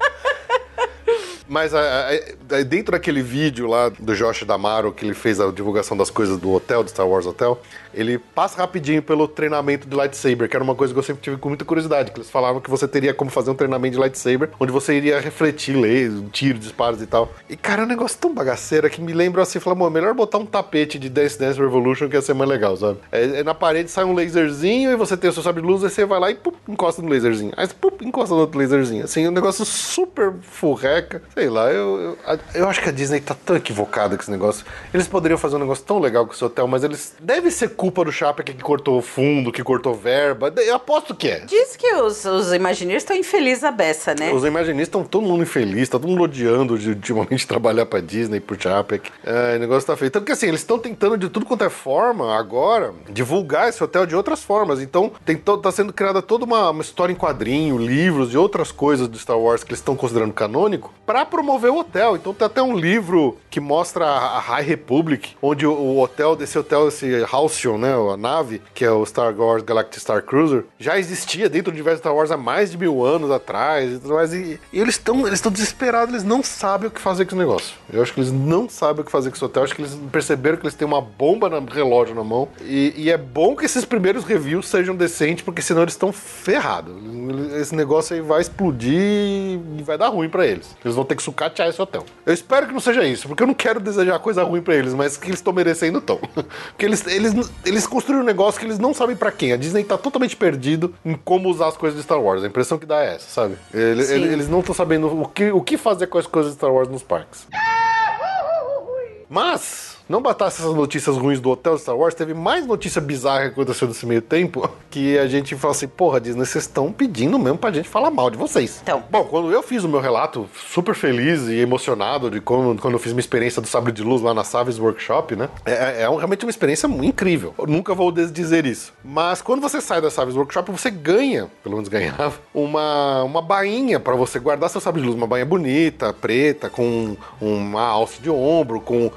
Mas a- a- dentro daquele vídeo lá do Josh Damaro, que ele fez a divulgação das coisas do hotel, do Star Wars Hotel, ele passa rapidinho pelo treinamento de lightsaber, que era uma coisa que eu sempre tive com muita curiosidade, que eles falavam que você teria como fazer um treinamento de lightsaber, onde você iria refletir laser, tiro, disparos e tal. E, cara, é um negócio tão bagaceira que me lembra assim, falar, melhor botar um tapete de Dance Dance Revolution que ia ser mais legal, sabe? É, é na parede sai um laserzinho e você tem o seu sabre de luz, aí você vai lá e pup, encosta no laserzinho. Aí pup, encosta no outro laserzinho. Assim, um negócio super furreca. Sei Sei lá, eu, eu, eu acho que a Disney tá tão equivocada com esse negócio. Eles poderiam fazer um negócio tão legal com esse hotel, mas eles. Deve ser culpa do Chapek que cortou fundo, que cortou verba. Eu aposto que é. Diz que os, os Imagineers estão infelizes a beça, né? Os imaginistas estão todo mundo infeliz, tá todo mundo odiando de ultimamente trabalhar pra Disney, pro Chapek. É, o negócio tá feio. Tanto que assim, eles estão tentando de tudo quanto é forma agora divulgar esse hotel de outras formas. Então, tem tá sendo criada toda uma, uma história em quadrinho, livros e outras coisas do Star Wars que eles estão considerando canônico pra promover o hotel. Então tem até um livro que mostra a High Republic, onde o, hotel desse hotel, esse Halcyon, né, a nave, que é o Star Wars Galactic Star Cruiser, já existia dentro do universo Star Wars há mais de mil anos atrás e tudo mais. E, e eles estão eles estão desesperados, eles não sabem o que fazer com esse negócio. Eu acho que eles não sabem o que fazer com esse hotel. Eu acho que eles perceberam que eles têm uma bomba no relógio na mão. E, e é bom que esses primeiros reviews sejam decentes, porque senão eles estão ferrados. Esse negócio aí vai explodir e vai dar ruim pra eles. Eles vão ter que sucatear esse hotel. Eu espero que não seja isso, porque eu não quero desejar coisa ruim pra eles, mas que eles estão merecendo estão. Porque eles, eles, eles construíram um negócio que eles não sabem pra quem. A Disney tá totalmente perdido em como usar as coisas de Star Wars. A impressão que dá é essa, sabe? Ele- Sim. ele- eles não estão sabendo o que, o que fazer com as coisas de Star Wars nos parques. Mas, não bastasse essas notícias ruins do hotel Star Wars, teve mais notícia bizarra que aconteceu nesse meio tempo, que a gente fala assim, porra, Disney, vocês estão pedindo mesmo pra gente falar mal de vocês. Então. Bom, quando eu fiz o meu relato, super feliz e emocionado de como, quando eu fiz minha experiência do Sabre de Luz lá na Saves Workshop, né? É, é um- realmente uma experiência incrível. Eu nunca vou desdizer isso. Mas quando você sai da Saves Workshop, você ganha, pelo menos ganhava, uma, uma bainha pra você guardar seu Sabre de Luz. Uma bainha bonita, preta, com uma alça de ombro, com...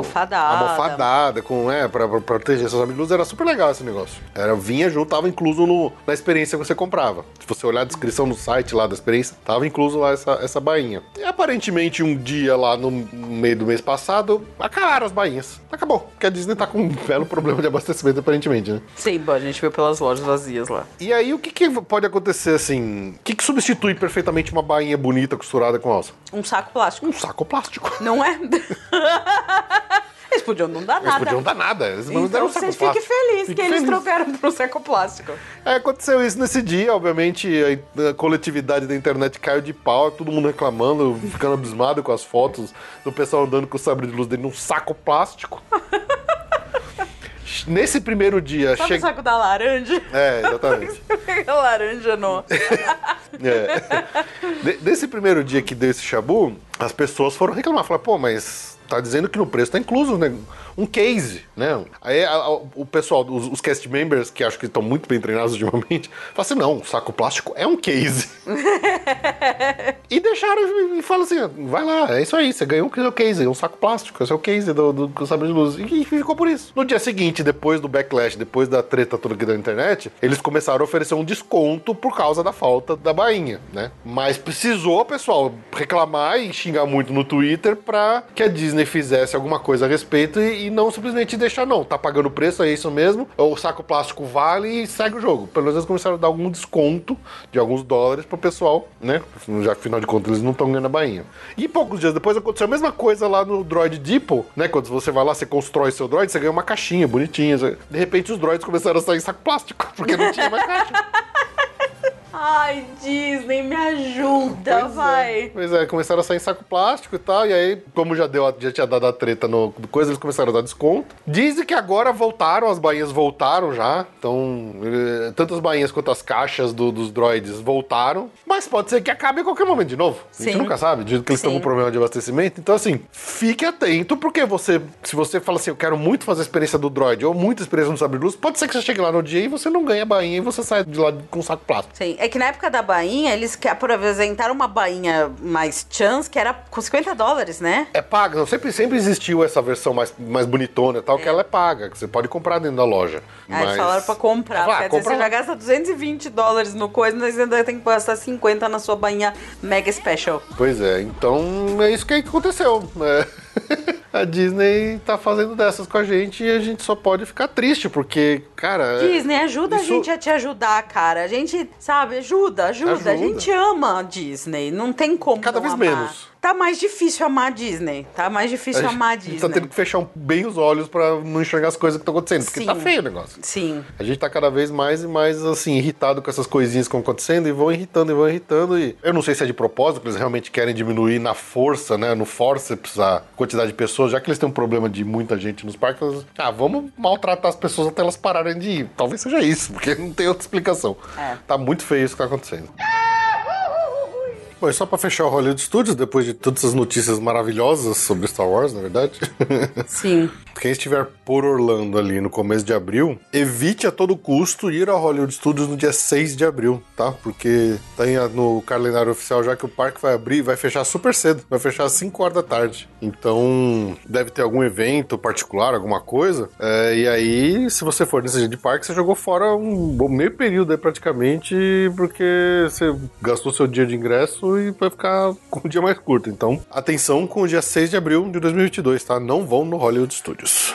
o- Almofadada. Almofadada, com, é, pra, pra proteger seus Luz. Era super legal esse negócio. Era, vinha junto, tava incluso no, na experiência que você comprava. Se você olhar a descrição no site lá da experiência, tava incluso lá essa, essa bainha. E aparentemente um dia lá no meio do mês passado, acabaram as bainhas. Acabou. Porque a Disney tá com um belo problema de abastecimento, aparentemente, né? Sim, a gente viu pelas lojas vazias lá. E aí, o que, que pode acontecer assim? O que, que substitui perfeitamente uma bainha bonita costurada com alça? Um saco plástico. Um saco plástico. Não é? Eles podiam não dar Eles nada. podiam dar nada. Eles não deram Então um saco vocês fiquem felizes Fique que eles feliz. trocaram pro saco plástico. É, aconteceu isso nesse dia, obviamente a, a coletividade da internet caiu de pau, todo mundo reclamando, ficando abismado com as fotos do pessoal andando com o sabre de luz dele num saco plástico. Nesse primeiro dia, Sabe che... o saco da laranja? É, exatamente. A laranja no. É. Ne- Nesse primeiro dia que deu esse chabu, as pessoas foram reclamar. Falaram, pô, mas tá dizendo que no preço tá incluso né, um case, né? Aí a- a- o pessoal, os, os cast members, que acho que estão muito bem treinados ultimamente, falam assim, não, saco plástico é um case. e deixaram e, falam assim, vai lá, é isso aí, você ganhou um case, um saco plástico, esse é o case do, do, do sabre de luz. E, e ficou por isso. No dia seguinte, depois do backlash, depois da treta toda aqui da internet, eles começaram a oferecer um desconto por causa da falta da bainha, né? Mas precisou, pessoal, reclamar e xingar muito no Twitter pra que a Disney fizesse alguma coisa a respeito e, e não simplesmente deixar, não, tá pagando preço, é isso mesmo, o saco plástico vale e segue o jogo. Pelo menos eles começaram a dar algum desconto de alguns dólares pro pessoal, né? Já afinal de contas eles não estão ganhando a bainha. E poucos dias depois aconteceu a mesma coisa lá no Droid Depot, né? Quando você vai lá, você constrói seu droid, você ganha uma caixinha bonitinha. De repente os droids começaram a sair em saco plástico, porque não tinha mais caixa. Ai, Disney, me ajuda, Pois vai. É. Pois é, começaram a sair em saco plástico e tal, e aí, como já deu, já tinha dado a treta no coisa, eles começaram a dar desconto. Dizem que agora voltaram, as bainhas voltaram já, então, eh, tanto as bainhas quanto as caixas do- dos droids voltaram, mas pode ser que acabe a qualquer momento de novo. A gente Sim. nunca sabe, dizem que eles estão Sim. com problema de abastecimento, então assim, fique atento, porque você, se você fala assim, eu quero muito fazer a experiência do droid, ou muita experiência no sabre luz, pode ser que você chegue lá no dia e você não ganhe a bainha e você saia de lá com um saco plástico. Sim, é que na época da bainha, eles apresentaram uma bainha mais chance, que era com 50 dólares, né? É paga, sempre, sempre existiu essa versão mais, mais bonitona e tal, que ela é paga, que você pode comprar dentro da loja. Aí eles falaram pra comprar. Ah, compra você já gasta 220 dólares no coisa, mas ainda tem que gastar 50 na sua bainha mega special. Pois é, então é isso que aconteceu. né? a Disney tá fazendo dessas com a gente e a gente só pode ficar triste, porque, cara. Disney, ajuda É, isso- a gente a te ajudar, cara. A gente, sabe, ajuda, ajuda. Ajuda. A gente ama a Disney. Não tem como Cada vez amar. menos. Tá mais difícil amar a Disney. Tá mais difícil amar a A gente Disney. tá tendo que fechar bem os olhos pra não enxergar as coisas que estão acontecendo, porque Sim. tá feio o negócio. Sim. A gente tá cada vez mais e mais, assim, irritado com essas coisinhas que estão acontecendo e vão irritando e vão irritando. E eu não sei se é de propósito, que eles realmente querem diminuir na força, né? No forceps a quantidade de pessoas, já que eles têm um problema de muita gente nos parques. eles- ah, vamos maltratar as pessoas até elas pararem de ir. Talvez seja isso, porque não tem outra explicação. É. Tá muito feio isso que tá acontecendo. Bom, e só pra fechar o Hollywood Studios, depois de todas essas notícias maravilhosas sobre Star Wars, na verdade. Sim. Quem estiver por Orlando ali no começo de abril, evite a todo custo ir ao Hollywood Studios no dia 6 de abril, tá? Porque tem a- no calendário oficial já que o parque vai abrir, vai fechar super cedo, vai fechar às 5 horas da tarde. Então, deve ter algum evento particular, alguma coisa. É, e aí, se você for nesse dia de parque, você jogou fora um bom meio período aí praticamente, porque você gastou seu dia de ingresso e vai ficar com o dia mais curto. Então, atenção com o dia 6 de abril de 2022, tá? Não vão no Hollywood Studios.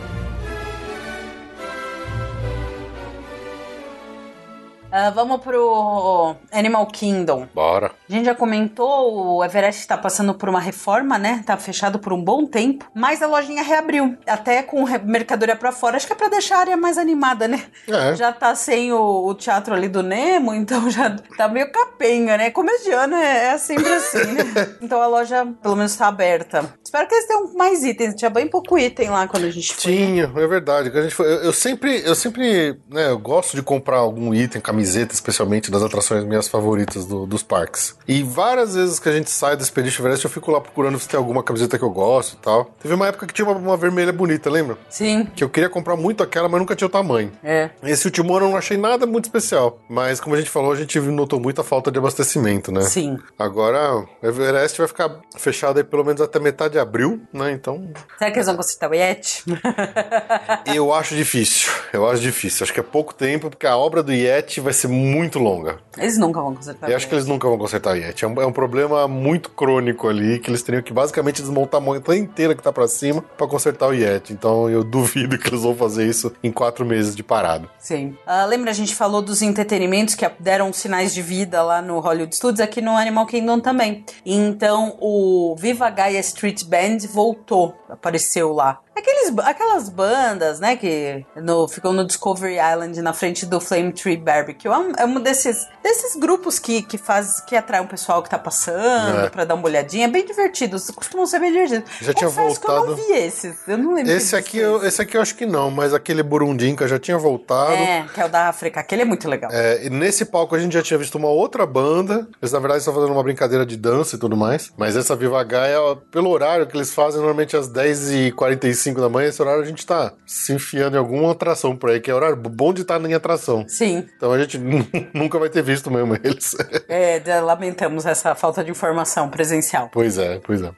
Ah, vamos pro Animal Kingdom. Bora. A gente já comentou, o Everest tá passando por uma reforma, né? Tá fechado por um bom tempo, mas a lojinha reabriu. Até com mercadoria pra fora, acho que é pra deixar a área mais animada, né? É. Já tá sem o, o teatro ali do Nemo, então já tá meio capenga, né? Começo de ano é, é sempre assim, né? Então a loja, pelo menos, tá aberta. Espero que eles tenham mais itens. Tinha bem pouco item lá quando a gente foi. Tinha, é verdade. a gente foi- eu, eu sempre, eu sempre, né, eu gosto de comprar algum item, camiseta, especialmente das atrações minhas favoritas do- dos parques. E várias vezes que a gente sai do Expedition Everest, eu fico lá procurando se tem alguma camiseta que eu gosto e tal. Teve uma época que tinha uma, uma vermelha bonita, lembra? Sim, Que eu queria comprar muito aquela, mas nunca tinha o tamanho. é. Esse último ano eu não achei nada muito especial. Mas como a gente falou, a gente notou muita falta de abastecimento, né? Sim. Agora, o Everest vai ficar fechado aí pelo menos até metade de abril, né? Então, Será que eles vão consertar o Yeti? eu acho difícil. Eu acho difícil. Acho que é pouco tempo, porque a obra do Yeti vai ser muito longa. Eles nunca vão consertar Eu acho que eles nunca vão consertar o Yeti. É um, é um problema muito crônico ali, que eles teriam que basicamente desmontar a montanha inteira que tá pra cima pra consertar o Yeti. Então eu duvido que eles vão fazer isso em quatro meses de parada. Sim. Ah, lembra, a gente falou dos entretenimentos que deram sinais de vida lá no Hollywood Studios, aqui no Animal Kingdom também. Então, o Viva Gaia Street Band voltou, apareceu lá. Aqueles, aquelas bandas, né, que no, ficam no Discovery Island na frente do Flame Tree Barbecue. É um, é um desses, desses grupos que, que faz que atrai um pessoal que tá passando É. pra dar uma olhadinha. É bem divertidos, costumam ser bem divertidos. Já tinha Confesso que eu não voltado- vi esses. Eu não lembro. Esse aqui, eu, esse aqui eu acho que não, mas aquele Burundinca já tinha voltado. É, que é o da África. Aquele é muito legal. É, e nesse palco a gente já tinha visto uma outra banda. Eles, na verdade, estão fazendo uma brincadeira de dança e tudo mais. Mas essa Viva Gaia, pelo horário que eles fazem, normalmente às 10h45 da manhã, esse horário a gente tá se enfiando em alguma atração por aí, que é horário bom de estar em atração. Sim. Então a gente nunca vai ter visto mesmo eles. É, lamentamos essa falta de informação presencial. pois é, pois é.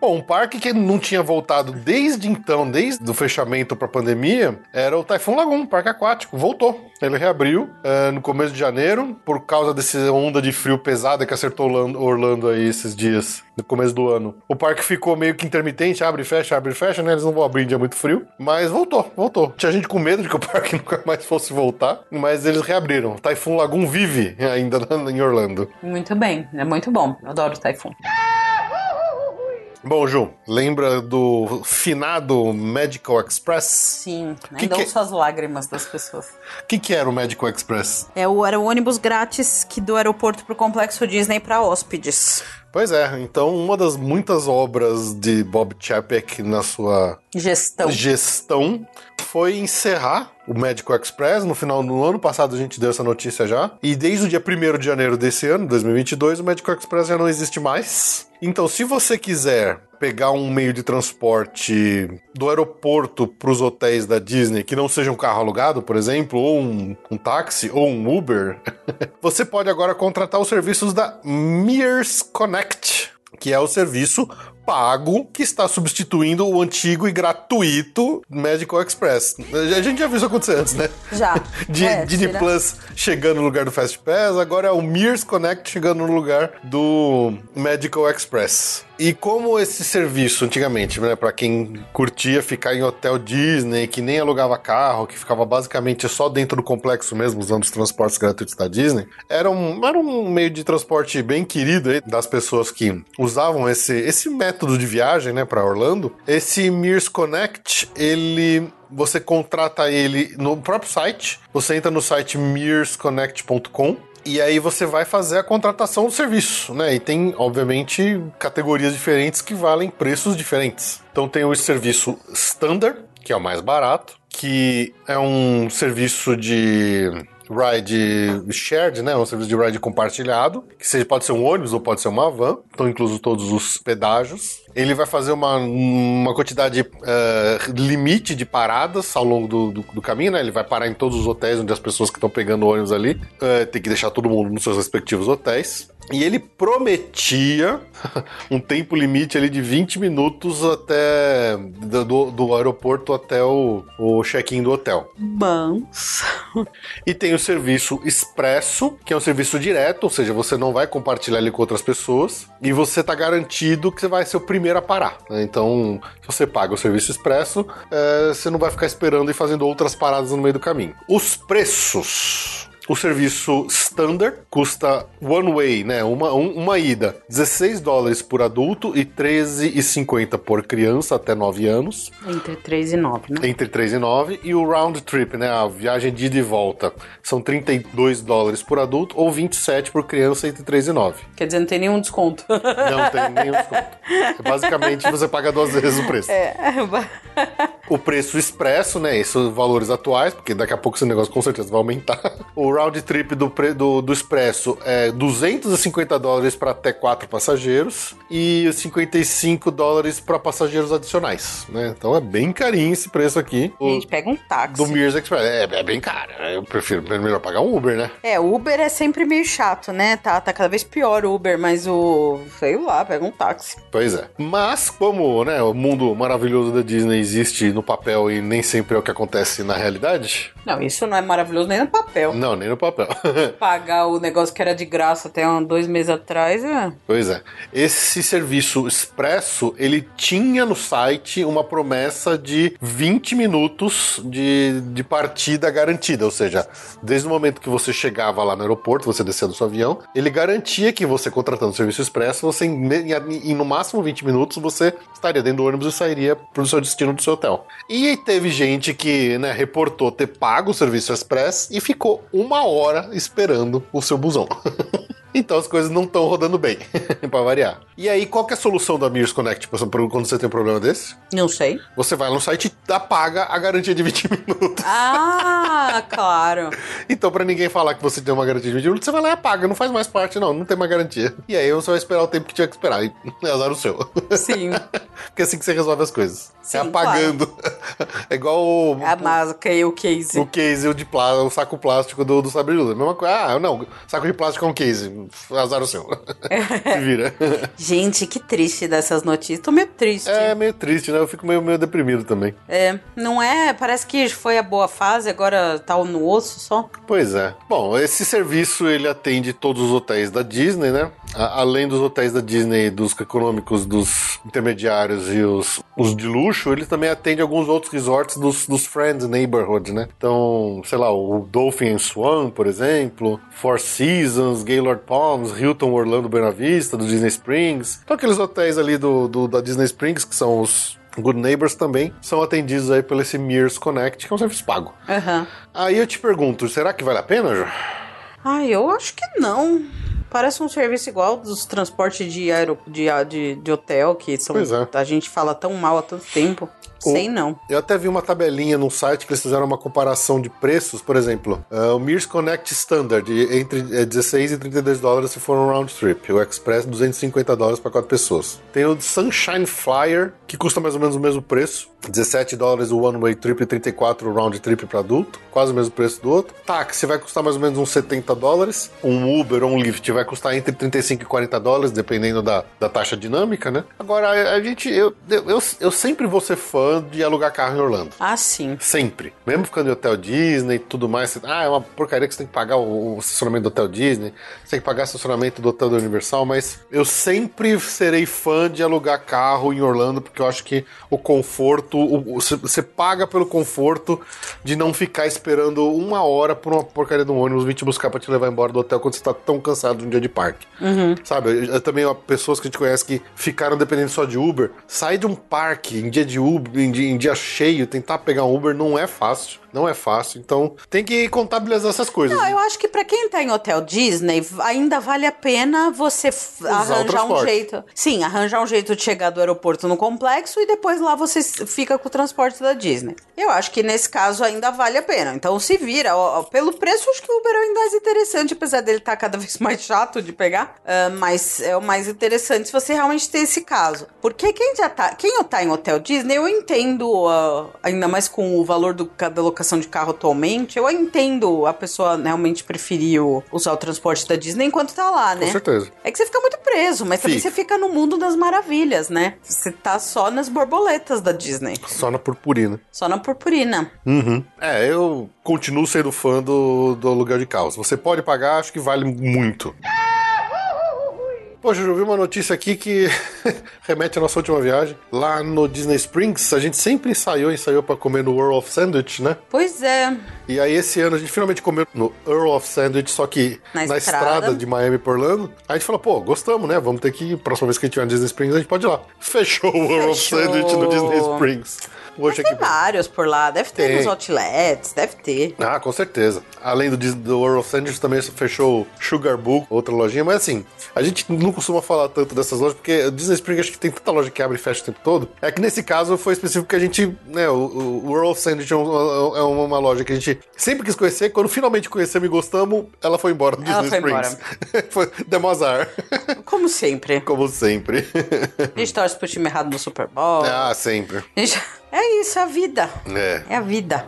Bom, um parque que não tinha voltado desde então, desde o fechamento para a pandemia, era o Typhoon Lagoon, parque aquático. Voltou. Ele reabriu eh, no começo de janeiro, por causa dessa onda de frio pesada que acertou Orlando, aí esses dias, no começo do ano. O parque ficou meio que intermitente, abre e fecha, abre e fecha, né? Eles não vão abrir em dia muito frio, mas voltou, voltou. Tinha gente com medo de que o parque nunca mais fosse voltar, mas eles reabriram. Typhoon Lagoon vive ainda em Orlando. Muito bem, é muito bom. Eu adoro o Typhoon. Bom, Ju, lembra do finado Medical Express? Sim, Que ainda que- ouço as lágrimas das pessoas. O que, que era o Medical Express? É o, era o ônibus grátis que do aeroporto pro complexo Disney pra hóspedes. Pois é, então uma das muitas obras de Bob Chapek na sua Gestão. gestão foi encerrar o Medical Express. No final do ano passado a gente deu essa notícia já. E desde o dia 1 de janeiro desse ano, 2022, o Medical Express já não existe mais. Então, se você quiser pegar um meio de transporte do aeroporto para os hotéis da Disney que não seja um carro alugado, por exemplo, ou um, um táxi ou um Uber, você pode agora contratar os serviços da Mears Connect, que é o serviço pago que está substituindo o antigo e gratuito Medical Express. A gente já viu isso acontecer antes, né? Já. De É, Disney? Plus chegando no lugar do Fast Pass, agora é o Mears Connect chegando no lugar do Medical Express. E como esse serviço antigamente, né, para quem curtia ficar em hotel Disney, que nem alugava carro, que ficava basicamente só dentro do complexo mesmo, usando os transportes gratuitos da Disney, era um, era um meio de transporte bem querido aí das pessoas que usavam esse, esse método de viagem, né, para Orlando. Esse Mears Connect, ele você contrata ele no próprio site. Você entra no site mearsconnect.com e aí você vai fazer a contratação do serviço, né? E tem, obviamente, categorias diferentes que valem preços diferentes. Então tem o serviço Standard, que é o mais barato, que é um serviço de ride shared, né? Um serviço de ride compartilhado, que seja, pode ser um ônibus ou pode ser uma van, estão inclusos todos os pedágios. Ele vai fazer uma, uma quantidade eh, limite de paradas ao longo do, do, do caminho, né? Ele vai parar em todos os hotéis onde as pessoas que estão pegando ônibus ali. eh, tem que deixar todo mundo nos seus respectivos hotéis. E ele prometia um tempo limite ali de 20 minutos até do, do- aeroporto até o, o check-in do hotel. Bons. E tem o serviço expresso, que é um serviço direto, ou seja, você não vai compartilhar ele com outras pessoas e você tá garantido que você vai ser o primeiro a parar. né? Então, se você paga o serviço expresso, eh, você não vai ficar esperando e fazendo outras paradas no meio do caminho. Os preços. O serviço standard custa one way, né? Uma, um- uma ida, 16 dólares por adulto e 13,50 por criança até 9 anos Entre 3 e 9, né? entre 3 e 9 e o round trip, né, a viagem de ida e volta, são 32 dólares por adulto ou 27 por criança entre 3 e 9. Quer dizer, não tem nenhum desconto. Não tem nenhum desconto. Basicamente você paga duas vezes o preço. É. O preço expresso, né, esses valores atuais, porque daqui a pouco esse negócio com certeza vai aumentar. O round trip do, do, do expresso é 250 dólares para até 4 passageiros e 55 dólares para passageiros adicionais, né? Então é bem carinho esse preço aqui. A gente pega um táxi. Do Mears Express. É, é bem caro. né? Eu prefiro é melhor pagar um Uber, né? É, o Uber é sempre meio chato, né? Tá, tá cada vez pior o Uber, mas o. sei lá, pega um táxi. Pois é. Mas, como né, o mundo maravilhoso da Disney existe no papel e nem sempre é o que acontece na realidade. Não, isso não é maravilhoso nem no papel. Não, nem no papel. Pagar o negócio que era de graça até um, dois meses atrás é. Pois é. Esse serviço expresso, ele tinha no site uma promessa de 20 minutos de, de partida garantida. Ou seja, desde o momento que você chegava lá no aeroporto, você descia do seu avião, ele garantia que você contratando o serviço expresso, você em, em- em no máximo 20 minutos, você estaria dentro do ônibus e sairia para o seu destino do seu hotel. E teve gente que né, reportou ter pago o serviço express e ficou uma hora esperando o seu busão. Então as coisas não estão rodando bem, pra variar. E aí, qual que é a solução da Mears Connect quando você tem um problema desse? Não sei. Você vai no site e apaga a garantia de 20 minutos. Ah, claro. Então, pra ninguém falar que você tem uma garantia de 20 minutos, você vai lá e apaga, não faz mais parte, não, não tem mais garantia. E aí você vai esperar o tempo que tinha que esperar. E é azar o seu. Sim. Porque é assim que você resolve as coisas. Sim, é apagando. É igual o, A máscara e o case. o case de plástico, o saco plástico do, do sabre luz. Mesma coisa. Ah, não, saco de plástico é um case. Azar o seu. Se vira. Gente, que triste dessas notícias. Tô meio triste. É meio triste, né? Eu fico meio, meio deprimido também. É, não é? Parece que foi a boa fase, agora tá no osso só. Pois é. Bom, esse serviço ele atende todos os hotéis da Disney, né? A- além dos hotéis da Disney, dos econômicos, dos intermediários e os, os de luxo, ele também atende alguns outros resorts dos, dos Friends Neighborhood, né? Então, sei lá, o Dolphin and Swan, por exemplo, Four Seasons, Gaylord Palms, Hilton Orlando Buena Vista, do Disney Springs. Então, aqueles hotéis ali do, do- da Disney Springs, que são os Good Neighbors também, são atendidos aí pelo esse Mears Connect, que é um serviço pago. Aham. Aí eu te pergunto, será que vale a pena, Ju? Ai, eu acho que não. Parece um serviço igual dos transportes de, aero, de, de, de hotel, que são, é. a gente fala tão mal há tanto tempo. Sei não. Eu até vi uma tabelinha num site que eles fizeram uma comparação de preços, por exemplo, uh, o Mears Connect Standard entre é, 16 e 32 dólares se for um round trip, o Express 250 dólares para quatro pessoas. Tem o Sunshine Flyer, que custa mais ou menos o mesmo preço, 17 dólares o one way trip e 34 o round trip para adulto, quase o mesmo preço do outro. Táxi vai custar mais ou menos uns 70 dólares, um Uber ou um Lyft vai custar entre 35 e 40 dólares, dependendo da, da taxa dinâmica, né? Agora, a, a gente, eu, eu, eu, eu sempre vou ser fã de alugar carro em Orlando. Ah, sim. Sempre. Mesmo ficando em hotel Disney e tudo mais. você- Ah, é uma porcaria que você tem que pagar o, o estacionamento do hotel Disney. Você tem que pagar o estacionamento do hotel da Universal. Mas eu sempre serei fã de alugar carro em Orlando, porque eu acho que o conforto. o- o- Você paga pelo conforto de não ficar esperando uma hora por uma porcaria de um ônibus vir te buscar pra te levar embora do hotel quando você tá tão cansado de um dia de parque. Sabe? Eu, eu também, ó, pessoas que a gente conhece que ficaram dependendo só de Uber. Sair de um parque em dia de Uber, em dia, cheio, tentar pegar um Uber não é fácil. Não é fácil. Então, tem que contabilizar essas coisas. Não, eu acho que pra quem tá em hotel Disney, ainda vale a pena você o arranjar um jeito. Sim, arranjar um jeito de chegar do aeroporto no complexo e depois lá você fica com o transporte da Disney. Eu acho que nesse caso ainda vale a pena. Então se vira. Ó, pelo preço, acho que o Uber é ainda mais interessante, apesar dele estar cada vez mais chato de pegar. Ah, mas é o mais interessante se você realmente ter esse caso. Porque quem já tá. Quem tá em hotel Disney, eu entendo, ah, ainda mais com o valor do, da locação de carro atualmente, eu entendo a pessoa realmente preferir usar o transporte da Disney enquanto tá lá, né? Com certeza. É que você fica muito preso, mas também Fica. você fica no mundo das maravilhas, né? Você tá só nas borboletas da Disney. Só na purpurina. Só na purpurina. Uhum. É, eu continuo sendo fã do, do aluguel de carros. Você pode pagar, acho que vale muito. Poxa, eu vi uma notícia aqui que remete à nossa última viagem. Lá no Disney Springs, a gente sempre ensaiou, ensaiou pra comer no World of Sandwich, né? Pois é. E aí esse ano a gente finalmente comeu no Earl of Sandwich, só que Na na, estrada. estrada. de Miami por Orlando. Aí a gente falou, pô, gostamos, né? Vamos ter que, próxima vez que a gente tiver no Disney Springs, a gente pode ir lá. Fechou o Earl of. Sandwich no Disney Springs. Poxa, Tem vários por lá. Deve ter Tem. nos outlets, deve ter. Ah, com certeza. Além do, do World of Sandwich, também fechou o Sugar Book, outra lojinha. Mas assim, a gente não costuma falar tanto dessas lojas, porque o Disney Springs acho que tem tanta loja que abre e fecha o tempo todo. É que nesse caso foi específico que a gente, né, o, o World of Sandwich é, um- é uma loja que a gente sempre quis conhecer. Quando finalmente conhecemos e gostamos, ela foi embora do Ela Disney foi Springs. foi demos azar, Como sempre. como sempre. A gente torce pro time errado no Super Bowl. ah, sempre. Gente- É isso, é a vida. É. É a vida.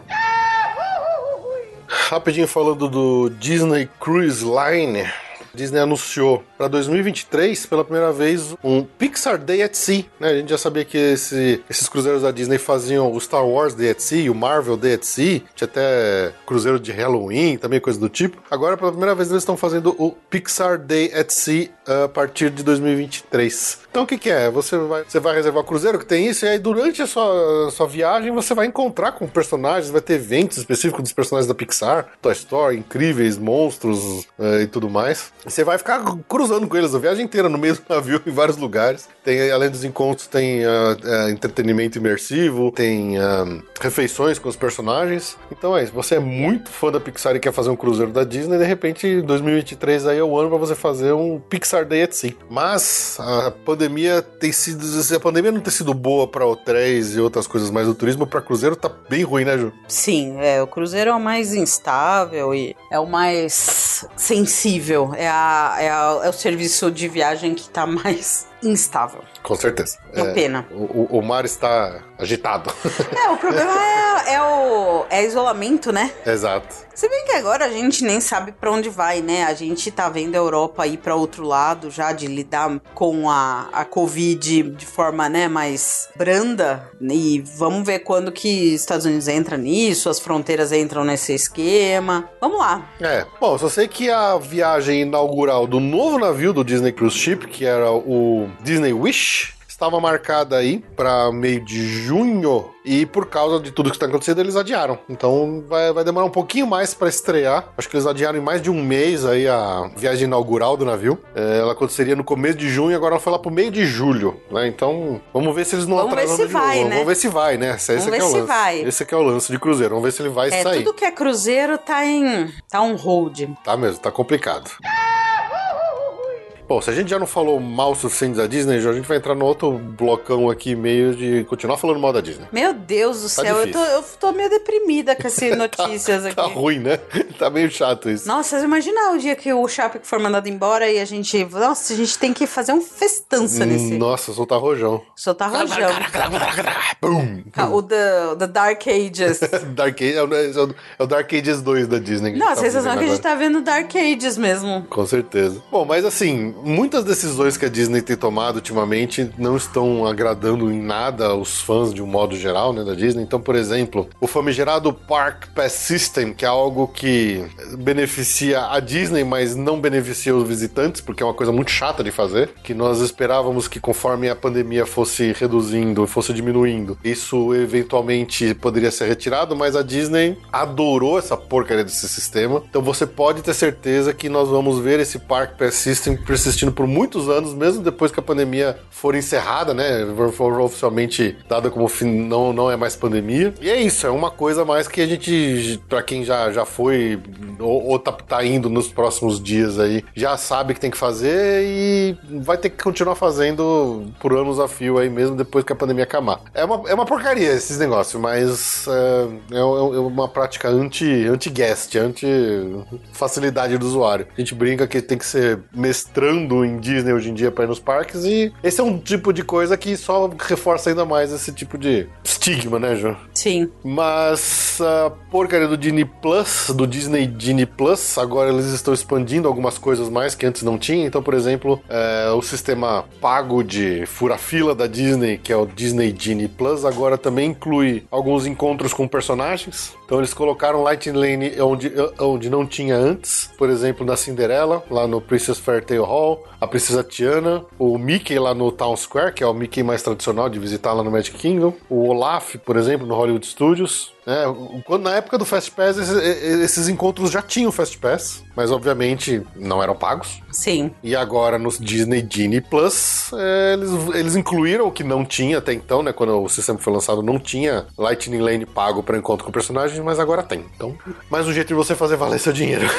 Rapidinho falando do Disney Cruise Line. Disney anunciou para 2023, pela primeira vez, um Pixar Day at Sea. né? A gente já sabia que esse- esses cruzeiros da Disney faziam o Star Wars Day at Sea, o Marvel Day at Sea, tinha até cruzeiro de Halloween, também coisa do tipo. Agora, pela primeira vez, eles estão fazendo o Pixar Day at Sea ah, a partir de 2023. Então, o que, que é? Você vai, você vai reservar o cruzeiro que tem isso, e aí durante a sua, sua viagem você vai encontrar com personagens, vai ter eventos específicos dos personagens da Pixar, Toy Story, incríveis, monstros eh, e tudo mais. Você vai ficar cruzando com eles a viagem inteira no mesmo navio em vários lugares. Tem, além dos encontros, tem ah, ah, entretenimento imersivo, tem refeições com os personagens. Então é isso. Você é muito fã da Pixar e quer fazer um cruzeiro da Disney, de repente 2023 aí é o ano para você fazer um Pixar Day at Sea. Mas a pandemia tem sido, se a pandemia não ter sido boa para hotéis e outras coisas mais do turismo, para cruzeiro tá bem ruim, né, Ju? Sim, é, o cruzeiro é o mais instável e é o mais sensível. É, a, é, a- é o serviço de viagem que tá mais instável. Com certeza. Uma pena. O, o- mar está agitado. É, o problema é, é o é isolamento, né? Exato. Se bem que agora a gente nem sabe pra onde vai, né? A gente tá vendo a Europa ir pra outro lado já de lidar com a, a Covid de forma, né, mais branda. E vamos ver quando que Estados Unidos entra nisso, as fronteiras entram nesse esquema. Vamos lá. É. Bom, só sei que a viagem inaugural do novo navio do Disney Cruise Ship, que era o Disney Wish, estava marcada aí para meio de junho e por causa de tudo que está acontecendo eles adiaram. Então vai, vai demorar um pouquinho mais para estrear. Acho que eles adiaram em mais de um mês aí a viagem inaugural do navio. É, ela aconteceria no começo de junho, agora ela foi lá pro meio de julho, né? Então vamos ver se eles não Vamos ver atrasam se de novo. vai, né? Vamos ver se vai, né? Esse Vamos aqui ver é o se lance. vai. Esse aqui é o lance de cruzeiro. Vamos ver se ele vai É, sair. tudo que é cruzeiro tá em tá um hold. Tá mesmo, tá complicado. Bom, se a gente já não falou mal o suficiente da Disney, já a gente vai entrar no outro blocão aqui, meio de continuar falando mal da Disney. Meu Deus do Tá céu, eu tô, eu tô meio deprimida com essas notícias aqui. Tá ruim, né? Tá meio chato isso. Nossa, imagina o dia que o Chape for mandado embora e a gente. Nossa, a gente tem que fazer um festança nesse. Nossa, soltar rojão. Soltar rojão. Bum! o the, the Dark Ages. Dark Age, é, o, é o- é o Dark Ages 2 da Disney. Não, a tá sensação é que a gente tá vendo Dark Ages mesmo. Com certeza. Bom, mas assim, muitas decisões que a Disney tem tomado ultimamente não estão agradando em nada os fãs de um modo geral, né, da Disney. Então, por exemplo, o famigerado Park Pass System, que é algo que beneficia a Disney, mas não beneficia os visitantes, porque é uma coisa muito chata de fazer, que nós esperávamos que conforme a pandemia fosse reduzindo, fosse diminuindo, isso eventualmente poderia ser retirado, mas a Disney adorou essa porcaria desse sistema. Então você pode ter certeza que nós vamos ver esse Park Pass System persistindo por muitos anos, mesmo depois que a pandemia for encerrada, né? For, oficialmente dada como fim, não, não é mais pandemia. E é isso, é uma coisa mais que a gente, pra quem já, já foi ou, ou tá, tá indo nos próximos dias aí, já sabe que tem que fazer e vai ter que continuar fazendo por anos a fio aí mesmo depois que a pandemia acabar. É uma, é uma porcaria esses negócios, mas é, é- é uma prática anti- anti-guest, anti-facilidade do usuário. A gente brinca que tem que ser mestrando em Disney hoje em dia pra ir nos parques e esse é um tipo de coisa que só reforça ainda mais esse tipo de estigma, né, João? Sim. Mas a porcaria do Disney Plus, do Disney Disney Plus, agora eles estão expandindo algumas coisas mais que antes não tinha. Então, por exemplo, é, o sistema pago de fura-fila da Disney, que é o Disney Genie Plus, agora também inclui alguns encontros com personagens. Então eles colocaram Lightning Lane onde, onde não tinha antes. Por exemplo, na Cinderela, lá no Princess Fairtale Hall, a Princesa Tiana, o Mickey lá no Town Square, que é o Mickey mais tradicional de visitar lá no Magic Kingdom, o Olaf, por exemplo, no Hollywood Studios. É, quando, na época do Fast Pass, esses, esses encontros já tinham Fast Pass, mas obviamente não eram pagos. Sim. E agora no Disney Genie Plus, é, eles, eles incluíram o que não tinha até então, né? Quando o sistema foi lançado, não tinha Lightning Lane pago para encontro com personagens, mas agora tem. Então, mais um jeito de você fazer valer seu dinheiro.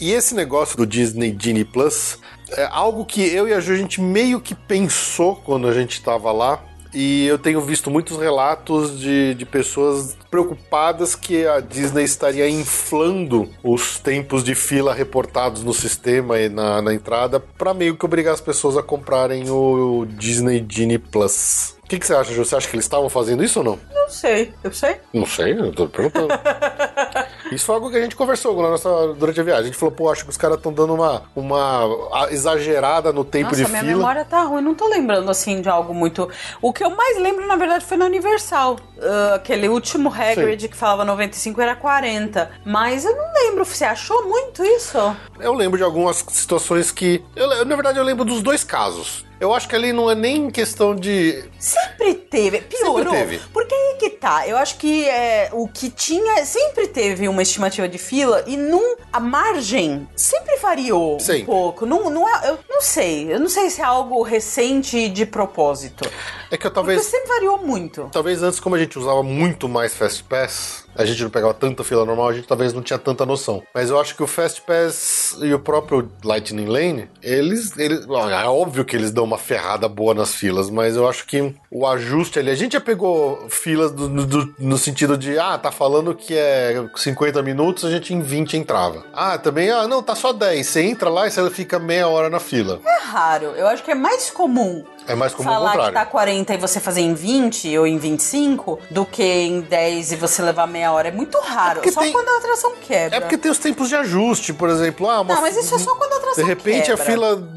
E esse negócio do Disney Genie Plus é algo que eu e a Ju a gente meio que pensou quando a gente estava lá. E eu tenho visto muitos relatos de, de pessoas preocupadas que a Disney estaria inflando os tempos de fila reportados no sistema e na, na entrada para meio que obrigar as pessoas a comprarem o Disney Genie Plus. O que, que você acha, Ju? Você acha que eles estavam fazendo isso ou não? Não sei. Eu sei. Não sei, eu tô perguntando. Isso foi algo que a gente conversou nossa- durante a viagem. A gente falou, pô, acho que os caras estão dando uma, uma exagerada no tempo Nossa, de minha fila. memória tá ruim. Não tô lembrando, assim, de algo muito... O que eu mais lembro, na verdade, foi na Universal. Ah, aquele último Hagrid que falava 95 era 40. Mas eu não lembro. Você achou muito isso? Eu lembro de algumas situações que. Eu, na verdade, eu lembro dos dois casos. Eu acho que ali não é nem questão de. Sempre teve. Piorou. Sempre teve. Porque aí que tá. Eu acho que é, o que tinha. Sempre teve uma estimativa de fila e num, a margem sempre variou um pouco. Não, não é, eu não sei. Eu não sei se é algo recente de propósito. É que eu Porque talvez. sempre variou muito. Talvez antes, como a gente usava muito mais Fast Pass, a gente não pegava tanta fila normal, a gente talvez não tinha tanta noção. Mas eu acho que o Fast Pass e o próprio Lightning Lane, eles. eles é óbvio que eles dão uma ferrada boa nas filas, mas eu acho que o ajuste ali. A gente já pegou filas do- do- no sentido de, ah, tá falando que é 50 minutos, a gente em 20 entrava. Ah, também, ah, não, tá só 10. Você entra lá e você fica meia hora na fila. É raro. Eu acho que é mais comum É mais comum falar que tá 40 e você fazer em 20 ou em 25 do que em 10 e você levar meia hora. É muito raro. porque só tem- quando a atração quebra. É porque tem os tempos de ajuste, por exemplo. Ah, uma Não, mas isso é só quando a atração De repente quebra. a fila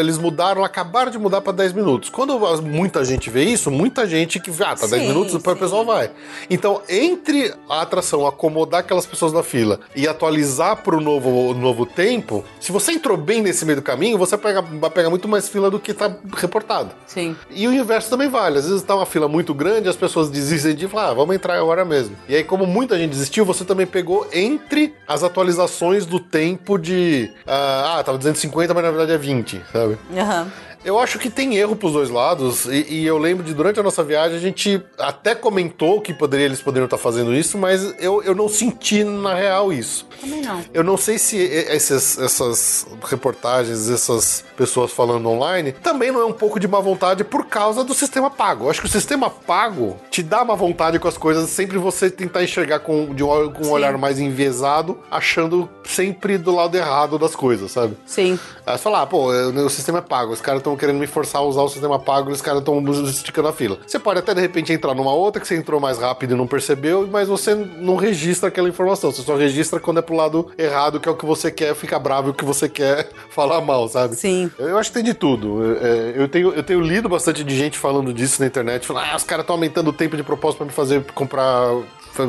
eles mudaram, acabaram de mudar para 10 minutos. Quando muita gente vê isso, muita gente que vê, ah, tá 10 Sim, minutos, depois o pessoal vai. Então, entre a atração acomodar aquelas pessoas na fila e atualizar para o novo, novo tempo, se você entrou bem nesse meio do caminho, você pega, vai pegar muito mais fila do que tá reportado. Sim. E o inverso também vale. Às vezes tá uma fila muito grande, as pessoas desistem de falar, ah, vamos entrar agora mesmo. E aí, como muita gente desistiu, você também pegou entre as atualizações do tempo de. ah, ah, tava 250, mas na verdade é 20, sabe? Aham. Eu acho que tem erro pros dois lados, e, e eu lembro de durante a nossa viagem a gente até comentou que poderia, eles poderiam estar fazendo isso, mas eu, eu não senti na real isso. Também não. Eu não sei se esses, essas reportagens, essas pessoas falando online, também não é um pouco de má vontade por causa do sistema pago. Eu acho que o sistema pago te dá má vontade com as coisas, sempre você tentar enxergar com, de um, com um olhar mais enviesado, achando sempre do lado errado das coisas, sabe? Sim. Aí você fala, ah, pô, o sistema é pago, os caras estão querendo me forçar a usar o sistema pago, os caras estão esticando a fila. Você pode até de repente entrar numa outra que você entrou mais rápido e não percebeu, mas você não registra aquela informação, você só registra quando é pro lado errado, que é o que você quer ficar bravo, o que você quer falar mal, sabe? Sim. Eu acho que tem de tudo. É, Eu tenho, eu tenho lido bastante de gente falando disso na internet, falando, ah, os caras estão aumentando o tempo de propósito pra me fazer comprar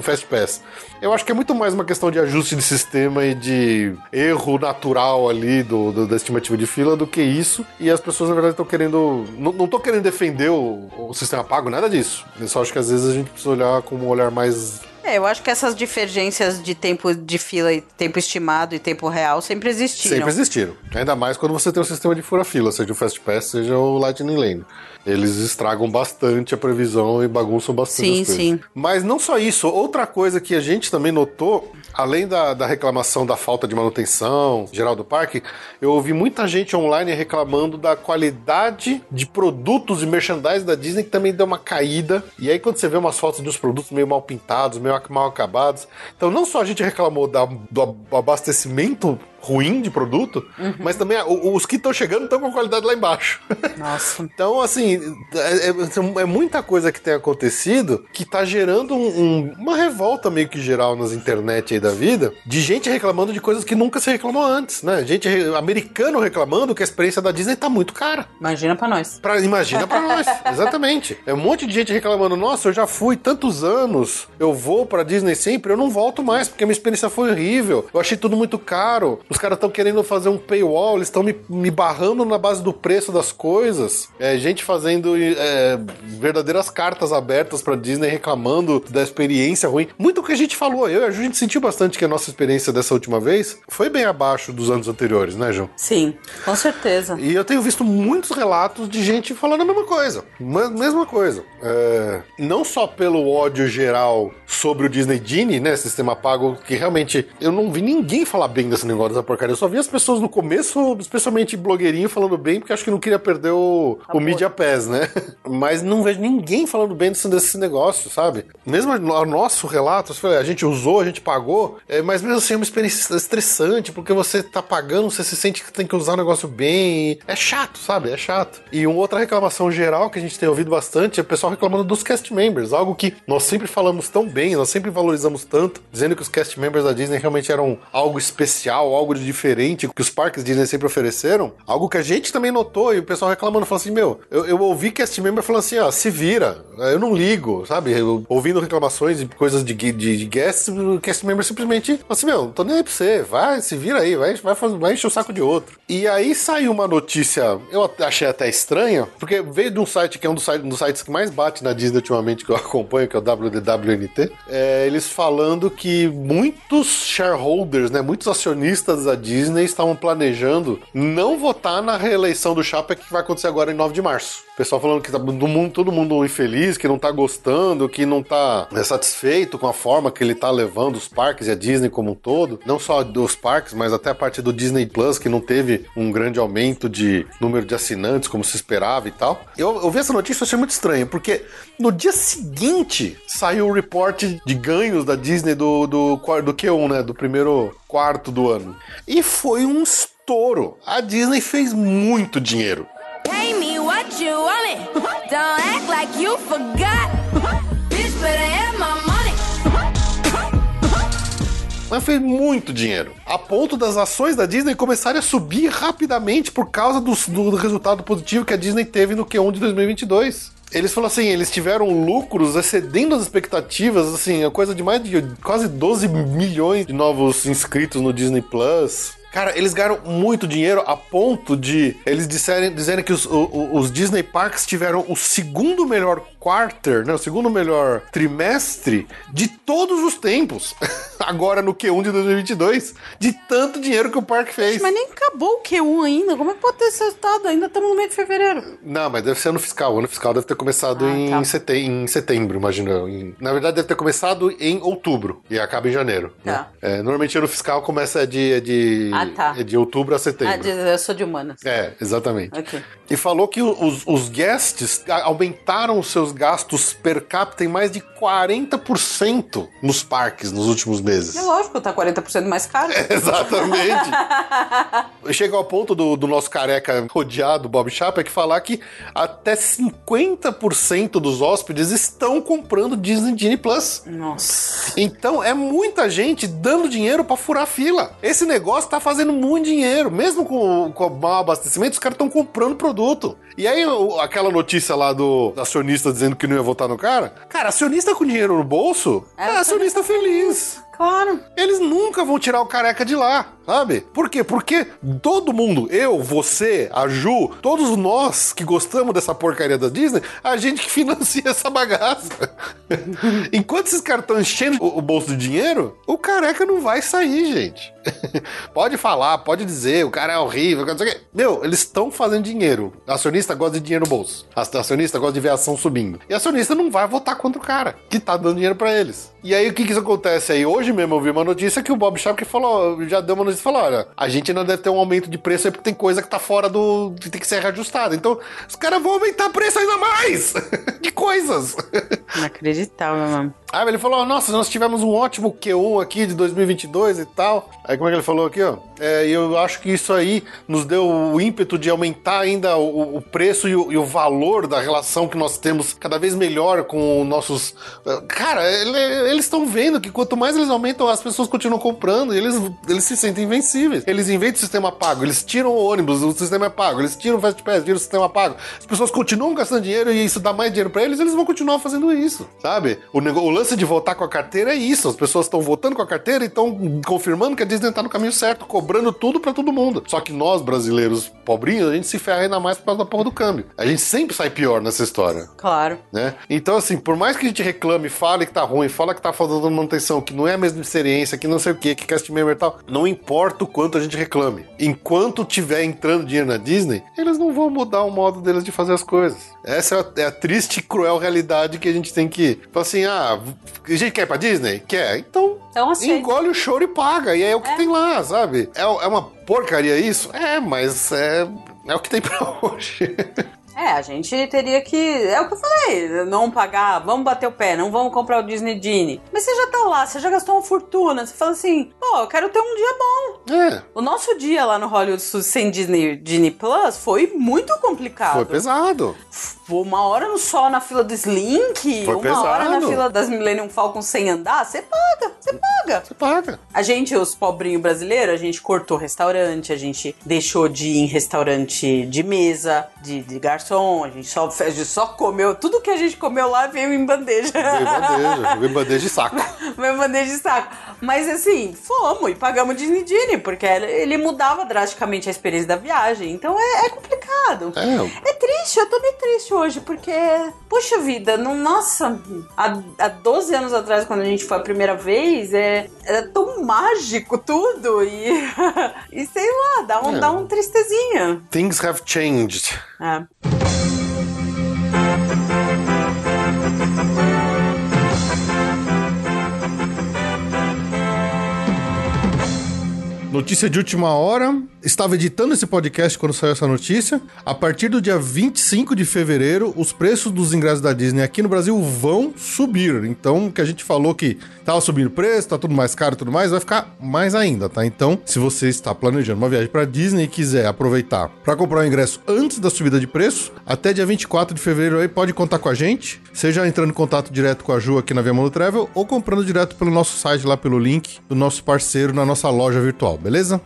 Fast Pass. Eu acho que é muito mais uma questão de ajuste de sistema e de erro natural ali do, do- da estimativa de fila do que isso. E as pessoas, na verdade, estão querendo. Não, não tô querendo defender o, o sistema pago, nada disso. Eu só acho que às vezes a gente precisa olhar com um olhar mais. É, eu acho que essas divergências de tempo de fila e tempo estimado e tempo real sempre existiram. Sempre existiram. Ainda mais quando você tem um sistema de fura-fila, seja o Fast Pass, seja o Lightning Lane. Eles estragam bastante a previsão e bagunçam bastante Sim, as coisas. sim. Mas não só isso, outra coisa que a gente também notou, além da, da reclamação da falta de manutenção geral do parque, eu ouvi muita gente online reclamando da qualidade de produtos e merchandising da Disney que também deu uma caída. E aí quando você vê umas fotos dos produtos meio mal pintados, meio mal acabados. Então não só a gente reclamou da- do abastecimento ruim de produto, mas também a- o- os que estão chegando estão com qualidade lá embaixo. Nossa. Então, assim, é, é- é muita coisa que tem acontecido que tá gerando um- um- uma revolta meio que geral nas internet aí da vida, de gente reclamando de coisas que nunca se reclamou antes, né? Gente re- americano reclamando que a experiência da Disney tá muito cara. Imagina pra nós. Pra, imagina pra nós, exatamente. É um monte de gente reclamando: nossa, eu já fui tantos anos, eu vou pra Disney sempre, eu não volto mais, porque a minha experiência foi horrível, eu achei tudo muito caro. Os caras estão querendo fazer um paywall, eles estão me, me barrando na base do preço das coisas. É, gente fazendo é, verdadeiras cartas abertas pra Disney reclamando da experiência ruim. Muito o que a gente falou, eu e a Ju, a gente sentiu bastante que a nossa experiência dessa última vez foi bem abaixo dos anos anteriores, né, João? Sim, com certeza. E eu tenho visto muitos relatos de gente falando a mesma coisa. Ma- Mesma coisa. É, não só pelo ódio geral sobre o Disney Genie, né? Sistema pago, que realmente eu não vi ninguém falar bem desse negócio porcaria. Eu só vi as pessoas no começo, especialmente blogueirinho, falando bem, porque acho que não queria perder o, o Media Pass, né? Mas não vejo ninguém falando bem desse, desse negócio, sabe? Mesmo o nosso relato, foi, a gente usou, a gente pagou, é, mas mesmo assim é uma experiência estressante, porque você tá pagando, você se sente que tem que usar o negócio bem. É chato, sabe? É chato. E uma outra reclamação geral que a gente tem ouvido bastante é o pessoal reclamando dos cast members, algo que nós sempre falamos tão bem, nós sempre valorizamos tanto, dizendo que os cast members da Disney realmente eram algo especial, algo de diferente, que os parques Disney sempre ofereceram. Algo que a gente também notou e o pessoal reclamando, falando assim: Meu, eu, eu ouvi cast member falando assim: Ó, se vira, eu não ligo, sabe? Eu, ouvindo reclamações de coisas de, de, de guests, o cast member simplesmente falou assim: Meu, tô nem aí pra você, vai, se vira aí, vai, vai, vai encher o saco de outro. E aí saiu uma notícia, eu achei até estranha, porque veio de um site que é um dos, um dos sites que mais bate na Disney ultimamente, que eu acompanho, que é o WDWNT, é, eles falando que muitos shareholders, né, muitos acionistas da Disney estavam planejando não votar na reeleição do Chapa que vai acontecer agora em 9 de março. O pessoal falando que tá do mundo, todo mundo infeliz, que não tá gostando, que não tá é, satisfeito com a forma que ele tá levando os parques e a Disney como um todo. Não só dos parques, mas até a parte do Disney Plus, que não teve um grande aumento de número de assinantes como se esperava e tal. Eu, eu vi essa notícia e achei muito estranho, porque no dia seguinte saiu o report de ganhos da Disney do, do, do Q1, né? Do primeiro quarto do ano. E foi um estouro. A Disney fez muito dinheiro. Pay me what you. Don't act like you forgot. Bitch, better have my money. Mas fez muito dinheiro. A ponto das ações da Disney começarem a subir rapidamente por causa dos- do, resultado positivo que a Disney teve no Q1 de 2022. Eles falaram assim, eles tiveram lucros excedendo as expectativas, assim, a coisa de mais de quase 12 milhões de novos inscritos no Disney Plus. Cara, eles ganharam muito dinheiro a ponto de eles disserem, dizerem que os, o- o- os Disney Parks tiveram o segundo melhor quarter, né, o segundo melhor trimestre de todos os tempos. Agora no Q1 de 2022, de tanto dinheiro que o parque fez. Mas nem acabou o Q1 ainda. Como é que pode ter esse resultado? Ainda estamos no meio de fevereiro. Não, mas deve ser ano fiscal. O ano fiscal deve ter começado Ah, em, tá. sete- em setembro, imagina. Em- na verdade, deve ter começado em outubro e acaba em janeiro. né? Tá. É, normalmente ano fiscal começa de, é de, Ah, tá. é de outubro a setembro. Ah, eu sou de humanas. É, exatamente. Ok. E falou que os, os guests aumentaram os seus gastos per capita em mais de 40% nos parques nos últimos meses. É lógico, tá 40% mais caro. Exatamente. Chega ao ponto do, do nosso careca rodeado, Bob Chapek, falar que até 50% dos hóspedes estão comprando Disney Genie Plus. Nossa. Então é muita gente dando dinheiro pra furar fila. Esse negócio tá fazendo muito dinheiro. Mesmo com, com o mau abastecimento, os caras estão comprando produto. E aí, aquela notícia lá do acionista dizendo que não ia votar no cara. Cara, acionista com dinheiro no bolso é, É, acionista feliz. Claro. Eles nunca vão tirar o careca de lá, sabe? Por quê? Porque todo mundo, eu, você, a Ju, todos nós que gostamos dessa porcaria da Disney, a gente que financia essa bagaça. Enquanto esses caras estão enchendo o, o bolso de dinheiro, o careca não vai sair, gente. pode falar, pode dizer, o cara é horrível, não sei o quê. Meu, eles estão fazendo dinheiro. Acionista gosta de dinheiro no bolso. Acionista gosta de ver a ação subindo. E acionista não vai votar contra o cara que tá dando dinheiro pra eles. E aí, o que que isso acontece aí? Hoje mesmo eu vi uma notícia que o Bob Chapek falou, já deu uma e falou: olha, a gente ainda deve ter um aumento de preço aí porque tem coisa que tá fora do. que tem que ser reajustada. Então, os caras vão aumentar preço ainda mais de coisas. Inacreditável, mano. Aí ele falou: Nossa, nós tivemos um ótimo Q1 aqui de 2022 e tal. Aí como é que ele falou aqui, ó? É, eu acho que isso aí nos deu o ímpeto de aumentar ainda o, o preço e o, e o valor da relação que nós temos cada vez melhor com nossos. Cara, ele- eles estão vendo que quanto mais eles aumentam, as pessoas continuam comprando e eles, eles se sentem invencíveis. Eles inventam o sistema pago, eles tiram o ônibus, o sistema é pago, eles tiram o Fast Pass, tiram o sistema pago. As pessoas continuam gastando dinheiro e isso dá mais dinheiro pra eles, eles vão continuar fazendo isso, sabe? O, o lance de votar com a carteira é isso. As pessoas estão votando com a carteira e estão confirmando que a Disney tá no caminho certo, cobrando tudo pra todo mundo. Só que nós, brasileiros pobrinhos, a gente se ferra ainda mais por causa da porra do câmbio. A gente sempre sai pior nessa história Claro. né? Então, assim, por mais que a gente reclame, fale que tá ruim, fala que tá faltando manutenção, que não é a mesma experiência, que não sei o que, que cast member e tal, não importa o quanto a gente reclame. Enquanto tiver entrando dinheiro na Disney, eles não vão mudar o modo deles de fazer as coisas. Essa é a, é a triste e cruel realidade que a gente tem que. Falar assim, ah, a gente quer ir pra Disney? Quer. Então. Então aceita. Engole o choro e paga. E é o que tem lá, sabe? É, é uma porcaria isso? É, mas é, é o que tem pra hoje. É, a gente teria que. É o que eu falei, não pagar, vamos bater o pé, não vamos comprar o Disney Genie. Mas você já tá lá, você já gastou uma fortuna, você fala assim, pô, eu quero ter um dia bom. É, O nosso dia lá no Hollywood Studios sem Disney Genie Plus foi muito complicado. foi pesado. Uma hora no sol na fila do Slink, Foi uma hora na pesado. fila das Millennium Falcon sem andar, você paga, você paga. Você paga. A gente, os pobrinhos brasileiros, a gente cortou restaurante, a gente deixou de ir em restaurante de mesa, de, de garçom, a gente, só, a gente só comeu, tudo que a gente comeu lá veio em bandeja. Veio bandeja, veio bandeja de saco. Veio em bandeja de saco. Mas assim, fomos e pagamos Disney Genie, porque ele mudava drasticamente a experiência da viagem. Então é, é complicado. É. É triste, eu tô meio triste hoje, porque, puxa vida, não, nossa, há, há 12 anos atrás, quando a gente foi a primeira vez, é, era tão mágico tudo e, e sei lá, dá um, É. dá um tristezinha. Things have changed. É. Notícia de última hora. Estava editando esse podcast quando saiu essa notícia. A partir do dia 25 de fevereiro, os preços dos ingressos da Disney aqui no Brasil vão subir. Então, o que a gente falou que tava subindo o preço, tá tudo mais caro e tudo mais, vai ficar mais ainda, tá? Então, se você está planejando uma viagem para Disney e quiser aproveitar para comprar o ingresso antes da subida de preço, até dia 24 de fevereiro aí pode contar com a gente, seja entrando em contato direto com a Ju aqui na Via Mundo Travel ou comprando direto pelo nosso site lá pelo link do nosso parceiro na nossa loja virtual, beleza?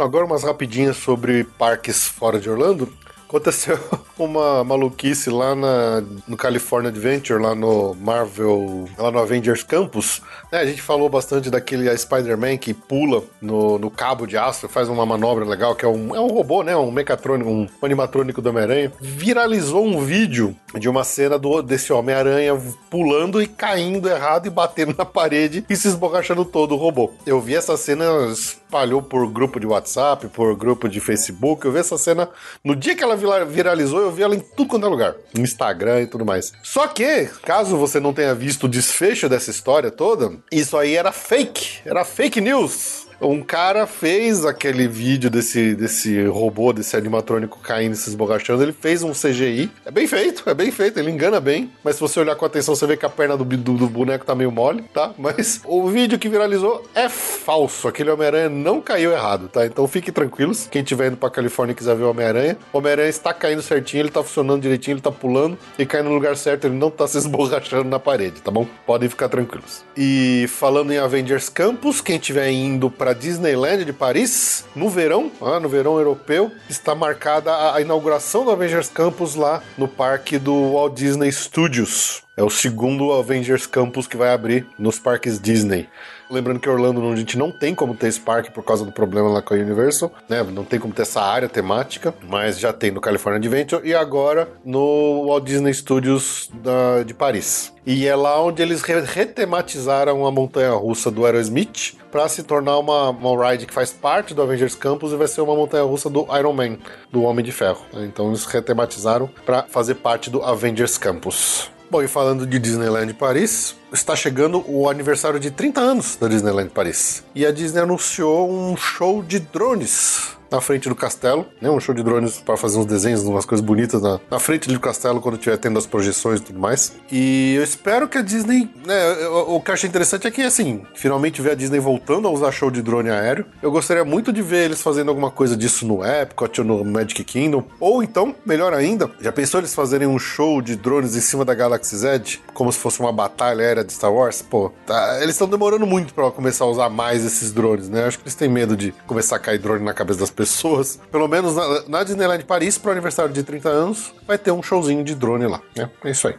Agora umas rapidinhas sobre parques fora de Orlando. Aconteceu uma maluquice lá na, no California Adventure, lá no Marvel, lá no Avengers Campus. né? a gente falou bastante daquele Spider-Man que pula no, no cabo de aço, faz uma manobra legal, que é um, é um robô, né? Um mecatrônico, um animatrônico do Homem-Aranha. Viralizou um vídeo de uma cena do, desse Homem-Aranha pulando e caindo errado e batendo na parede e se esborrachando todo o robô. Eu vi essa cena, espalhou por grupo de WhatsApp, por grupo de Facebook. Eu vi essa cena no dia que ela viralizou, eu vi ela em tudo quanto é lugar, no Instagram e tudo mais. Só que, caso você não tenha visto o desfecho dessa história toda, isso aí era fake, era fake news. Um cara fez aquele vídeo desse, desse robô, desse animatrônico caindo e se esborrachando. Ele fez um CGI. É bem feito, é bem feito. Ele engana bem. Mas se você olhar com atenção, você vê que a perna do, do, do boneco tá meio mole, tá? Mas o vídeo que viralizou é falso. Aquele Homem-Aranha não caiu errado, tá? Então fiquem tranquilos. Quem estiver indo pra Califórnia e quiser ver o Homem-Aranha, o Homem-Aranha está caindo certinho, ele tá funcionando direitinho, ele tá pulando e caindo no lugar certo. Ele não tá se esborrachando na parede, tá bom? Podem ficar tranquilos. E falando em Avengers Campus, quem estiver indo pra Disneyland de Paris, no verão, ah, no verão europeu, está marcada a inauguração do Avengers Campus lá no parque do Walt Disney Studios. É o segundo Avengers Campus que vai abrir nos parques Disney. Lembrando que Orlando a gente não tem como ter esse parque por causa do problema lá com a Universal, né? Não tem como ter essa área temática, mas já tem no California Adventure e agora no Walt Disney Studios da- de Paris. E é lá onde eles re- retematizaram a montanha russa do Aerosmith para se tornar uma, uma ride que faz parte do Avengers Campus e vai ser uma montanha russa do Iron Man, do Homem de Ferro. Então eles retematizaram para fazer parte do Avengers Campus. Bom, e falando de Disneyland Paris, está chegando o aniversário de 30 anos da Disneyland Paris. E a Disney anunciou um show de drones na frente do castelo, né? Um show de drones para fazer uns desenhos, umas coisas bonitas na, na frente do castelo quando estiver tendo as projeções e tudo mais. E eu espero que a Disney, né? eu- O que eu achei interessante é que, assim, finalmente ver a Disney voltando a usar show de drone aéreo. Eu gostaria muito de ver eles fazendo alguma coisa disso no Epcot ou no Magic Kingdom. Ou então, melhor ainda, já pensou eles fazerem um show de drones em cima da Galaxy Z? Como se fosse uma batalha aérea de Star Wars? Pô, tá- eles estão demorando muito para começar a usar mais esses drones, né? Acho que eles têm medo de começar a cair drone na cabeça das pessoas. Pelo menos na, na Disneyland Paris, pro aniversário de 30 anos, vai ter um showzinho de drone lá, né? É isso aí.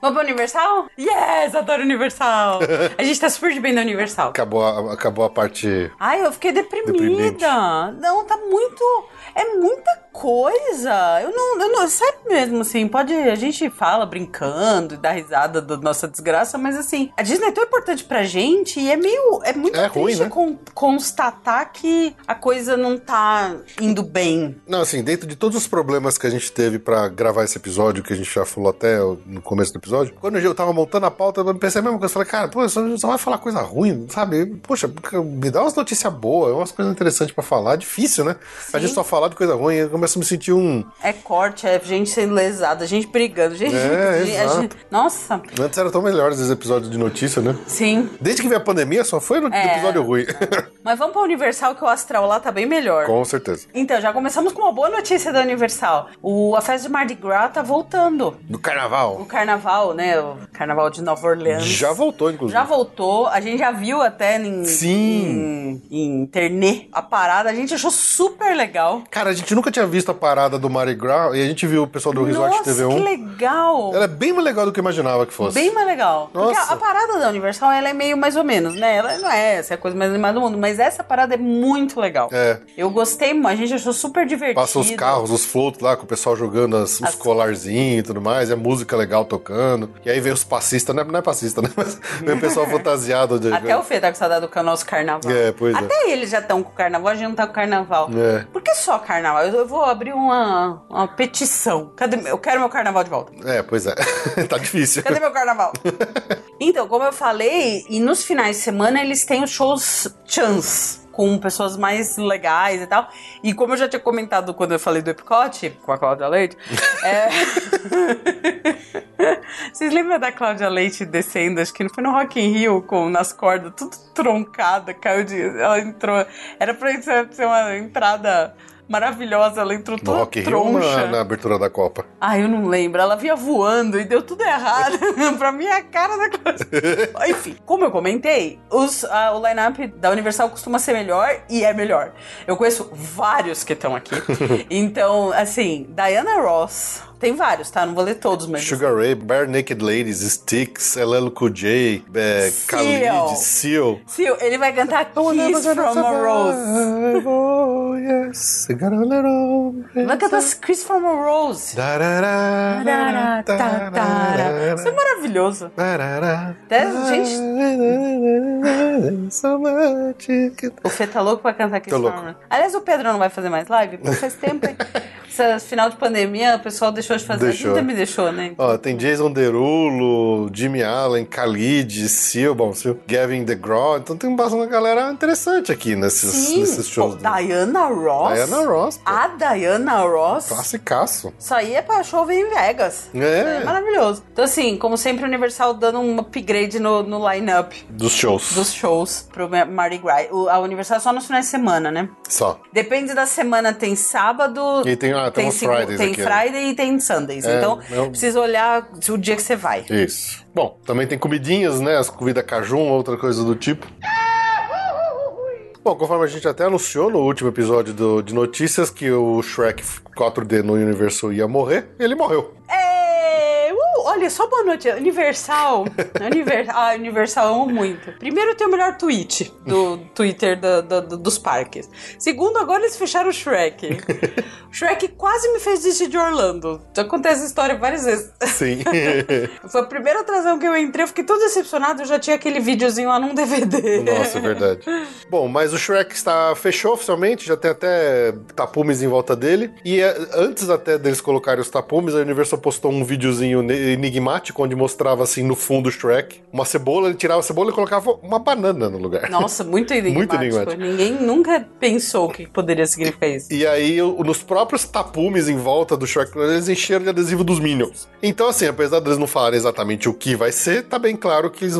Vamos pro Universal? Yes, adoro Universal. A gente tá super de bem da Universal. Acabou a, acabou a parte. Ai, eu fiquei deprimida. Deprimente. Não, tá muito. É muita coisa. Eu não, eu não. Sério mesmo, assim. Pode. A gente fala brincando e dá risada da nossa desgraça, mas assim, a Disney é tão importante pra gente e é meio. É muito É ruim, né? con- constatar que a coisa não tá indo bem. Não, assim, dentro de todos os problemas que a gente teve pra gravar esse episódio, que a gente já falou até no começo do episódio, quando eu tava montando a pauta, eu pensei a mesma coisa. Falei, cara, pô, só, só vai falar coisa ruim, sabe? Poxa, me dá umas notícias boas, umas coisas interessantes pra falar. Difícil, né? A gente só falar de coisa ruim, eu começo a me sentir um. É corte, é gente sendo lesada, gente brigando, gente. É, a exato. gente- nossa, Antes eram tão melhores esses episódios de notícia, né? sim. Desde que veio a pandemia, só foi no É. episódio ruim. Mas vamos pra Universal que o astral lá tá bem melhor. Com certeza. Então, já começamos com uma boa notícia da Universal. O, a festa de Mardi Gras tá voltando. Do carnaval. O carnaval, né? O carnaval de Nova Orleans. Já voltou, inclusive. Já voltou. A gente já viu até em, Sim. em, em internet a parada. A gente achou super legal. Cara, a gente nunca tinha visto a parada do Mardi Gras e a gente viu o pessoal do Resort Nossa, TV1. que legal. Ela é bem mais legal do que eu imaginava que fosse. Bem mais legal. Porque Nossa. a, a parada da Universal, ela é meio mais ou menos, né? Ela não é essa é a coisa mais animada do mundo, mas essa parada é muito legal. É. Eu gostei, muito, a gente achou super divertido. Passa os carros, os floats lá, com o pessoal jogando as- os As- colarzinhos e tudo mais, é música legal tocando. E aí vem os passistas, não é, não é passista, né? Mas vem o pessoal fantasiado de. Até o Fê tá com saudade do nosso carnaval. É, pois é. Até eles já estão com o carnaval, a gente não tá com o carnaval. É. Por que só carnaval? Eu, vou abrir uma, uma petição. Cadê, eu quero meu carnaval de volta. É, pois é. tá difícil. Cadê meu carnaval? então, como eu falei, e nos finais de semana eles têm os shows chance. Com pessoas mais legais e tal. E como eu já tinha comentado quando eu falei do Epicote, com a Cláudia Leite, é... Vocês lembram da Cláudia Leite descendo? Acho que foi no Rock in Rio, com, nas cordas, tudo troncada, caiu de. Ela entrou. Era pra ser uma entrada maravilhosa. Ela entrou No toda Rock Rio troncha. na, na abertura da Copa? Ah, eu não lembro. Ela vinha voando e deu tudo errado. pra mim, é a cara da coisa. Enfim, como eu comentei, os, a- o line-up da Universal costuma ser melhor e é melhor. Eu conheço vários que estão aqui. então, assim, Diana Ross. Tem vários, tá? Não vou ler todos, mas. Sugar Ray, Bare Naked Ladies, Styx, LL Cool J, é, Seal. Khalid, Seal. Sil, ele vai cantar Kiss from a Rose. Oh, yes. You gotta let on. Vai cantar Kiss from a Rose. Isso é maravilhoso. gente, o Fê tá louco pra cantar Kiss from a. Rose. Aliás, o Pedro não vai fazer mais live? Porque faz tempo, hein? Esse final de pandemia, o pessoal deixou de fazer. Deixou. Ainda me deixou, né? Ó, tem Jason Derulo, Jimmy Allen, Khalid, Seal, bom, Seal, Gavin DeGraw. Então tem bastante galera interessante aqui nesses, Sim. nesses shows. Pô, Diana Ross. Diana Ross, pô. A Diana Ross. Classicaço. Isso aí é pra show em Vegas. É. É maravilhoso. Então, assim, como sempre, o Universal dando um upgrade no, no line-up Dos shows. dos shows pro Mardi Gras. O- a Universal é só nos finais de semana, né? Só. Depende da semana, tem sábado. E tem- ah, tem segu- Fridays Tem aqui, né? Friday e tem Sundays. É, então, eu- precisa olhar o dia que você vai. Isso. Bom, também tem comidinhas, né? As comida cajun, outra coisa do tipo. Bom, conforme a gente até anunciou no último episódio do- de notícias que o Shrek 4D no Universal ia morrer, ele morreu. É, olha, só boa noite. Universal. Univer, ah, Universal, amo muito. Primeiro, tem o melhor tweet do Twitter da- da- do- dos parques. Segundo, agora eles fecharam o Shrek. O Shrek quase me fez desistir de Orlando. Já contei essa história várias vezes. Sim. Foi a primeira atração que eu entrei, eu fiquei todo decepcionado. Eu já tinha aquele videozinho lá num DVD. Nossa, é verdade. Bom, mas o Shrek está fechou oficialmente, já tem até tapumes em volta dele. E é, antes até deles colocarem os tapumes, a Universal postou um videozinho enigmático onde mostrava assim no fundo o Shrek uma cebola, ele tirava a cebola e colocava uma banana no lugar. Nossa, muito enigmático. enigmático. Ninguém nunca pensou o que poderia significar isso. E aí, nos próprios tapumes em volta do Shrek, eles encheram de adesivo dos Minions. Então, assim, apesar deles não falarem exatamente o que vai ser, tá bem claro que eles,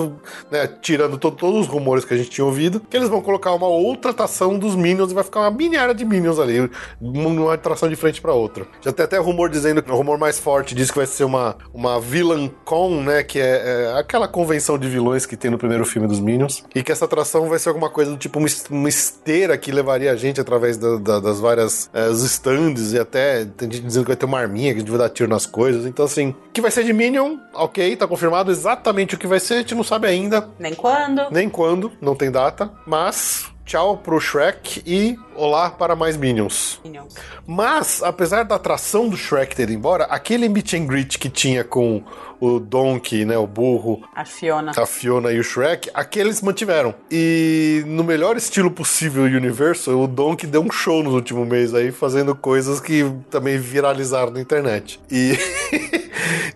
né, tirando to- todos os rumores que a gente tinha ouvido, que eles vão colocar uma outra atração dos Minions e vai ficar uma mini área de Minions ali, uma uma atração de frente pra outra. Já tem até rumor dizendo que o rumor mais forte diz que vai ser uma, uma Villain Con, né, que é, é aquela convenção de vilões que tem no primeiro filme dos Minions, e que essa atração vai ser alguma coisa do tipo uma, es- uma esteira que levaria a gente através da- da- das várias os stands e até tem gente dizendo que vai ter uma arminha que a gente vai dar tiro nas coisas. Então, assim, que vai ser de Minion, ok, tá confirmado exatamente o que vai ser, a gente não sabe ainda, Nem quando. nem quando, não tem data, mas tchau pro Shrek e olá para mais Minions. Minions. Mas, apesar da atração do Shrek ter ido embora, aquele meet and greet que tinha com o Donkey, né, o burro, A Fiona. a Fiona e o Shrek, aqueles mantiveram. E no melhor estilo possível Universal, o Donkey deu um show nos últimos meses aí, fazendo coisas que também viralizaram na internet. E.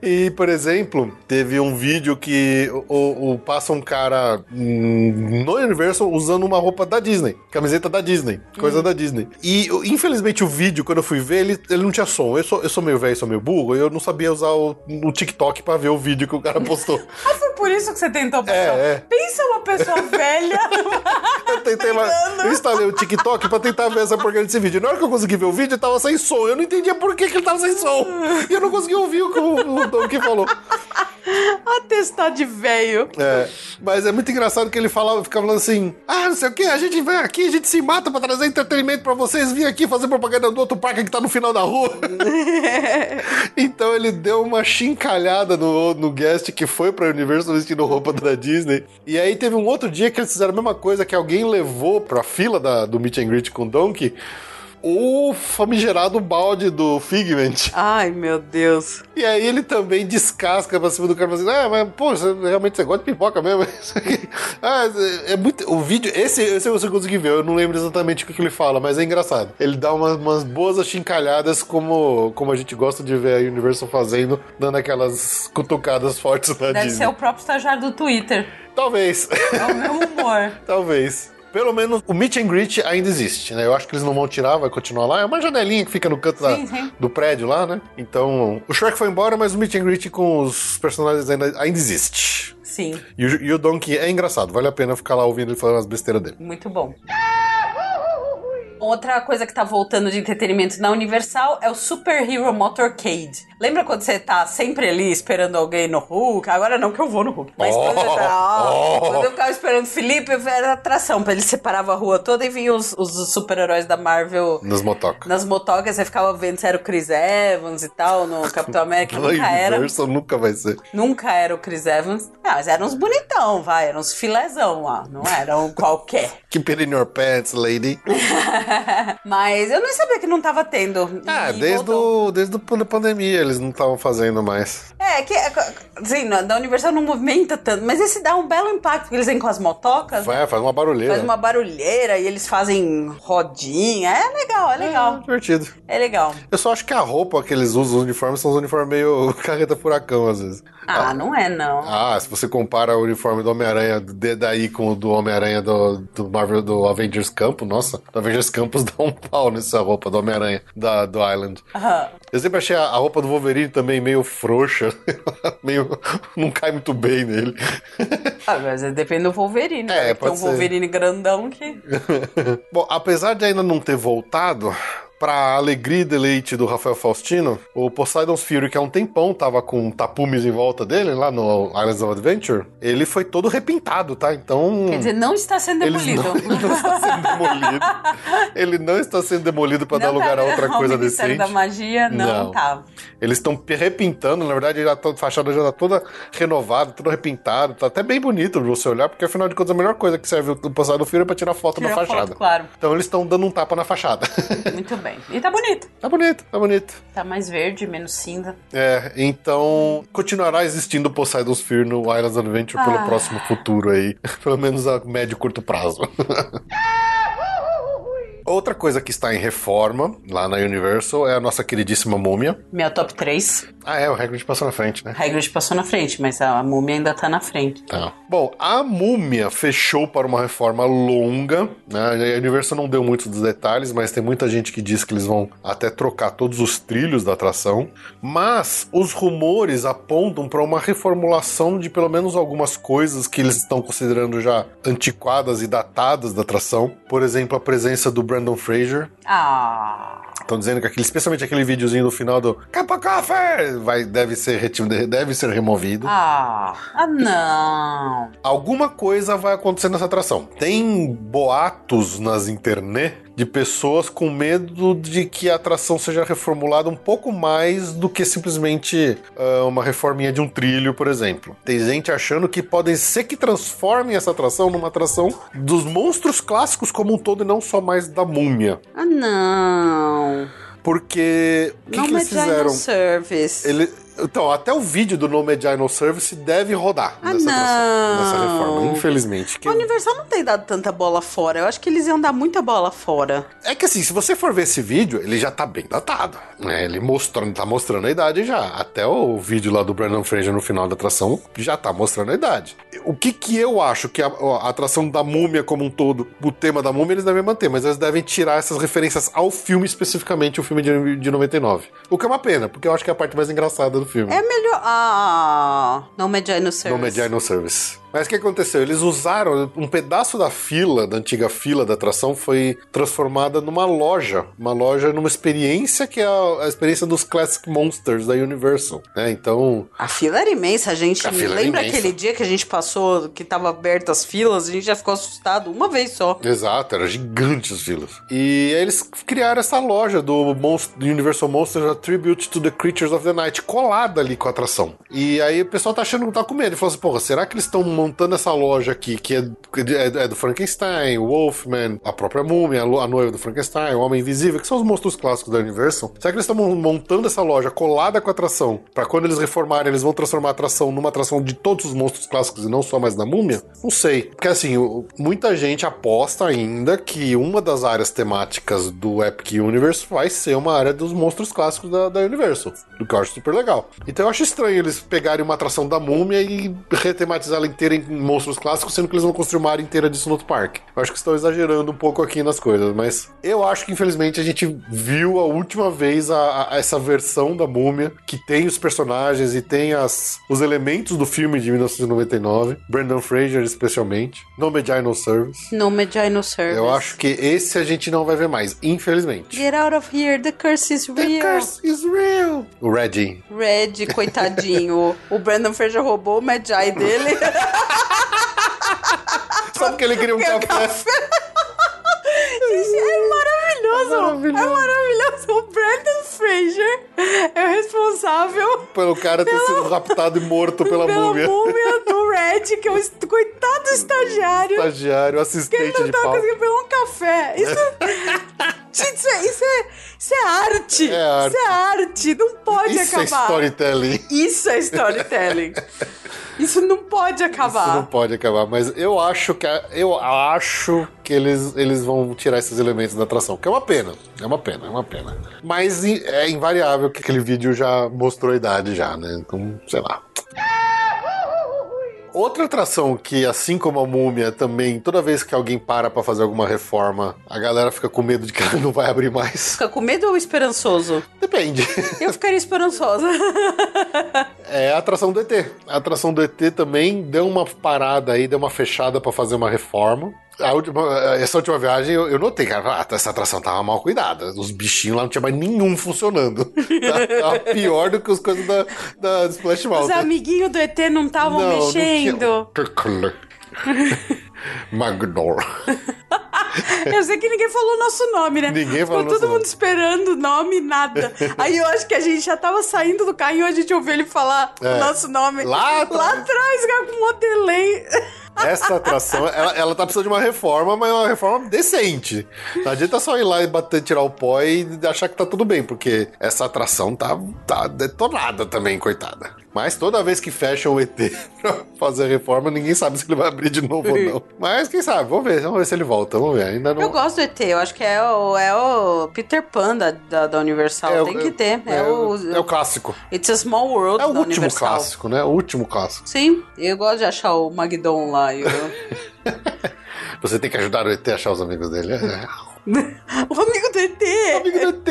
E, por exemplo, teve um vídeo que o, o- passa um cara hum, no Universal usando uma roupa da Disney, camiseta da Disney, coisa da Disney. E infelizmente o vídeo, quando eu fui ver, ele, ele não tinha som. Eu sou, eu sou meio velho, sou meio burro, e eu não sabia usar o, o TikTok pra ver o vídeo que o cara postou. Ah, foi por isso que você tentou passar. É, é. Pensa uma pessoa velha. Eu tentei lá, eu instalei o TikTok pra tentar ver essa porcaria desse vídeo. Na hora que eu consegui ver o vídeo, tava sem som. Eu não entendia por que, que ele tava sem som. E eu não conseguia ouvir o que o, o Donkey falou. Atestar de velho. É, mas é muito engraçado que ele falava, ficava falando assim: Ah, não sei o que, a gente vem aqui, a gente se mata pra trazer entretenimento pra vocês, vir aqui fazer propaganda do outro parque que tá no final da rua. então ele deu uma chincalhada no, no guest que foi pra Universal vestindo roupa da Disney. E aí teve um outro dia que eles fizeram a mesma coisa, que alguém levou pra fila da, do Meet and Greet com o Donkey o famigerado balde do Figment. Ai, meu Deus. E aí ele também descasca pra cima do cara, assim, ah, mas, pô, você, realmente você gosta de pipoca mesmo? ah, é, é muito... O vídeo, esse, esse você conseguiu ver, eu não lembro exatamente o que, que ele fala, mas é engraçado. Ele dá umas, umas boas achincalhadas como, como a gente gosta de ver a Universal fazendo, dando aquelas cutucadas fortes na Deve Disney. ser o próprio estagiário do Twitter. Talvez, É o meu humor. talvez. Pelo menos o meet and greet ainda existe, né? Eu acho que eles não vão tirar, vai continuar lá. É uma janelinha que fica no canto da- Sim, sim. do prédio lá, né? Então, o Shrek foi embora, mas o meet and greet com os personagens ainda, ainda existe. Sim, E o, e o Donkey é engraçado, vale a pena ficar lá ouvindo ele falando as besteiras dele. muito bom. Outra coisa que tá voltando de entretenimento na Universal é o Super Hero Motorcade. Lembra quando você tá sempre ali esperando alguém no Hulk? Agora não que eu vou no Hulk. Mas quando, eu tava, ó, quando eu ficava esperando o Felipe, era atração. Ele separava a rua toda e vinha os, os super-heróis da Marvel Nas motocas. nas motocas. Você ficava vendo se era o Chris Evans e tal no Capitão América. Nunca era. Nunca vai ser. Nunca era o Chris Evans. Ah, mas eram uns bonitão, vai. Eram uns filezão lá. Não eram qualquer. Keep it in your pants, lady. Mas eu nem sabia que não tava tendo. Ah, desde, voltou. o, desde a pandemia eles não estavam fazendo mais. É, que assim, na- da Universal não movimenta tanto, mas esse dá um belo impacto, porque eles vêm com as motocas, Vai, faz uma barulheira. faz uma barulheira e eles fazem rodinha. É legal, é É legal. divertido. É legal. Eu só acho que a roupa que eles usam, os uniformes, são os uniformes meio carreta furacão, às vezes. Ah, não é não. Ah, se você compara o uniforme do Homem-Aranha daí com o do Homem-Aranha do, do Marvel do Avengers Campo, nossa, do Avengers Campos dá um pau nessa roupa do Homem-Aranha da, do Island. Aham. Eu sempre achei a, a roupa do Wolverine também meio frouxa, meio. não cai muito bem nele. Ah, mas depende do Wolverine. É, né? pode Tem um ser. Wolverine grandão que. Bom, apesar de ainda não ter voltado, pra alegria e deleite do Rafael Faustino, o Poseidon's Fury, que há um tempão tava com tapumes em volta dele, lá no Islands of Adventure, ele foi todo repintado, tá? Então. Quer dizer, não está sendo demolido. não, ele não está sendo demolido. Ele não está sendo demolido para dar lugar tá a outra vendo? coisa decente. da Magia não, Não. tá. Eles estão repintando, na verdade, tá, a fachada já tá toda renovada, toda repintada, tá até bem bonito de você olhar, porque afinal de contas a melhor coisa que serve o do filme é pra tirar foto Tira da foto, fachada. claro. Então eles estão dando um tapa na fachada. Muito bem. E tá bonito. tá bonito, tá bonito. Tá mais verde, menos cinza. É, então continuará existindo o Poseidon's Fear no Islands Adventure pelo Ah. próximo futuro aí. Pelo menos a médio e curto prazo. Outra coisa que está em reforma lá na Universal é a nossa queridíssima múmia. Minha top 3. Ah, é, o Hagrid passou na frente, né? Hagrid passou na frente, mas a múmia ainda tá na frente. Tá. Bom, a múmia fechou para uma reforma longa. Né? A Universal não deu muitos dos detalhes, mas tem muita gente que diz que eles vão até trocar todos os trilhos da atração. Mas os rumores apontam para uma reformulação de pelo menos algumas coisas que eles estão considerando já antiquadas e datadas da atração. Por exemplo, a presença do Brandon Fraser. Ah. Estão dizendo que aquele, especialmente aquele videozinho do final do Capa Café vai, deve, ser, deve ser removido. Ah. Ah, não. Alguma coisa vai acontecer nessa atração. Tem boatos nas internet de pessoas com medo de que a atração seja reformulada um pouco mais do que simplesmente ah, uma reforminha de um trilho, por exemplo. Tem gente achando que podem ser que transformem essa atração numa atração dos monstros clássicos como um todo e não só mais da múmia. Ah, não. Porque o que, não que eles fizeram? Service. Ele, então, até o vídeo do No Medina Service deve rodar Ah, nessa, nessa reforma, infelizmente. Que- A Universal não tem dado tanta bola fora. Eu acho que eles iam dar muita bola fora. É que assim, se você for ver esse vídeo, ele já tá bem datado. Né? Ele mostrando, tá mostrando a idade já. Até o vídeo lá do Brandon Fraser no final da atração já tá mostrando a idade. O que que eu acho que a, a atração da múmia como um todo, o tema da múmia, eles devem manter, mas eles devem tirar essas referências ao filme especificamente, o filme de, de 99. O que é uma pena, porque eu acho que é a parte mais engraçada do filme. É melhor. Ah. Não Medina Service. No Medina Service. Mas o que aconteceu? Eles usaram um pedaço da fila, da antiga fila da atração, foi transformada numa loja. Uma loja numa experiência que é a, a experiência dos Classic Monsters da Universal. né? Então, A fila era imensa, a gente. A lembra aquele dia que a gente passou, que tava aberto as filas? A gente já ficou assustado uma vez só. Exato, era gigante as filas. E aí eles criaram essa loja do, Monst- do Universal Monsters A Tribute to the Creatures of the Night, colada ali com a atração. E aí o pessoal tá achando que tá com medo. Ele falou assim: porra, será que eles estão montando essa loja aqui, que é, é- é do Frankenstein, Wolfman, a própria múmia, a, noiva do Frankenstein, o Homem Invisível, que são os monstros clássicos da Universal? Será que eles estão montando essa loja colada com a atração, pra quando eles reformarem, eles vão transformar a atração numa atração de todos os monstros clássicos e não só mais da múmia? Não sei. Porque assim, muita gente aposta ainda que uma das áreas temáticas do Epic Universe vai ser uma área dos monstros clássicos da, da Universal. O que eu acho super legal. Então eu acho estranho eles pegarem uma atração da múmia e retematizar ela inteira terem monstros clássicos, sendo que eles vão construir uma área inteira disso no outro parque. Eu acho que estão exagerando um pouco aqui nas coisas, mas eu acho que infelizmente a gente viu a última vez a, a- essa versão da múmia que tem os personagens e tem as, os elementos do filme de 1999, Brandon Fraser especialmente, No Medjay No Service. No Medina Service. Eu acho que esse a gente não vai ver mais, infelizmente. Get out of here, the curse is The real. curse is real. O Reggie. Red, coitadinho. o Brandon Fraser roubou o Medjay dele. Só porque ele queria um Quer café. Isso é maravilhoso. É maravilhoso. O Brandon Fraser é o responsável Pelo cara ter sido raptado e morto pela, pela múmia. múmia do Red, que é o coitado estagiário. Estagiário, Que ele assistente não de tava pau. conseguindo pegar um café. Isso, Gente, isso, é, isso, é, isso é arte. É arte. Isso é arte. Não pode Isso é acabar. storytelling. Isso é storytelling. Isso não pode acabar. Isso não pode acabar, mas eu acho que eu acho que eles, eles vão tirar esses elementos da atração, que é uma pena, é uma pena, é uma pena. Mas é invariável que aquele vídeo já mostrou a idade já, né? Então, sei lá. Outra atração que, assim como a múmia, também, toda vez que alguém para pra fazer alguma reforma, a galera fica com medo de que ela não vai abrir mais. Fica com medo ou esperançoso? Depende. Eu ficaria esperançosa. É a atração do ET. A atração do ET também deu uma parada aí, deu uma fechada pra fazer uma reforma. Última- essa última viagem eu, eu notei, cara, ah, essa atração tava mal cuidada. Os bichinhos lá não tinha mais nenhum funcionando. Tá- Tava pior do que as coisas da, da Splash Os Mountain. amiguinhos do ET não estavam Não, não mexendo. Magnor. Eu sei que ninguém falou o nosso nome, né? Ninguém Ficou falou todo nosso mundo nome. esperando nome, nada. Aí eu acho que a gente já tava saindo do carrinho, a gente ouviu ele falar É. o nosso nome. Lá Lá atrás. com um delay. Essa atração, ela, ela tá precisando de uma reforma, mas é uma reforma decente. Não adianta só ir lá e bater, tirar o pó e achar que tá tudo bem, porque essa atração tá, tá detonada também, coitada. Mas toda vez que fecha o ET pra fazer a reforma, ninguém sabe se ele vai abrir de novo ou não. Mas quem sabe, vamos ver, vamos ver se ele volta, vamos ver. Ainda não. Eu gosto do ET, eu acho que é o, é o Peter Pan da, da, da Universal. É Tem que ter. É, é o, é o clássico. It's a Small World É o último Universal. clássico, né? O último clássico. Sim, eu gosto de achar o Magdon lá. e o- Você tem que ajudar o ET a achar os amigos dele. É. o amigo do ET! Amigo do ET!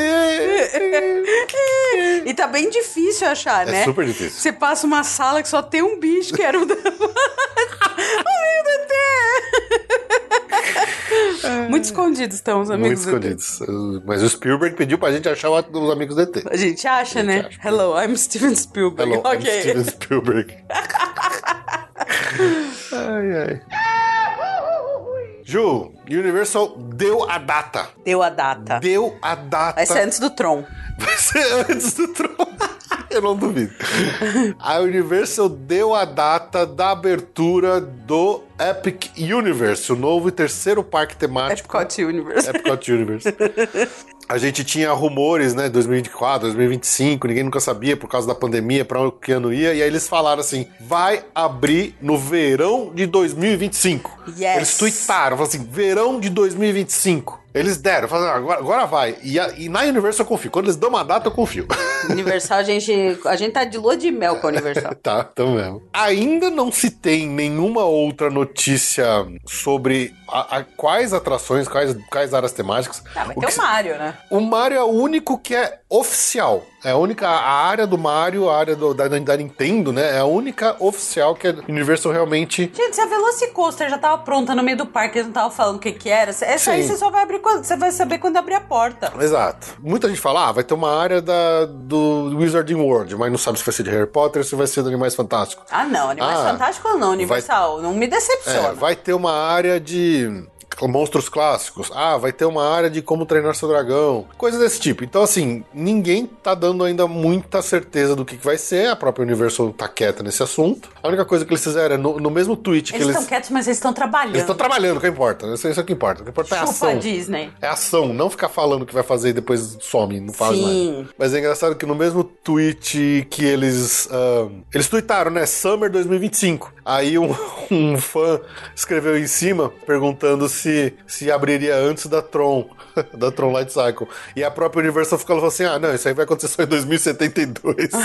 E tá bem difícil achar, É né? super difícil. Você passa uma sala que só tem um bicho que era o da... amigo do ET! Muito escondidos estão os Muito amigos do ET. escondidos. Mas o Spielberg pediu pra gente achar o- os amigos do ET. A gente acha, né? acha. Hello, I'm Steven Spielberg. Hello, I'm ok. Steven Spielberg. ai, ai. Ju, Universal deu a data. Deu a data. Deu a data. Vai ser antes do Tron. Vai ser antes do Tron. Eu não duvido. A Universal deu a data da abertura do Epic Universe, o novo e terceiro parque temático. Epcot Universe. Epcot Universe. A gente tinha rumores, né, 2024, 2025, ninguém nunca sabia por causa da pandemia pra onde que ano ia, e aí eles falaram assim: vai abrir no verão de 2025. Yes. Eles tweetaram, falaram assim: verão de 2025. Eles deram, falaram, "Ah, agora, agora vai. E, a- e na Universal eu confio. Quando eles dão uma data, eu confio. Universal, a gente, a gente tá de lua de mel com a Universal. Tá, então mesmo. Ainda não se tem nenhuma outra notícia sobre a- a- quais atrações, quais, quais áreas temáticas. Ah, vai O que o Mario, né? O Mario é o único que é oficial. É a única a área do Mario, a área do- da, da Nintendo, né? É a única oficial que a Universal realmente. Gente, se a Velocicoaster já tava pronta no meio do parque, eles não estavam falando o que que era, essa aí Sim. você só vai abrir quando, você vai saber quando abrir a porta. Exato. Muita gente fala, ah, vai ter uma área da, do Wizarding World, mas não sabe se vai ser de Harry Potter ou se vai ser de Animais Fantásticos. Ah, não, Animais Ah, Fantásticos não, Universal, não me É, decepciona. vai ter uma área de monstros clássicos. Ah, vai ter uma área de como treinar seu dragão. Coisas desse tipo. Então, assim, ninguém tá dando ainda muita certeza do que, que vai ser. A própria Universal tá quieta nesse assunto. A única coisa que eles fizeram é no, no mesmo tweet que Eles eles. estão quietos, mas eles estão trabalhando. Eles estão trabalhando, o que importa. Isso, isso é o que importa. O que importa é Chupa ação. Disney. É ação, não ficar falando o que vai fazer e depois some, não faz Sim. nada. Mas é engraçado que no mesmo tweet que eles. ah, eles tweetaram, né? Summer 2025. Aí um, um fã escreveu em cima perguntando se, se abriria antes da Tron, da Tron Light Cycle. E a própria Universal falou assim: ah, não, isso aí vai acontecer só em 2072.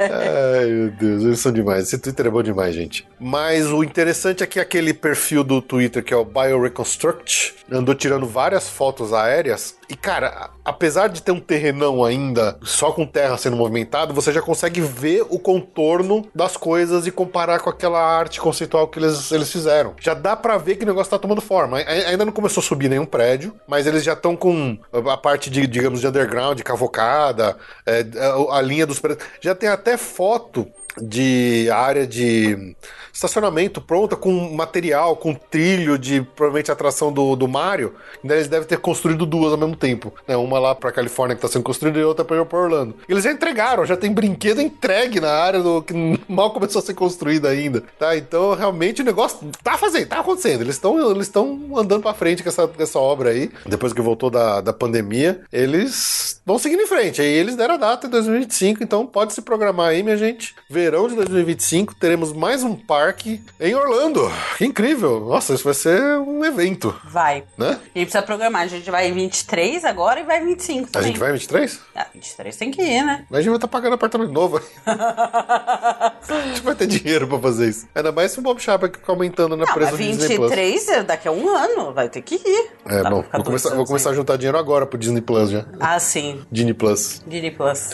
Ai, meu Deus, eles são demais. Esse Twitter é bom demais, gente. Mas o interessante é que aquele perfil do Twitter, que é o BioReconstruct, andou tirando várias fotos aéreas. E, cara, apesar de ter um terrenão ainda, só com terra sendo movimentado, você já consegue ver o contorno das coisas e comparar com aquela arte conceitual que eles, eles fizeram. Já dá pra ver que o negócio tá tomando forma. Ainda não começou a subir nenhum prédio, mas eles já estão com a parte de, digamos, de underground, de cavocada, é, a, a linha dos prédios. Já tem até foto de área de estacionamento pronta com material, com trilho de provavelmente atração do, do Mario. Né, eles devem ter construído duas ao mesmo tempo. Né, uma lá pra Califórnia que tá sendo construída e outra pra, pra Orlando. E eles já entregaram, já tem brinquedo entregue na área do que mal começou a ser construída ainda. Tá? Então realmente o negócio tá fazendo, tá acontecendo. Eles estão eles andando pra frente com essa, com essa obra aí. Depois que voltou da, da pandemia, eles vão seguindo em frente. Aí eles deram a data em 2025, então pode se programar aí, minha gente. Verão de 2025, teremos mais um parque em Orlando. Que incrível! Nossa, isso vai ser um evento, Vai. né? Gente precisa programar. A gente vai em 23 agora e vai em 25 A também. gente vai em 23? Ah, 23 tem que ir, né? Mas a gente vai estar pagando apartamento novo. a gente vai ter dinheiro pra fazer isso. Ainda mais se o Bob Chapa ficar aumentando na preço do Disney Plus. 23 é daqui a um ano. Vai ter que ir. É, Dá bom, vou começar, vou começar a juntar dinheiro agora pro Disney Plus já. Ah, sim. Disney Plus. Disney Plus.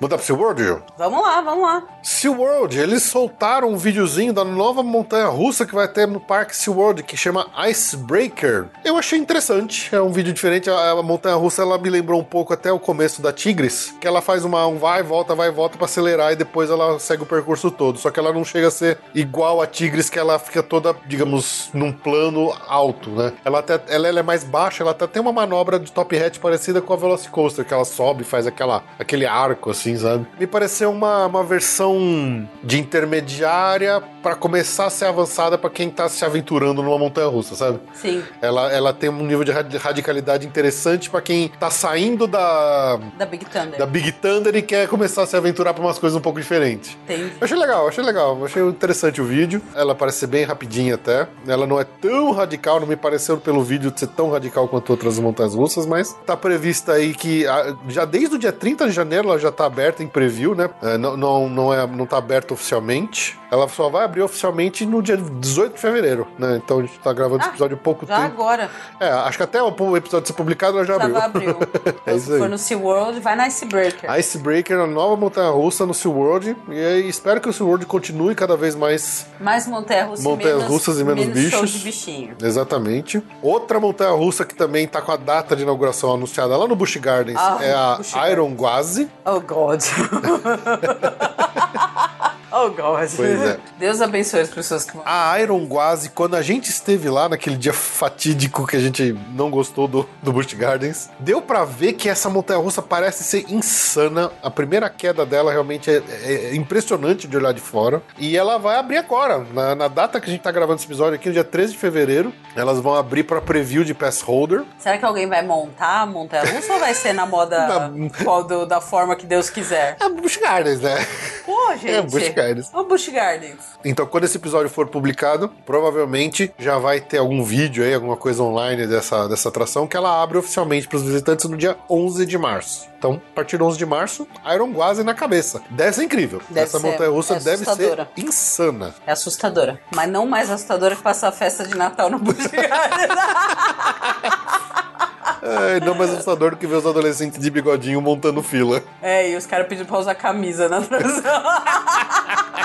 Mudar pro SeaWorld? Vamos lá, vamos lá. SeaWorld, eles soltaram um videozinho da nova montanha russa que vai ter no parque SeaWorld, que chama Icebreaker. Eu achei interessante, é um vídeo diferente. A, a montanha russa ela me lembrou um pouco até o começo da Tigres, que ela faz uma, um vai, volta, vai, volta pra acelerar e depois ela segue o percurso todo. Só que ela não chega a ser igual a Tigres, que ela fica toda, digamos, num plano alto, né? Ela até ela, ela é mais baixa, ela até tem uma manobra de top hat parecida com a Velocicoaster, que ela sobe, faz aquela, aquele arco assim, sabe? Me pareceu uma, uma versão de intermediária pra começar a ser avançada pra quem tá se aventurando numa montanha russa, sabe? Sim. Ela, ela tem um nível de rad- radicalidade interessante pra quem tá saindo da, Da Big Thunder. da Big Thunder e quer começar a se aventurar pra umas coisas um pouco diferentes. Entendi. Eu achei legal, achei legal, achei interessante o vídeo. Ela parece ser bem rapidinha até. Ela não é tão radical, não me pareceu pelo vídeo ser tão radical quanto outras montanhas russas, mas tá prevista aí que já desde o dia 30 de janeiro ela já tá aberta em preview, né? É, não, não, não, é, não tá aberta oficialmente. Ela só vai abrir oficialmente no dia 18 de fevereiro, né? Então a gente tá gravando esse Ah, episódio há pouco Já tempo. agora. É, acho que até o episódio ser publicado ela já, Já abriu. abriu. é isso Se for no SeaWorld, vai na Icebreaker. Icebreaker, a nova montanha russa no SeaWorld. E aí, espero que o SeaWorld continue cada vez mais Mais montanha russa Montanhas e menos, menos show bichos. de bichinho. Exatamente. Outra montanha russa que também tá com a data de inauguração anunciada lá no Busch Gardens Ah, é a Busch. Iron Gwazi. Oh, God. 거죠. oh, God. Pois é. Deus abençoe as pessoas que vão. A Iron Gwazi, quando a gente esteve lá naquele dia fatídico que a gente não gostou do, do Busch Gardens, deu pra ver que essa montanha russa parece ser insana. A primeira queda dela realmente é, é impressionante de olhar de fora. E ela vai abrir agora, na, na data que a gente tá gravando esse episódio aqui, no dia 13 de fevereiro. Elas vão abrir pra preview de pass holder. Será que alguém vai montar a montanha russa ou vai ser na moda Na- qual do- da forma que Deus quiser? É Busch Gardens, né? Pô, gente. É, Busch Gardens. Ô, Busch Gardens. Então, quando esse episódio for publicado, provavelmente já vai ter algum vídeo aí, alguma coisa online dessa, dessa atração que ela abre oficialmente para os visitantes no dia 11 de março. Então, a partir do 11 de março, Iron Gwazi na cabeça. Deve ser incrível. Deve Essa ser- montanha russa é deve ser insana. É assustadora. Mas não mais assustadora que passar a festa de Natal no Busch Gardens. É, não mais assustador do que ver os adolescentes de bigodinho montando fila. é, e os caras pedindo pra usar camisa na atração.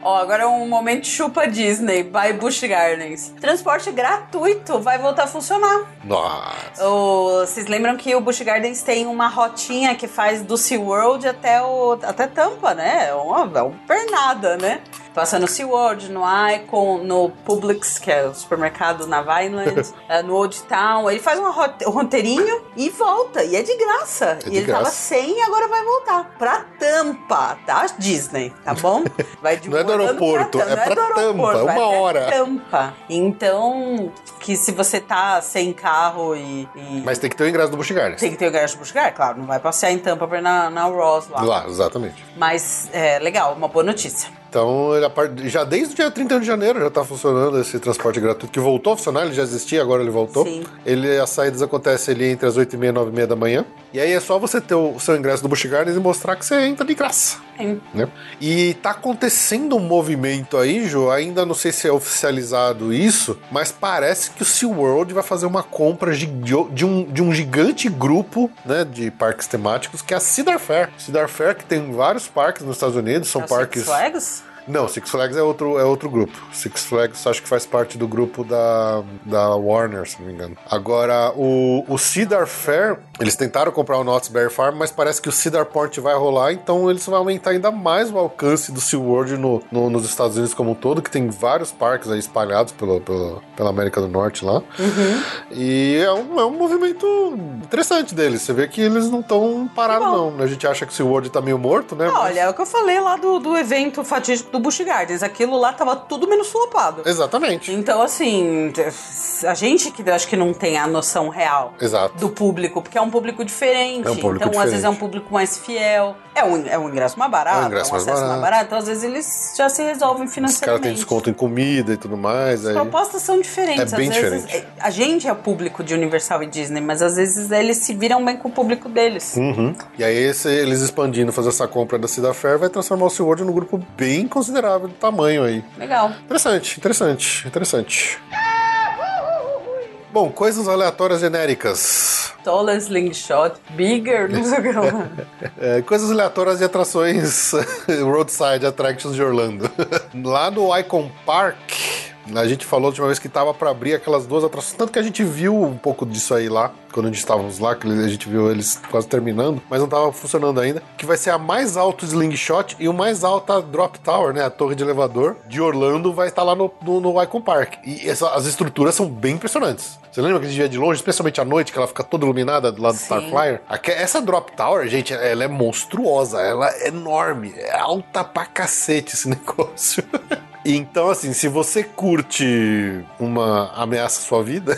Ó, agora é um momento chupa Disney, by Busch Gardens. Transporte gratuito vai voltar a funcionar. Nossa. O- Vocês lembram que o Busch Gardens tem uma rotinha que faz do SeaWorld até, o, até Tampa, né? É uma, é uma pernada, né? Passa no SeaWorld, no Icon, no Publix, que é o supermercado na Vineland, eh, no Old Town. Ele faz um rote- roteirinho e volta. E é de graça. É e de ele tava graça. sem e agora vai voltar. Pra Tampa, tá? Disney, tá bom? Vai de Não é do Orlando aeroporto, Tampa, é pra do Tampa, vai uma hora. Tampa. Então, que se você tá sem carro e. e- Mas tem que ter o ingresso do Busch Gardens. tem que ter o garagem buscar, claro, não vai passear em Tampa pra ir na, na Ross lá. Lá, exatamente. Mas é legal, uma boa notícia. Então, já desde o dia 31 de janeiro já está funcionando esse transporte gratuito, que voltou a funcionar, ele já existia, agora ele voltou. Sim. Ele, as saídas acontecem ali entre as 8h30 e 9h30 da manhã. E aí é só você ter o seu ingresso do Busch Gardens e mostrar que você entra de graça. Sim. né? E tá acontecendo um movimento aí, Ju, ainda não sei se é oficializado isso, mas parece que o SeaWorld vai fazer uma compra gi- de um, de um gigante grupo né, de parques temáticos, que é a Cedar Fair. Cedar Fair, que tem vários parques nos Estados Unidos, são É parques... Six Flags? Não, Six Flags é outro, é outro grupo. Six Flags acho que faz parte do grupo da, da Warner, se não me engano. Agora, o, o Cedar Fair, eles tentaram comprar o Knott's Berry Farm, mas parece que o Cedar Point vai rolar, então eles vão aumentar ainda mais o alcance do SeaWorld no, no, nos Estados Unidos como um todo, que tem vários parques aí espalhados pelo, pelo, pela América do Norte lá. E é um, é um movimento interessante deles. Você vê que eles não estão parados, não. A gente acha que o SeaWorld tá meio morto, né? Olha, é o que eu falei lá do, do evento fatídico do Busch Gardens. Aquilo lá tava tudo menos flopado. Exatamente. Então, assim, a gente que acho que não tem a noção real Exato. do público, porque é um público diferente. É um público então, às vezes, é um diferente. público mais fiel. É um, é um ingresso mais barato, É um ingresso mais acesso barato. mais barato. Então, às vezes, eles já se resolvem Os caras têm financeiramente. desconto em comida e tudo mais. As Aí... propostas são diferentes. É bem às vezes, diferente. é- a gente é o público de Universal e Disney, mas às vezes eles se viram bem com o público deles. Uhum. E aí, eles expandindo, fazer essa compra da Cedar Fair, vai transformar o SeaWorld num grupo bem considerável de tamanho aí. Legal. Interessante, interessante, interessante. Bom, coisas aleatórias genéricas. Taller Slingshot, Bigger, não sei o que. É, coisas aleatórias e atrações roadside attractions de Orlando. Lá no Icon Park, a gente falou a última vez que tava para abrir aquelas duas atrações, tanto que a gente viu um pouco disso aí lá, quando a gente estávamos lá, que a gente viu eles quase terminando, mas não tava funcionando ainda, que vai ser a mais alta slingshot e o mais alta drop tower, né, a torre de elevador de Orlando vai estar lá no, no, no Icon Park. E essa- as estruturas são bem impressionantes. Você lembra que a gente via de longe, especialmente à noite, que ela fica toda iluminada do lado do Sim. Starflyer? Aque- Essa drop tower, gente, ela é monstruosa, ela é enorme, é alta pra cacete esse negócio. Então, assim, se você curte uma ameaça à sua vida,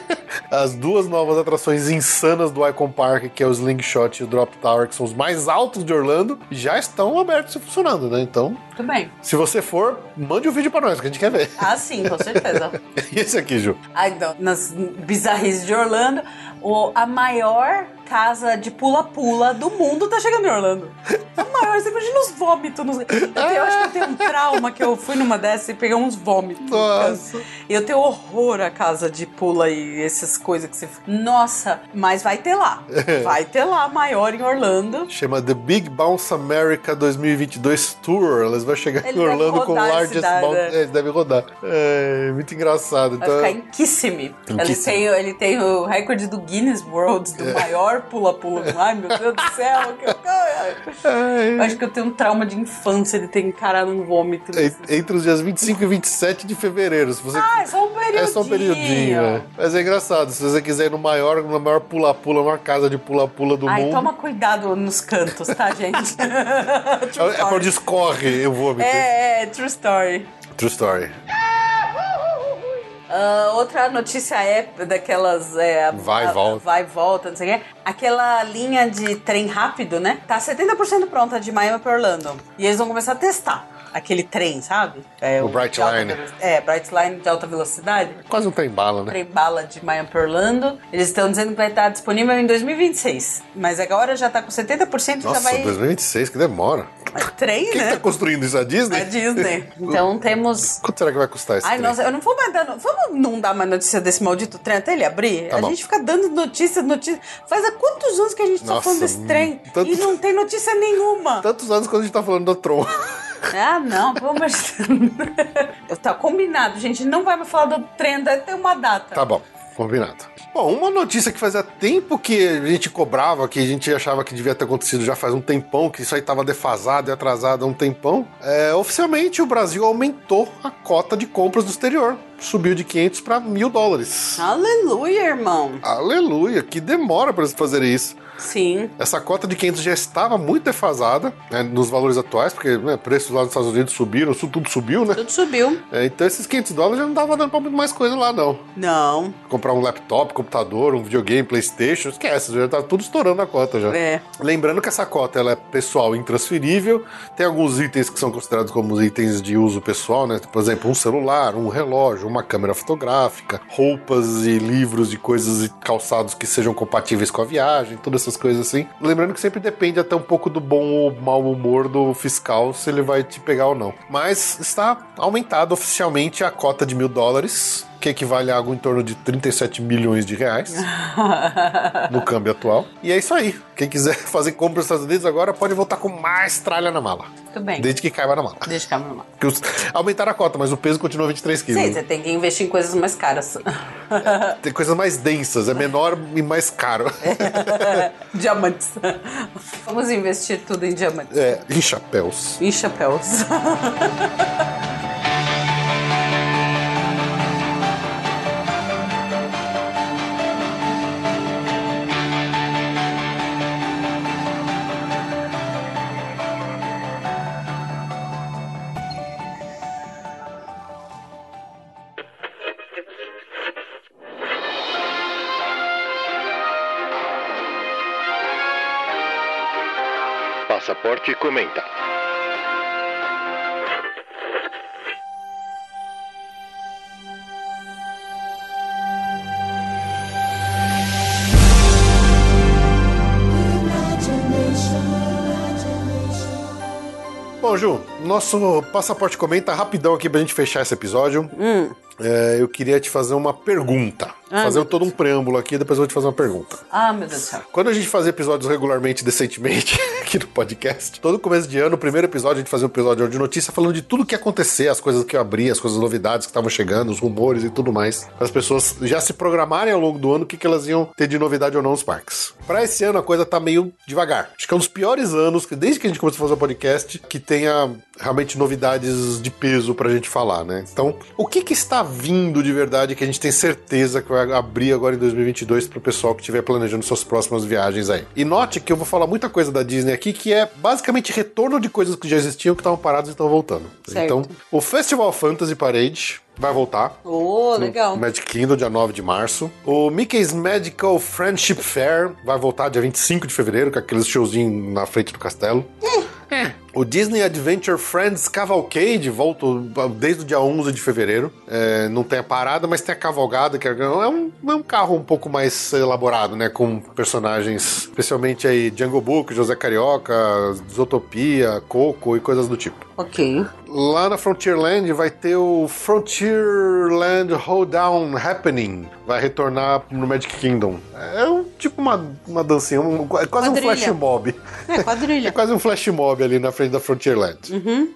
as duas novas atrações insanas do Icon Park, que é o Slingshot e o Drop Tower, que são os mais altos de Orlando, já estão abertos e funcionando, né? Então, Tudo bem. se você for, mande um vídeo pra nós, que a gente quer ver. Ah, sim, com certeza. E esse aqui, Ju? Ah, então, nas bizarrices de Orlando, o, a maior casa de pula-pula do mundo tá chegando em Orlando. A maior, você imagina os vômitos. Nos... Eu, tenho- eu acho que eu tenho um trauma que eu fui numa dessas e peguei uns vômitos. Nossa. E eu tenho horror à casa de pula e essas coisas que você. Nossa, mas vai ter lá. Vai ter lá, maior em Orlando. Chama The Big Bounce America 2022 Tour. Elas vão chegar Ele em deve Orlando com o largest cidade, bounce. É, eles devem rodar. É, muito engraçado. Vai Então, ficar em Kissimmee. Ele tem, ele tem o recorde do Guinness World do maior pula-pula. Ai, meu Deus do céu. Que... Eu acho que eu tenho um trauma de infância de ter encarado um vômito. en- entre os dias 25 e 27 de fevereiro. Se você Ah, é só um período. É só um periodinho, né? Mas é engraçado. Se você quiser ir no maior, no maior pula-pula, numa casa de pula-pula do Ai, mundo. toma cuidado nos cantos, tá, gente? É, é pra story. onde escorre o vômito. É, é, true story. True story. Ah, outra notícia é daquelas. É, Vai e volta. Vai e volta, não sei o quê. Aquela linha de trem rápido, né? Tá 70% pronta de Miami pra Orlando. E eles vão começar a testar aquele trem, sabe? É, O Bright de alta Line. É, Bright Line de alta velocidade. Quase um trem bala, né? Trem bala de Miami pra Orlando. Eles estão dizendo que vai estar disponível em 2026. Mas agora já tá com 70% e já Nossa, vai. 2026, que demora. Trem, Quem né? tá construindo isso? A Disney? É Disney. Então temos Quanto será que vai custar esse Ai, trem? nossa, eu não vou mais dar. Vamos não dar mais notícia desse maldito trem até ele abrir? Tá a bom. gente fica dando notícia, notícia. Faz há quantos anos que a gente tá Nossa, falando desse trem? tanto- E não tem notícia nenhuma. Tantos anos quando a gente tá falando do Tron. Ah, não, de Deus. Tá combinado, gente. Não vai mais falar do trem, deve ter uma data. Tá bom. Combinado. Bom, uma notícia que fazia tempo que a gente cobrava, que a gente achava que devia ter acontecido já faz um tempão, que isso aí estava defasado e atrasado há um tempão. É, oficialmente, o Brasil aumentou a cota de compras do exterior. Subiu de 500 para mil dólares. Aleluia, irmão. Aleluia, que demora para eles fazerem isso. Sim. Essa cota de 500 já estava muito defasada né, nos valores atuais, porque né, preços lá nos Estados Unidos subiram, tudo subiu, né? Tudo subiu. É, então esses 500 dólares já não dava dando pra muito mais coisa lá, não. Não. Comprar um laptop, computador, um videogame, Playstation, esquece, já tá tudo estourando a cota já. É. Lembrando que essa cota ela é pessoal intransferível, tem alguns itens que são considerados como itens de uso pessoal, né? Por exemplo, um celular, um relógio, uma câmera fotográfica, roupas e livros e coisas e calçados que sejam compatíveis com a viagem, todas essas coisas assim. Lembrando que sempre depende até um pouco do bom ou mau humor do fiscal, se ele vai te pegar ou não. Mas está aumentado oficialmente a cota de mil dólares, que equivale a algo em torno de 37 milhões de reais no câmbio atual. E é isso aí. Quem quiser fazer compra nos Estados Unidos agora pode voltar com mais tralha na mala. Muito bem. Desde que caiba na mala. Deixa cá, mamãe. Porque os- aumentaram a cota, mas o peso continua 23 quilos. Sim, você tem que investir em coisas mais caras. Tem coisas mais densas, é menor e mais caro. Diamantes. Vamos investir tudo em diamantes. É, em chapéus. Em chapéus. Passaporte comenta. Bom, Ju, nosso passaporte comenta rapidão aqui pra gente fechar esse episódio. É, eu queria te fazer uma pergunta. Ah, fazer todo um preâmbulo aqui, depois eu vou te fazer uma pergunta. Ah, meu Deus do céu. Quando a gente fazia episódios regularmente, decentemente, aqui no podcast, todo começo de ano, o primeiro episódio, a gente fazia um episódio de notícia falando de tudo que ia acontecer, as coisas que eu abria, as coisas novidades que estavam chegando, os rumores e tudo mais. As pessoas já se programarem ao longo do ano o que, que elas iam ter de novidade ou não nos parques. Para esse ano, a coisa tá meio devagar. Acho que é um dos piores anos, que desde que a gente começou a fazer o podcast, que tenha realmente novidades de peso pra gente falar, né? Então, o que que está vindo de verdade que a gente tem certeza que vai abrir agora em 2022 pro pessoal que estiver planejando suas próximas viagens aí? E note que eu vou falar muita coisa da Disney aqui que é basicamente retorno de coisas que já existiam, que estavam paradas e estão voltando. Certo. Então, o Festival Fantasy Parade vai voltar. Ô, legal. Magic Kingdom, dia 9 de março. O Mickey's Magical Friendship Fair vai voltar dia 25 de fevereiro, com aqueles showzinhos na frente do castelo. O Disney Adventure Friends Cavalcade volta desde o dia 11 de fevereiro. É, não tem a parada, mas tem a cavalgada, que é um, é um carro um pouco mais elaborado, né? Com personagens, especialmente aí Jungle Book, José Carioca, Zootopia, Coco e coisas do tipo. Ok. Lá na Frontierland vai ter o Frontierland Hoedown Happening. Vai retornar no Magic Kingdom. É um, tipo uma, uma dancinha, um- é quase um Quadrilha. flash mob. É, quadrilha. É quase um flash mob ali na frente da Frontierland.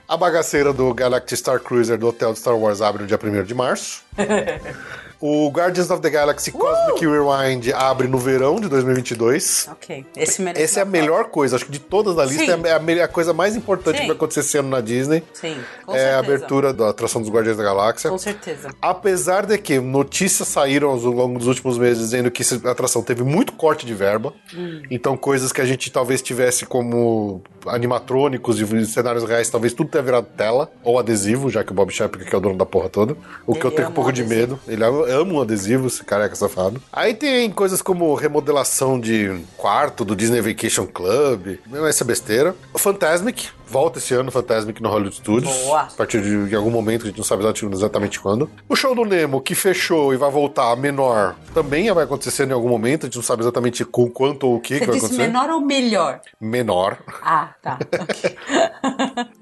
A bagaceira do Galactic Star Cruiser do Hotel de Star Wars abre no dia 1 de março. o Guardians of the Galaxy Cosmic Rewind abre no verão de 2022. Ok. Esse merece. Essa é a melhor coisa, acho que de todas da lista, Sim. é a, me- a coisa mais importante Sim. que vai acontecer esse ano na Disney. Sim, com é a certeza. abertura da atração dos Guardiões da Galáxia. Com certeza. Apesar de que notícias saíram ao longo dos últimos meses dizendo que essa atração teve muito corte de verba. Hum. Então, coisas que a gente talvez tivesse como animatrônicos e cenários reais, talvez tudo tenha virado tela ou adesivo, já que o Bob Chapek que é o dono da porra toda. O que Ele eu tenho um pouco o de adesivo. medo. Ele ama ama um adesivo, esse careca safado. Aí tem coisas como remodelação de quarto do Disney Vacation Club. Não é essa besteira. O Fantasmic. Volta esse ano Fantasmic no Hollywood Studios. Boa. A partir de, algum momento, a gente não sabe exatamente- quando. O show do Nemo, que fechou e vai voltar menor, também vai acontecer em algum momento. A gente não sabe exatamente com quanto ou o que, que Você vai disse acontecer. menor ou melhor? Menor. Ah, tá. Ok.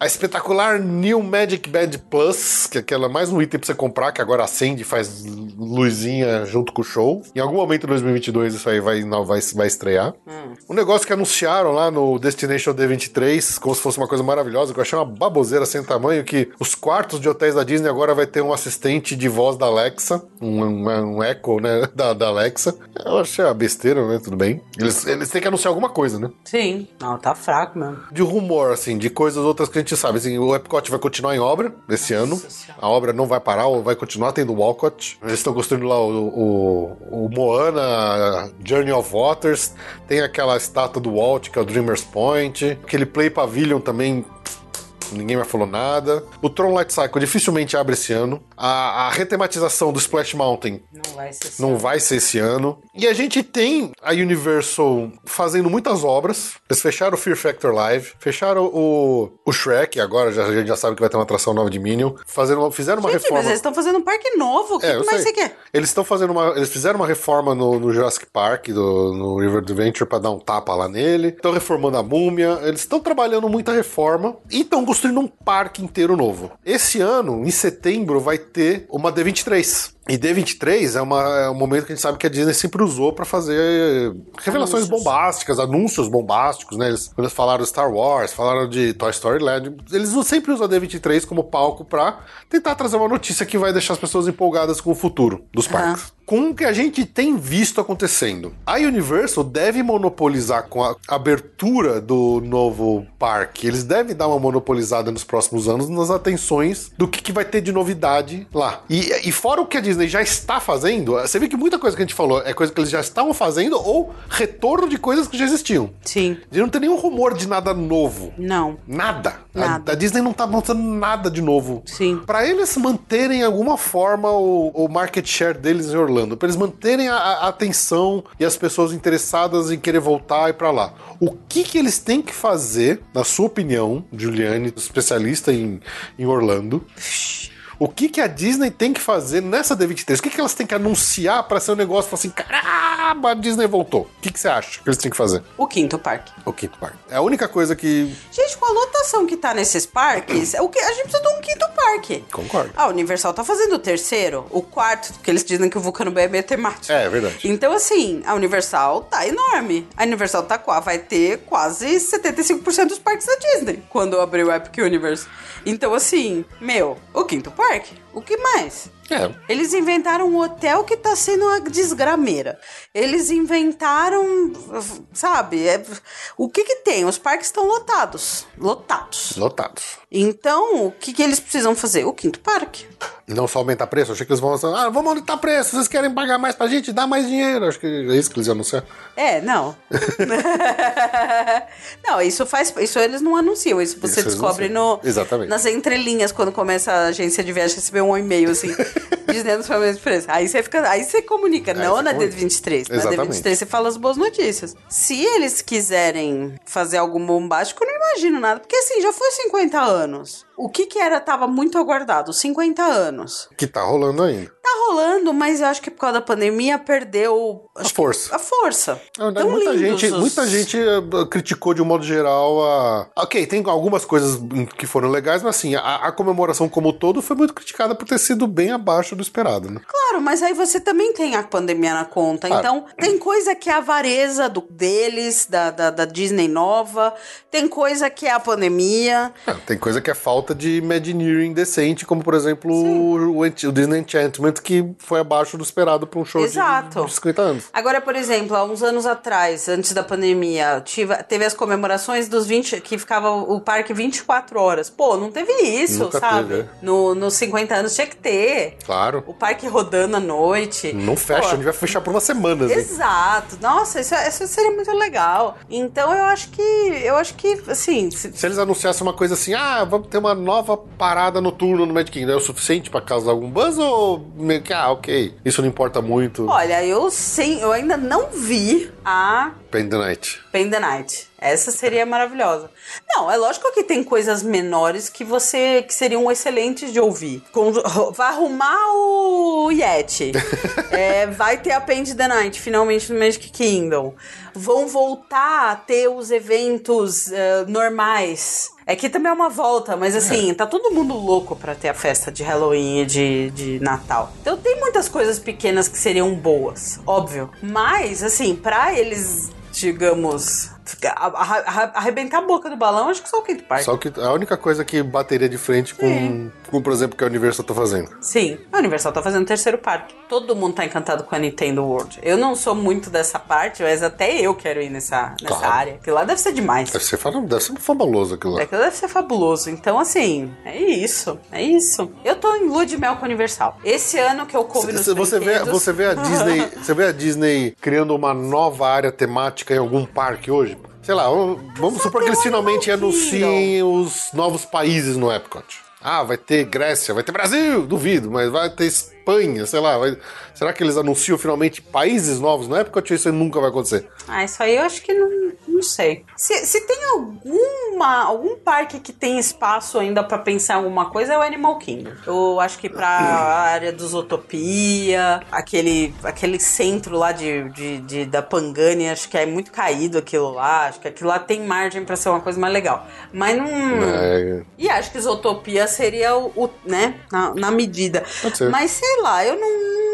A espetacular New Magic Band Plus, que é aquela mais um item pra você comprar, que agora acende e faz luzinha junto com o show. Em algum momento em 2022 isso aí vai, não, vai, vai estrear. Um negócio que anunciaram lá no Destination D23, como se fosse uma coisa maravilhosa, que eu achei uma baboseira sem tamanho, que os quartos de hotéis da Disney agora vai ter um assistente de voz da Alexa, um, um, um echo, né, da, da Alexa. Eu achei uma besteira, né, tudo bem. Eles, eles têm que anunciar alguma coisa, né? Sim. Não, tá fraco mesmo. de rumor, assim, de coisas outras que a gente sabe. Assim, o Epcot vai continuar em obra esse ano. A obra não vai parar, ou vai continuar tendo o Walcott. Eles estão construindo lá o, o, o Moana, Journey of Waters. Tem aquela estátua do Walt, que é o Dreamer's Point. Aquele Play Pavilion também também Ninguém mais falou nada. O Tron Light Cycle dificilmente abre esse ano. A, a retematização do Splash Mountain Não vai ser assim. não vai ser esse ano. E a gente tem a Universal fazendo muitas obras. Eles fecharam o Fear Factor Live, fecharam o, o Shrek, agora já, a gente já sabe que vai ter uma atração nova de Minion. Fazendo uma- fizeram uma Gente, reforma. mas eles estão fazendo um parque novo. O que, É, que mais sei. você quer? Eles estão fazendo uma. Eles fizeram uma reforma no, no Jurassic Park, do, no River Adventure, pra dar um tapa lá nele. Estão reformando a múmia. Eles estão trabalhando muita reforma e estão construindo um parque inteiro novo. Esse ano, em setembro, vai ter uma D23. E D23 é, uma, é um momento que a gente sabe que a Disney sempre usou pra fazer revelações bombásticas, anúncios bombásticos, né? Eles, eles falaram de Star Wars, falaram de Toy Story Land, eles sempre usam a D23 como palco pra tentar trazer uma notícia que vai deixar as pessoas empolgadas com o futuro dos parques. Com o que a gente tem visto acontecendo. A Universal deve monopolizar com a abertura do novo parque. Eles devem dar uma monopolizada nos próximos anos nas atenções do que, que vai ter de novidade lá. E, e fora o que a Disney já está fazendo, você vê que muita coisa que a gente falou é coisa que eles já estavam fazendo ou retorno de coisas que já existiam. Sim. E não tem nenhum rumor de nada novo. Não. Nada. A- Nada. A, Disney não tá mostrando nada de novo. Sim. Pra eles manterem de alguma forma o, o market share deles em Orlando, pra eles manterem a, a atenção e as pessoas interessadas em querer voltar e pra lá. O que que eles têm que fazer, na sua opinião, Juliane, especialista em, em Orlando? O que que a Disney tem que fazer nessa D23? O que que elas têm que anunciar pra ser um negócio falar assim, caramba, a Disney voltou? O que que você acha que eles têm que fazer? O quinto parque. O quinto parque. É a única coisa que. Gente, com a lotação que tá nesses parques, o que a gente precisa de um quinto parque. Concordo. A Universal tá fazendo o terceiro, o quarto, porque eles dizem que o Vulcano Bay é meio temático. É, é verdade. Então, assim, a Universal tá enorme. A Universal tá vai ter quase 75% dos parques da Disney quando abrir o Epic Universe. Então, assim, meu, o quinto parque. O que mais? É. Eles inventaram um hotel que tá sendo uma desgrameira. Eles inventaram, sabe? é- o que que tem? Os parques estão lotados. Lotados. Lotados. Então, o que que eles precisam fazer? O quinto parque. Não só aumentar preço, achei que eles vão falar, ah, vamos aumentar preço, vocês querem pagar mais pra gente, dá mais dinheiro. Acho que é isso que eles iam anunciar. É, não. não, isso faz. Isso eles não anunciam. Isso você Isso descobre anunciam. no, Exatamente. nas entrelinhas quando começa a agência de viagem receber um e-mail assim, dizendo os aumentos de preço. Aí você fica. Aí você comunica, não você na comunica. D23. Na Exatamente. D23 você fala as boas notícias. Se eles quiserem fazer algum bombástico, eu não imagino nada. Porque assim, já foi 50 anos. O que que era, tava muito aguardado? 50 anos. Que tá rolando ainda. Tá rolando, mas eu acho que por causa da pandemia perdeu A força. a força. Na verdade, Tão muita gente, os- muita gente eh, criticou de um modo geral a. Ok, tem algumas coisas que foram legais, mas assim, a, a comemoração como um todo foi muito criticada por ter sido bem abaixo do esperado, né? Claro, mas aí você também tem a pandemia na conta. Claro. Então, tem coisa que é a avareza do, deles, da, da, da Disney nova, tem coisa que é a pandemia. Ah, tem coisa que é falta de Imagineering decente, como por exemplo o, o Disney Enchantment, que foi abaixo do esperado para um show de- Exato. de 50 anos. Agora, por exemplo, há uns anos atrás, antes da pandemia, tive- teve as comemorações dos 20, que ficava o parque 24 horas. Pô, não teve isso, Nunca sabe? teve, é. no, nos 50 anos tinha que ter. Claro. O parque rodando à noite. Não fecha, Pô, a gente vai fechar por uma semana. Assim. Exato. Nossa, isso, isso seria muito legal. Então eu acho que. Eu acho que, assim. se- Se eles anunciassem uma coisa assim, ah, vamos ter uma nova parada noturna no Magic Kingdom, é o suficiente pra causar algum buzz ou meio que, ah, ok, isso não importa muito. Olha, eu sim, eu ainda não vi a Pain the Night. Pain the Night. Essa seria maravilhosa. Não, é lógico que tem coisas menores que você que seriam excelentes de ouvir. Com- vai arrumar o Yeti. É, vai ter a Pain the Night finalmente no Magic Kingdom. Vão voltar a ter os eventos eh, normais. É que também é uma volta, mas assim, tá todo mundo louco pra ter a festa de Halloween e de, de Natal. Então tem muitas coisas pequenas que seriam boas, óbvio. Mas, assim, pra eles, digamos, arrebentar a boca do balão, acho que só o Quinto Parque. Só que a única coisa que bateria de frente com, com por exemplo, que a Universal tá fazendo. Sim, a Universal tá fazendo o terceiro parque. Todo mundo tá encantado com a Nintendo World. Eu não sou muito dessa parte, mas até eu quero ir nessa, nessa Claro. área. Aquilo lá deve ser demais. Deve ser, deve ser fabuloso aquilo lá. Aquilo deve ser fabuloso. Então, assim, é isso. É isso. Eu tô em lua de mel com a Universal. Esse ano que eu coube nos Você, vê, você vê a Disney, você vê a Disney criando uma nova área temática em algum parque hoje? Sei lá, vamos- vamos supor que eles finalmente anunciem os novos países no Epcot. Ah, vai ter Grécia, vai ter Brasil, duvido, mas vai ter Espanha, sei lá. vai- Será que eles anunciam finalmente países novos no Epcot ou isso nunca vai acontecer? Ah, isso aí eu acho que não, não sei. Se, se tem alguma, algum parque que tem espaço ainda pra pensar em alguma coisa, é o Animal Kingdom. Eu acho que pra área dos Utopia, aquele, aquele centro lá de, de, de- da Pangani, acho que é muito caído aquilo lá. Acho que aquilo lá tem margem pra ser uma coisa mais legal. Mas não. É, E acho que Isotopia seria o, o- né, na, na medida. Mas sei lá, eu não.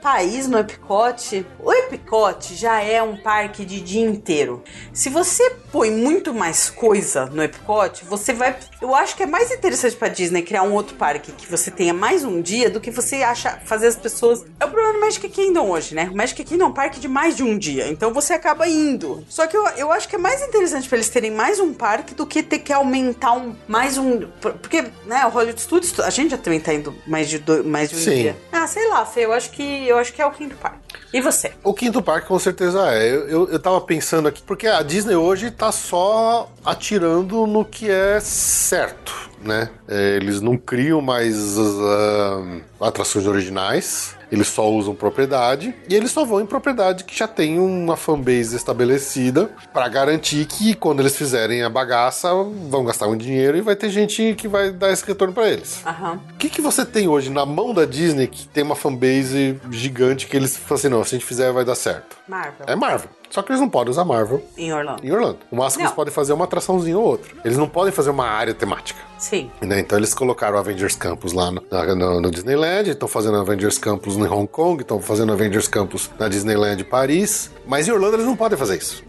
País no Epicote. O Epicote já é um parque de dia inteiro. Se você põe muito mais coisa no Epicote, você vai. Eu acho que é mais interessante pra Disney criar um outro parque que você tenha mais um dia do que você acha fazer as pessoas. É o problema do Magic Kingdom hoje, né? O Magic Kingdom é um parque de mais de um dia. Então você acaba indo. Só que eu, eu acho que é mais interessante pra eles terem mais um parque do que ter que aumentar um, mais um. por- Porque, né, o Hollywood Studios, a gente já também tá indo mais de, do- mais de um Sim. dia. Ah, sei lá, Fê, eu acho que eu acho que é o quinto parque. E você? O quinto parque com certeza é. Eu, eu, eu tava pensando aqui, porque a Disney hoje tá só atirando no que é certo, né? É, eles não criam mais ah, atrações originais. Eles só usam propriedade e eles só vão em propriedade que já tem uma fanbase estabelecida pra garantir que quando eles fizerem a bagaça vão gastar um dinheiro e vai ter gente que vai dar esse retorno pra eles. O que, que você tem hoje na mão da Disney que tem uma fanbase gigante que eles falam assim, não, se a gente fizer vai dar certo? Marvel. É Marvel. Só que eles não podem usar Marvel Em Orlando. em Orlando. O máximo que Não. eles podem fazer é uma atraçãozinha ou outra. Eles não podem fazer uma área temática. Sim. né? Então eles colocaram o Avengers Campus lá no, no- no Disneyland, estão fazendo Avengers Campus em Hong Kong, estão fazendo Avengers Campus na Disneyland Paris. Mas em Orlando eles não podem fazer isso.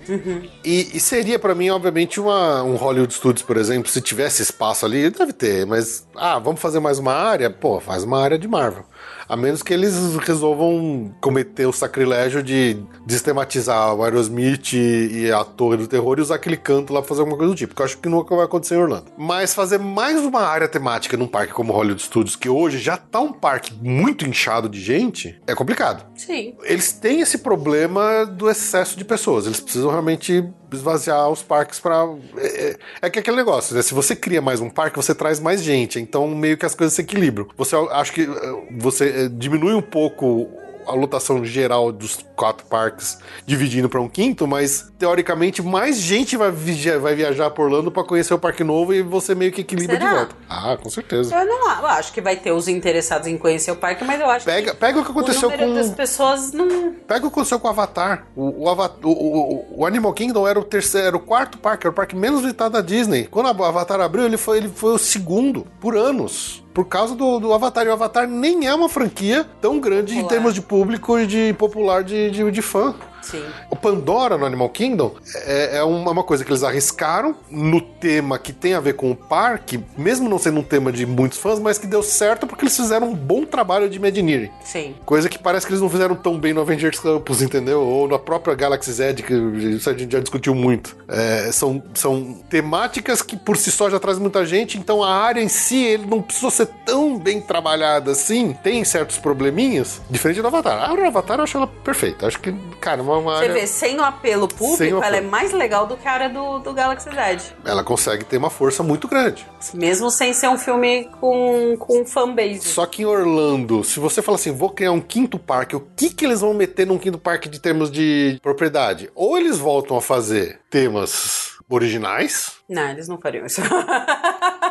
E, e seria pra mim, obviamente, uma, um Hollywood Studios, por exemplo, se tivesse espaço ali, deve ter, mas ah, vamos fazer mais uma área? Pô, faz uma área de Marvel. A menos que eles resolvam cometer o sacrilégio de sistematizar o Aerosmith e, e a Torre do Terror e usar aquele canto lá pra fazer alguma coisa do tipo, que eu acho que nunca vai acontecer em Orlando. Mas fazer mais uma área temática num parque como Hollywood Studios, que hoje já tá um parque muito inchado de gente, é complicado Sim. eles têm esse problema do excesso de pessoas. Eles precisam realmente esvaziar os parques para é, é- é que é aquele negócio, né? Se você cria mais um parque, você traz mais gente. Então meio que as coisas se equilibram. Você acho que eh, você eh, diminui um pouco a lotação geral dos quatro parques dividindo para um quinto, mas teoricamente mais gente vai, viajar, vai viajar por Orlando para conhecer o parque novo e você meio que equilibra Será? de volta. Ah, com certeza. Eu não eu acho que vai ter os interessados em conhecer o parque, mas eu acho Pega, que pega o que aconteceu o com das pessoas não. Pega o que aconteceu com o Avatar. O, o, Ava- o- o- o Animal Kingdom era o terceiro, era o quarto parque, era o parque menos visitado da Disney. Quando o Avatar abriu, ele foi, ele foi o segundo por anos. Por causa do, do Avatar. E o Avatar nem é uma franquia tão grande em Popular. termos de público e de popular de, de, de fã. Sim. O Pandora no Animal Kingdom é, é uma, uma coisa que eles arriscaram no tema que tem a ver com o parque, mesmo não sendo um tema de muitos fãs, mas que deu certo porque eles fizeram um bom trabalho de Imagineering. Sim. Coisa que parece que eles não fizeram tão bem no Avengers Campus, entendeu? Ou na própria Galaxy Edge, que isso a gente já discutiu muito. É, são, são temáticas que por si só já traz muita gente, então a área em si ele não precisou ser tão bem trabalhada assim. Tem certos probleminhas, diferente do Avatar. A área do Avatar eu acho ela perfeita. Acho que, cara, uma, uma Você área. vê, sem o apelo público, o ela é apelo. mais legal do que a área do, do Galaxy Edge. Ela consegue ter uma força muito grande. Mesmo sem ser um filme com, com fanbase. Só que em Orlando, se você fala assim, vou criar um quinto parque, o que que eles vão meter num quinto parque de termos de propriedade? Ou eles voltam a fazer temas originais, Não, eles não fariam isso.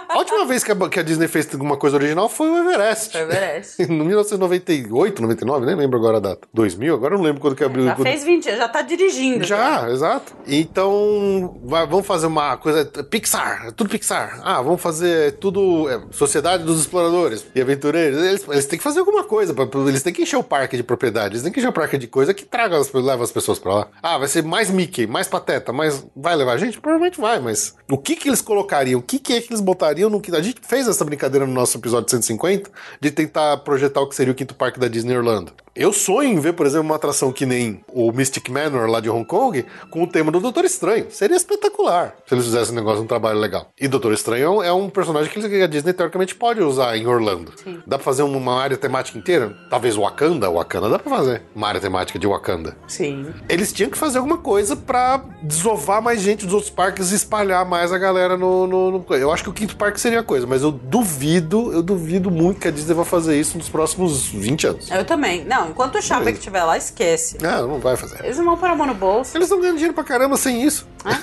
A última vez que a, que a Disney fez alguma coisa original foi o Everest. Foi o Everest. Em 1998, 99, nem lembro agora a data. 2000, agora eu não lembro quando que abriu. Já quando- fez 20, já tá dirigindo. Já, exato. Então, vai- vamos fazer uma coisa. Pixar, tudo Pixar. Ah, vamos fazer tudo. é, Sociedade dos Exploradores e Aventureiros. Eles, eles têm que fazer alguma coisa. pra- Eles têm que encher o parque de propriedade. Eles têm que encher o parque de coisa que traga leva as pessoas pra lá. Ah, vai ser mais Mickey, mais Pateta, mas vai levar a gente? Provavelmente vai, mas o que que eles colocariam? O que que é que eles botariam no que. A gente fez essa brincadeira no nosso episódio 150 de tentar projetar o que seria o quinto parque da Disney Orlando. Eu sonho em ver, por exemplo, uma atração que nem o Mystic Manor lá de Hong Kong com o tema do Doutor Estranho. Seria espetacular se eles fizessem um negócio, um trabalho legal. E Doutor Estranho é um personagem que a Disney teoricamente pode usar em Orlando. Dá pra fazer uma área temática inteira? Talvez Wakanda. Wakanda dá pra fazer. Uma área temática de Wakanda. Sim. Eles tinham que fazer alguma coisa pra desovar mais gente dos outros parques e espalhar mais a galera no, no, no- Eu acho que o quinto parque seria a coisa, mas eu duvido, eu duvido muito que a Disney vai fazer isso nos próximos 20 anos. Eu também. Não, enquanto o Chapa que estiver lá, esquece. Não, não vai fazer. Eles não vão pôr a mão no bolso. Eles estão ganhando dinheiro pra caramba sem isso.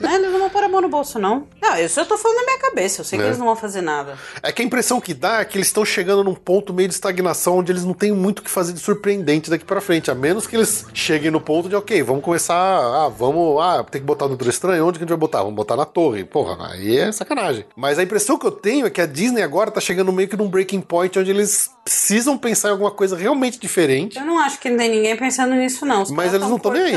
Não, eles não vão pôr a mão no bolso, não. Não, isso eu tô falando na minha cabeça. Eu sei que É. eles não vão fazer nada. É que a impressão que dá é que eles estão chegando num ponto meio de estagnação onde eles não têm muito o que fazer de surpreendente daqui pra frente. A menos que eles cheguem no ponto de, ok, vamos começar. Ah, vamos. Ah, tem que botar no Doutor Estranho. Onde que a gente vai botar? Vamos botar na torre. Porra, aí é sacanagem. Mas a impressão que eu tenho é que a Disney agora tá chegando meio que num breaking point onde eles precisam pensar em alguma coisa realmente diferente. Eu não acho que não tem ninguém pensando nisso, não. Os Mas eles não tão nem aí.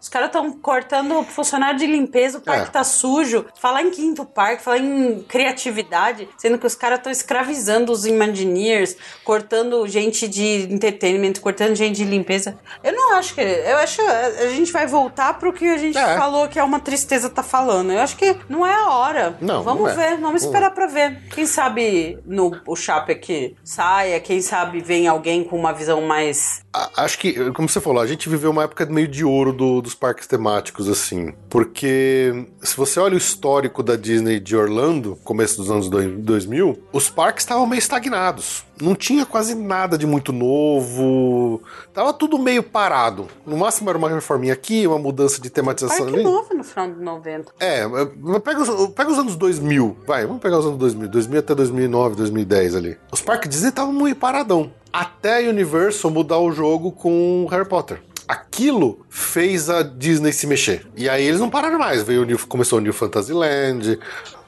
Os caras estão cortando funcionário de limpeza, o parque É. tá sujo. Falar em quinto parque, falar em criatividade, sendo que os caras estão escravizando os Imagineers, cortando gente de entretenimento, cortando gente de limpeza. Eu não acho que. Eu acho. A gente vai voltar pro que a gente É. falou que é uma tristeza tá falando. Eu acho que não é a hora. Não, Vamos não é. ver, vamos esperar pra ver. Quem sabe no o Chape aqui saia, quem sabe vem alguém com uma visão mais Acho que, como você falou, a gente viveu uma época meio de ouro do- dos parques temáticos, assim. Porque se você olha o histórico da Disney de Orlando, começo dos anos dois- 2000, os parques estavam meio estagnados. Não tinha quase nada de muito novo. Tava tudo meio parado. No máximo era uma reforminha aqui, uma mudança de tematização Parque ali. novo no final de 90. É, pega os, pega os anos 2000, vai, vamos pegar os anos 2000, 2000 até 2009, 2010 ali. Os parques Disney estavam muito paradão. Até a Universal mudar o jogo com Harry Potter. Aquilo fez a Disney se mexer. E aí eles não pararam mais. Veio o New, começou o New Fantasyland,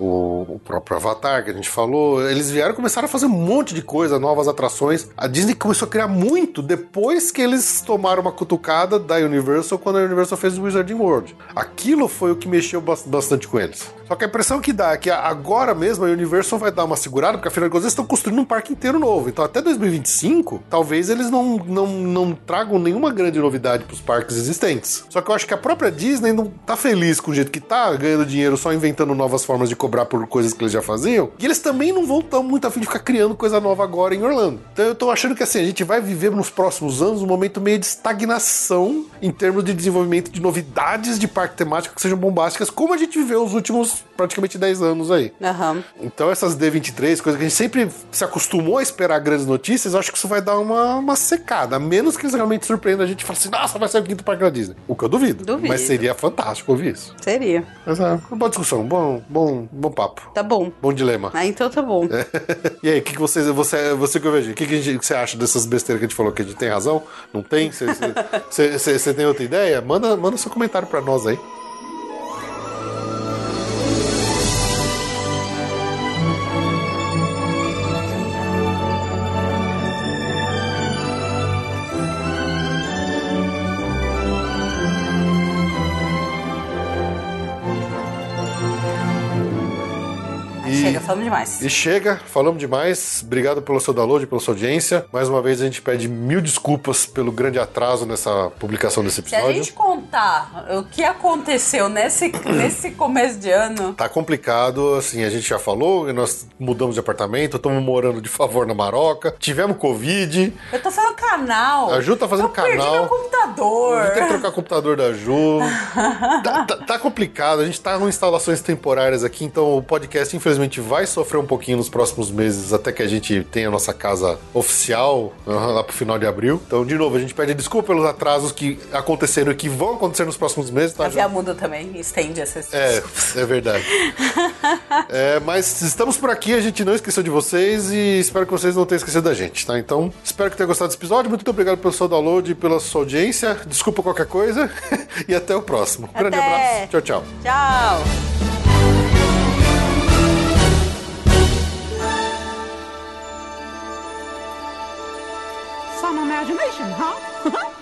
o, o próprio Avatar que a gente falou. Eles vieram e começaram a fazer um monte de coisa, novas atrações. A Disney começou a criar muito depois que eles tomaram uma cutucada da Universal quando a Universal fez o Wizarding World. Aquilo foi o que mexeu bas- bastante com eles. Só que a impressão que dá é que agora mesmo a Universal vai dar uma segurada, porque afinal de contas eles estão construindo um parque inteiro novo. Então até 2025, talvez eles não, não, não tragam nenhuma grande novidade para os parques existentes. Só que eu acho que a própria Disney não tá feliz com o jeito que tá, ganhando dinheiro só inventando novas formas de cobrar por coisas que eles já faziam. E eles também não vão tão muito afim de ficar criando coisa nova agora em Orlando. Então eu tô achando que assim, a gente vai viver nos próximos anos um momento meio de estagnação em termos de desenvolvimento de novidades de parque temático que sejam bombásticas, como a gente viveu os últimos praticamente 10 anos aí. Aham. Então essas D23, coisas que a gente sempre se acostumou a esperar grandes notícias, acho que isso vai dar uma, uma secada. A menos que eles realmente surpreendam a gente e falem assim, nossa, vai sair o quinto parque da Disney. O que eu duvido. Duvido. Mas seria fantástico ouvir isso. Seria. Mas é uma boa discussão, bom, bom, bom papo. Tá bom. Bom dilema. Ah, então tá bom. E aí, o que, que você, você, você que eu vejo? O que, que, gente- que você acha dessas besteiras que a gente falou? Que a gente tem razão? Não tem? Você tem outra ideia? Manda, manda seu comentário pra nós aí. Chega, falamos demais. E chega, falamos demais. Obrigado pelo seu download, pela sua audiência. Mais uma vez a gente pede mil desculpas pelo grande atraso nessa publicação desse Se a episódio. gente contar o que aconteceu nesse, nesse começo de ano, Tá complicado, assim, a gente já falou, nós mudamos de apartamento, estamos morando de favor na Maroca, tivemos Covid, eu tô fazendo canal. A Ju tá fazendo eu perdi canal. meu computador. Tem que trocar o computador da Ju. tá, tá- tá complicado, a gente tá com instalações temporárias aqui, então o podcast, infelizmente, infelizmente vai sofrer um pouquinho nos próximos meses até que a gente tenha a nossa casa oficial uh, lá pro final de abril. Então, de novo, a gente pede desculpa pelos atrasos que aconteceram e que vão acontecer nos próximos meses, tá? A Via Muda também estende essas. É, é verdade. é, mas estamos por aqui, a gente não esqueceu de vocês e espero que vocês não tenham esquecido da gente, tá? Então, espero que tenham gostado desse episódio. Muito obrigado pelo seu download e pela sua audiência. Desculpa qualquer coisa e até o próximo. Um grande Até. abraço. Tchau, tchau. Tchau. Some imagination, huh?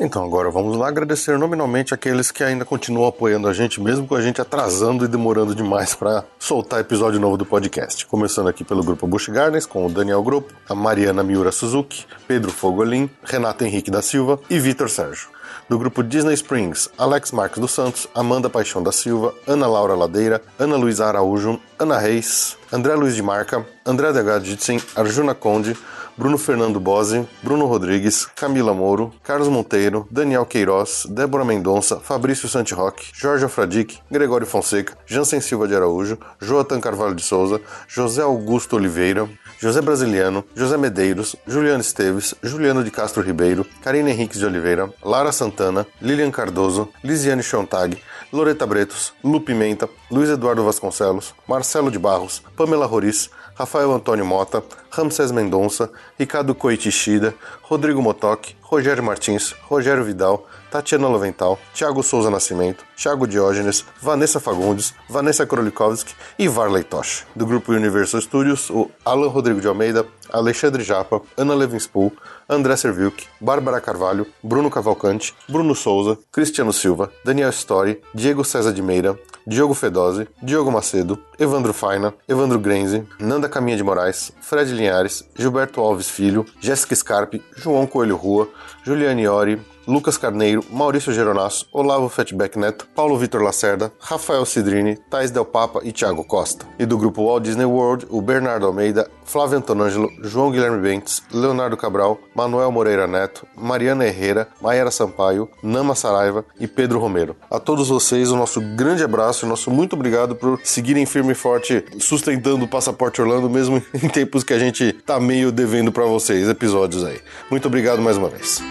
Então, agora vamos lá agradecer nominalmente aqueles que ainda continuam apoiando a gente, mesmo com a gente atrasando e demorando demais para soltar episódio novo do podcast. Começando aqui pelo grupo Bush Gardens, com o Daniel Grupo, a Mariana Miura Suzuki, Pedro Fogolin, Renato Henrique da Silva e Vitor Sérgio. Do grupo Disney Springs, Alex Marques dos Santos, Amanda Paixão da Silva, Ana Laura Ladeira, Ana Luísa Araújo, Ana Reis, André Luiz de Marca, André Degadjitsin, Arjuna Conde, Bruno Fernando Bose, Bruno Rodrigues, Camila Moro, Carlos Monteiro, Daniel Queiroz, Débora Mendonça, Fabrício Santiroque, Jorge Afradic, Gregório Fonseca, Jansen Silva de Araújo, Joatan Carvalho de Souza, José Augusto Oliveira, José Brasiliano, José Medeiros, Juliano Esteves, Juliano de Castro Ribeiro, Karine Henriques de Oliveira, Lara Santana, Lilian Cardoso, Lisiane Chontag, Loreta Bretos, Lu Pimenta, Luiz Eduardo Vasconcelos, Marcelo de Barros, Pamela Roriz, Rafael Antônio Mota, Ramsés Mendonça, Ricardo Coitichida, Rodrigo Motoc, Rogério Martins, Rogério Vidal, Tatiana Lovental, Thiago Souza Nascimento, Thiago Diógenes, Vanessa Fagundes, Vanessa Krolikowski e Varley Tosh. Do grupo Universal Studios, o Alan Rodrigo de Almeida, Alexandre Japa, Ana Levinspool, André Serviuk, Bárbara Carvalho, Bruno Cavalcante, Bruno Souza, Cristiano Silva, Daniel Story, Diego César de Meira, Diogo Fedose, Diogo Macedo, Evandro Faina, Evandro Grenze, Nanda Caminha de Moraes, Fred Linhares, Gilberto Alves Filho, Jéssica Scarpe, João Coelho Rua, Juliane Ori, Lucas Carneiro, Maurício Geronasso, Olavo Fatback Neto, Paulo Vitor Lacerda, Rafael Cidrini, Thais Del Papa e Thiago Costa. E do grupo Walt Disney World, o Bernardo Almeida, Flávio Antonângelo, João Guilherme Bentes, Leonardo Cabral, Manuel Moreira Neto, Mariana Herrera, Maiara Sampaio, Nama Saraiva e Pedro Romero. A todos vocês, o nosso grande abraço e nosso muito obrigado por seguirem firme e forte sustentando o Passaporte Orlando, mesmo em tempos que a gente tá meio devendo para vocês episódios aí. Muito obrigado mais uma vez.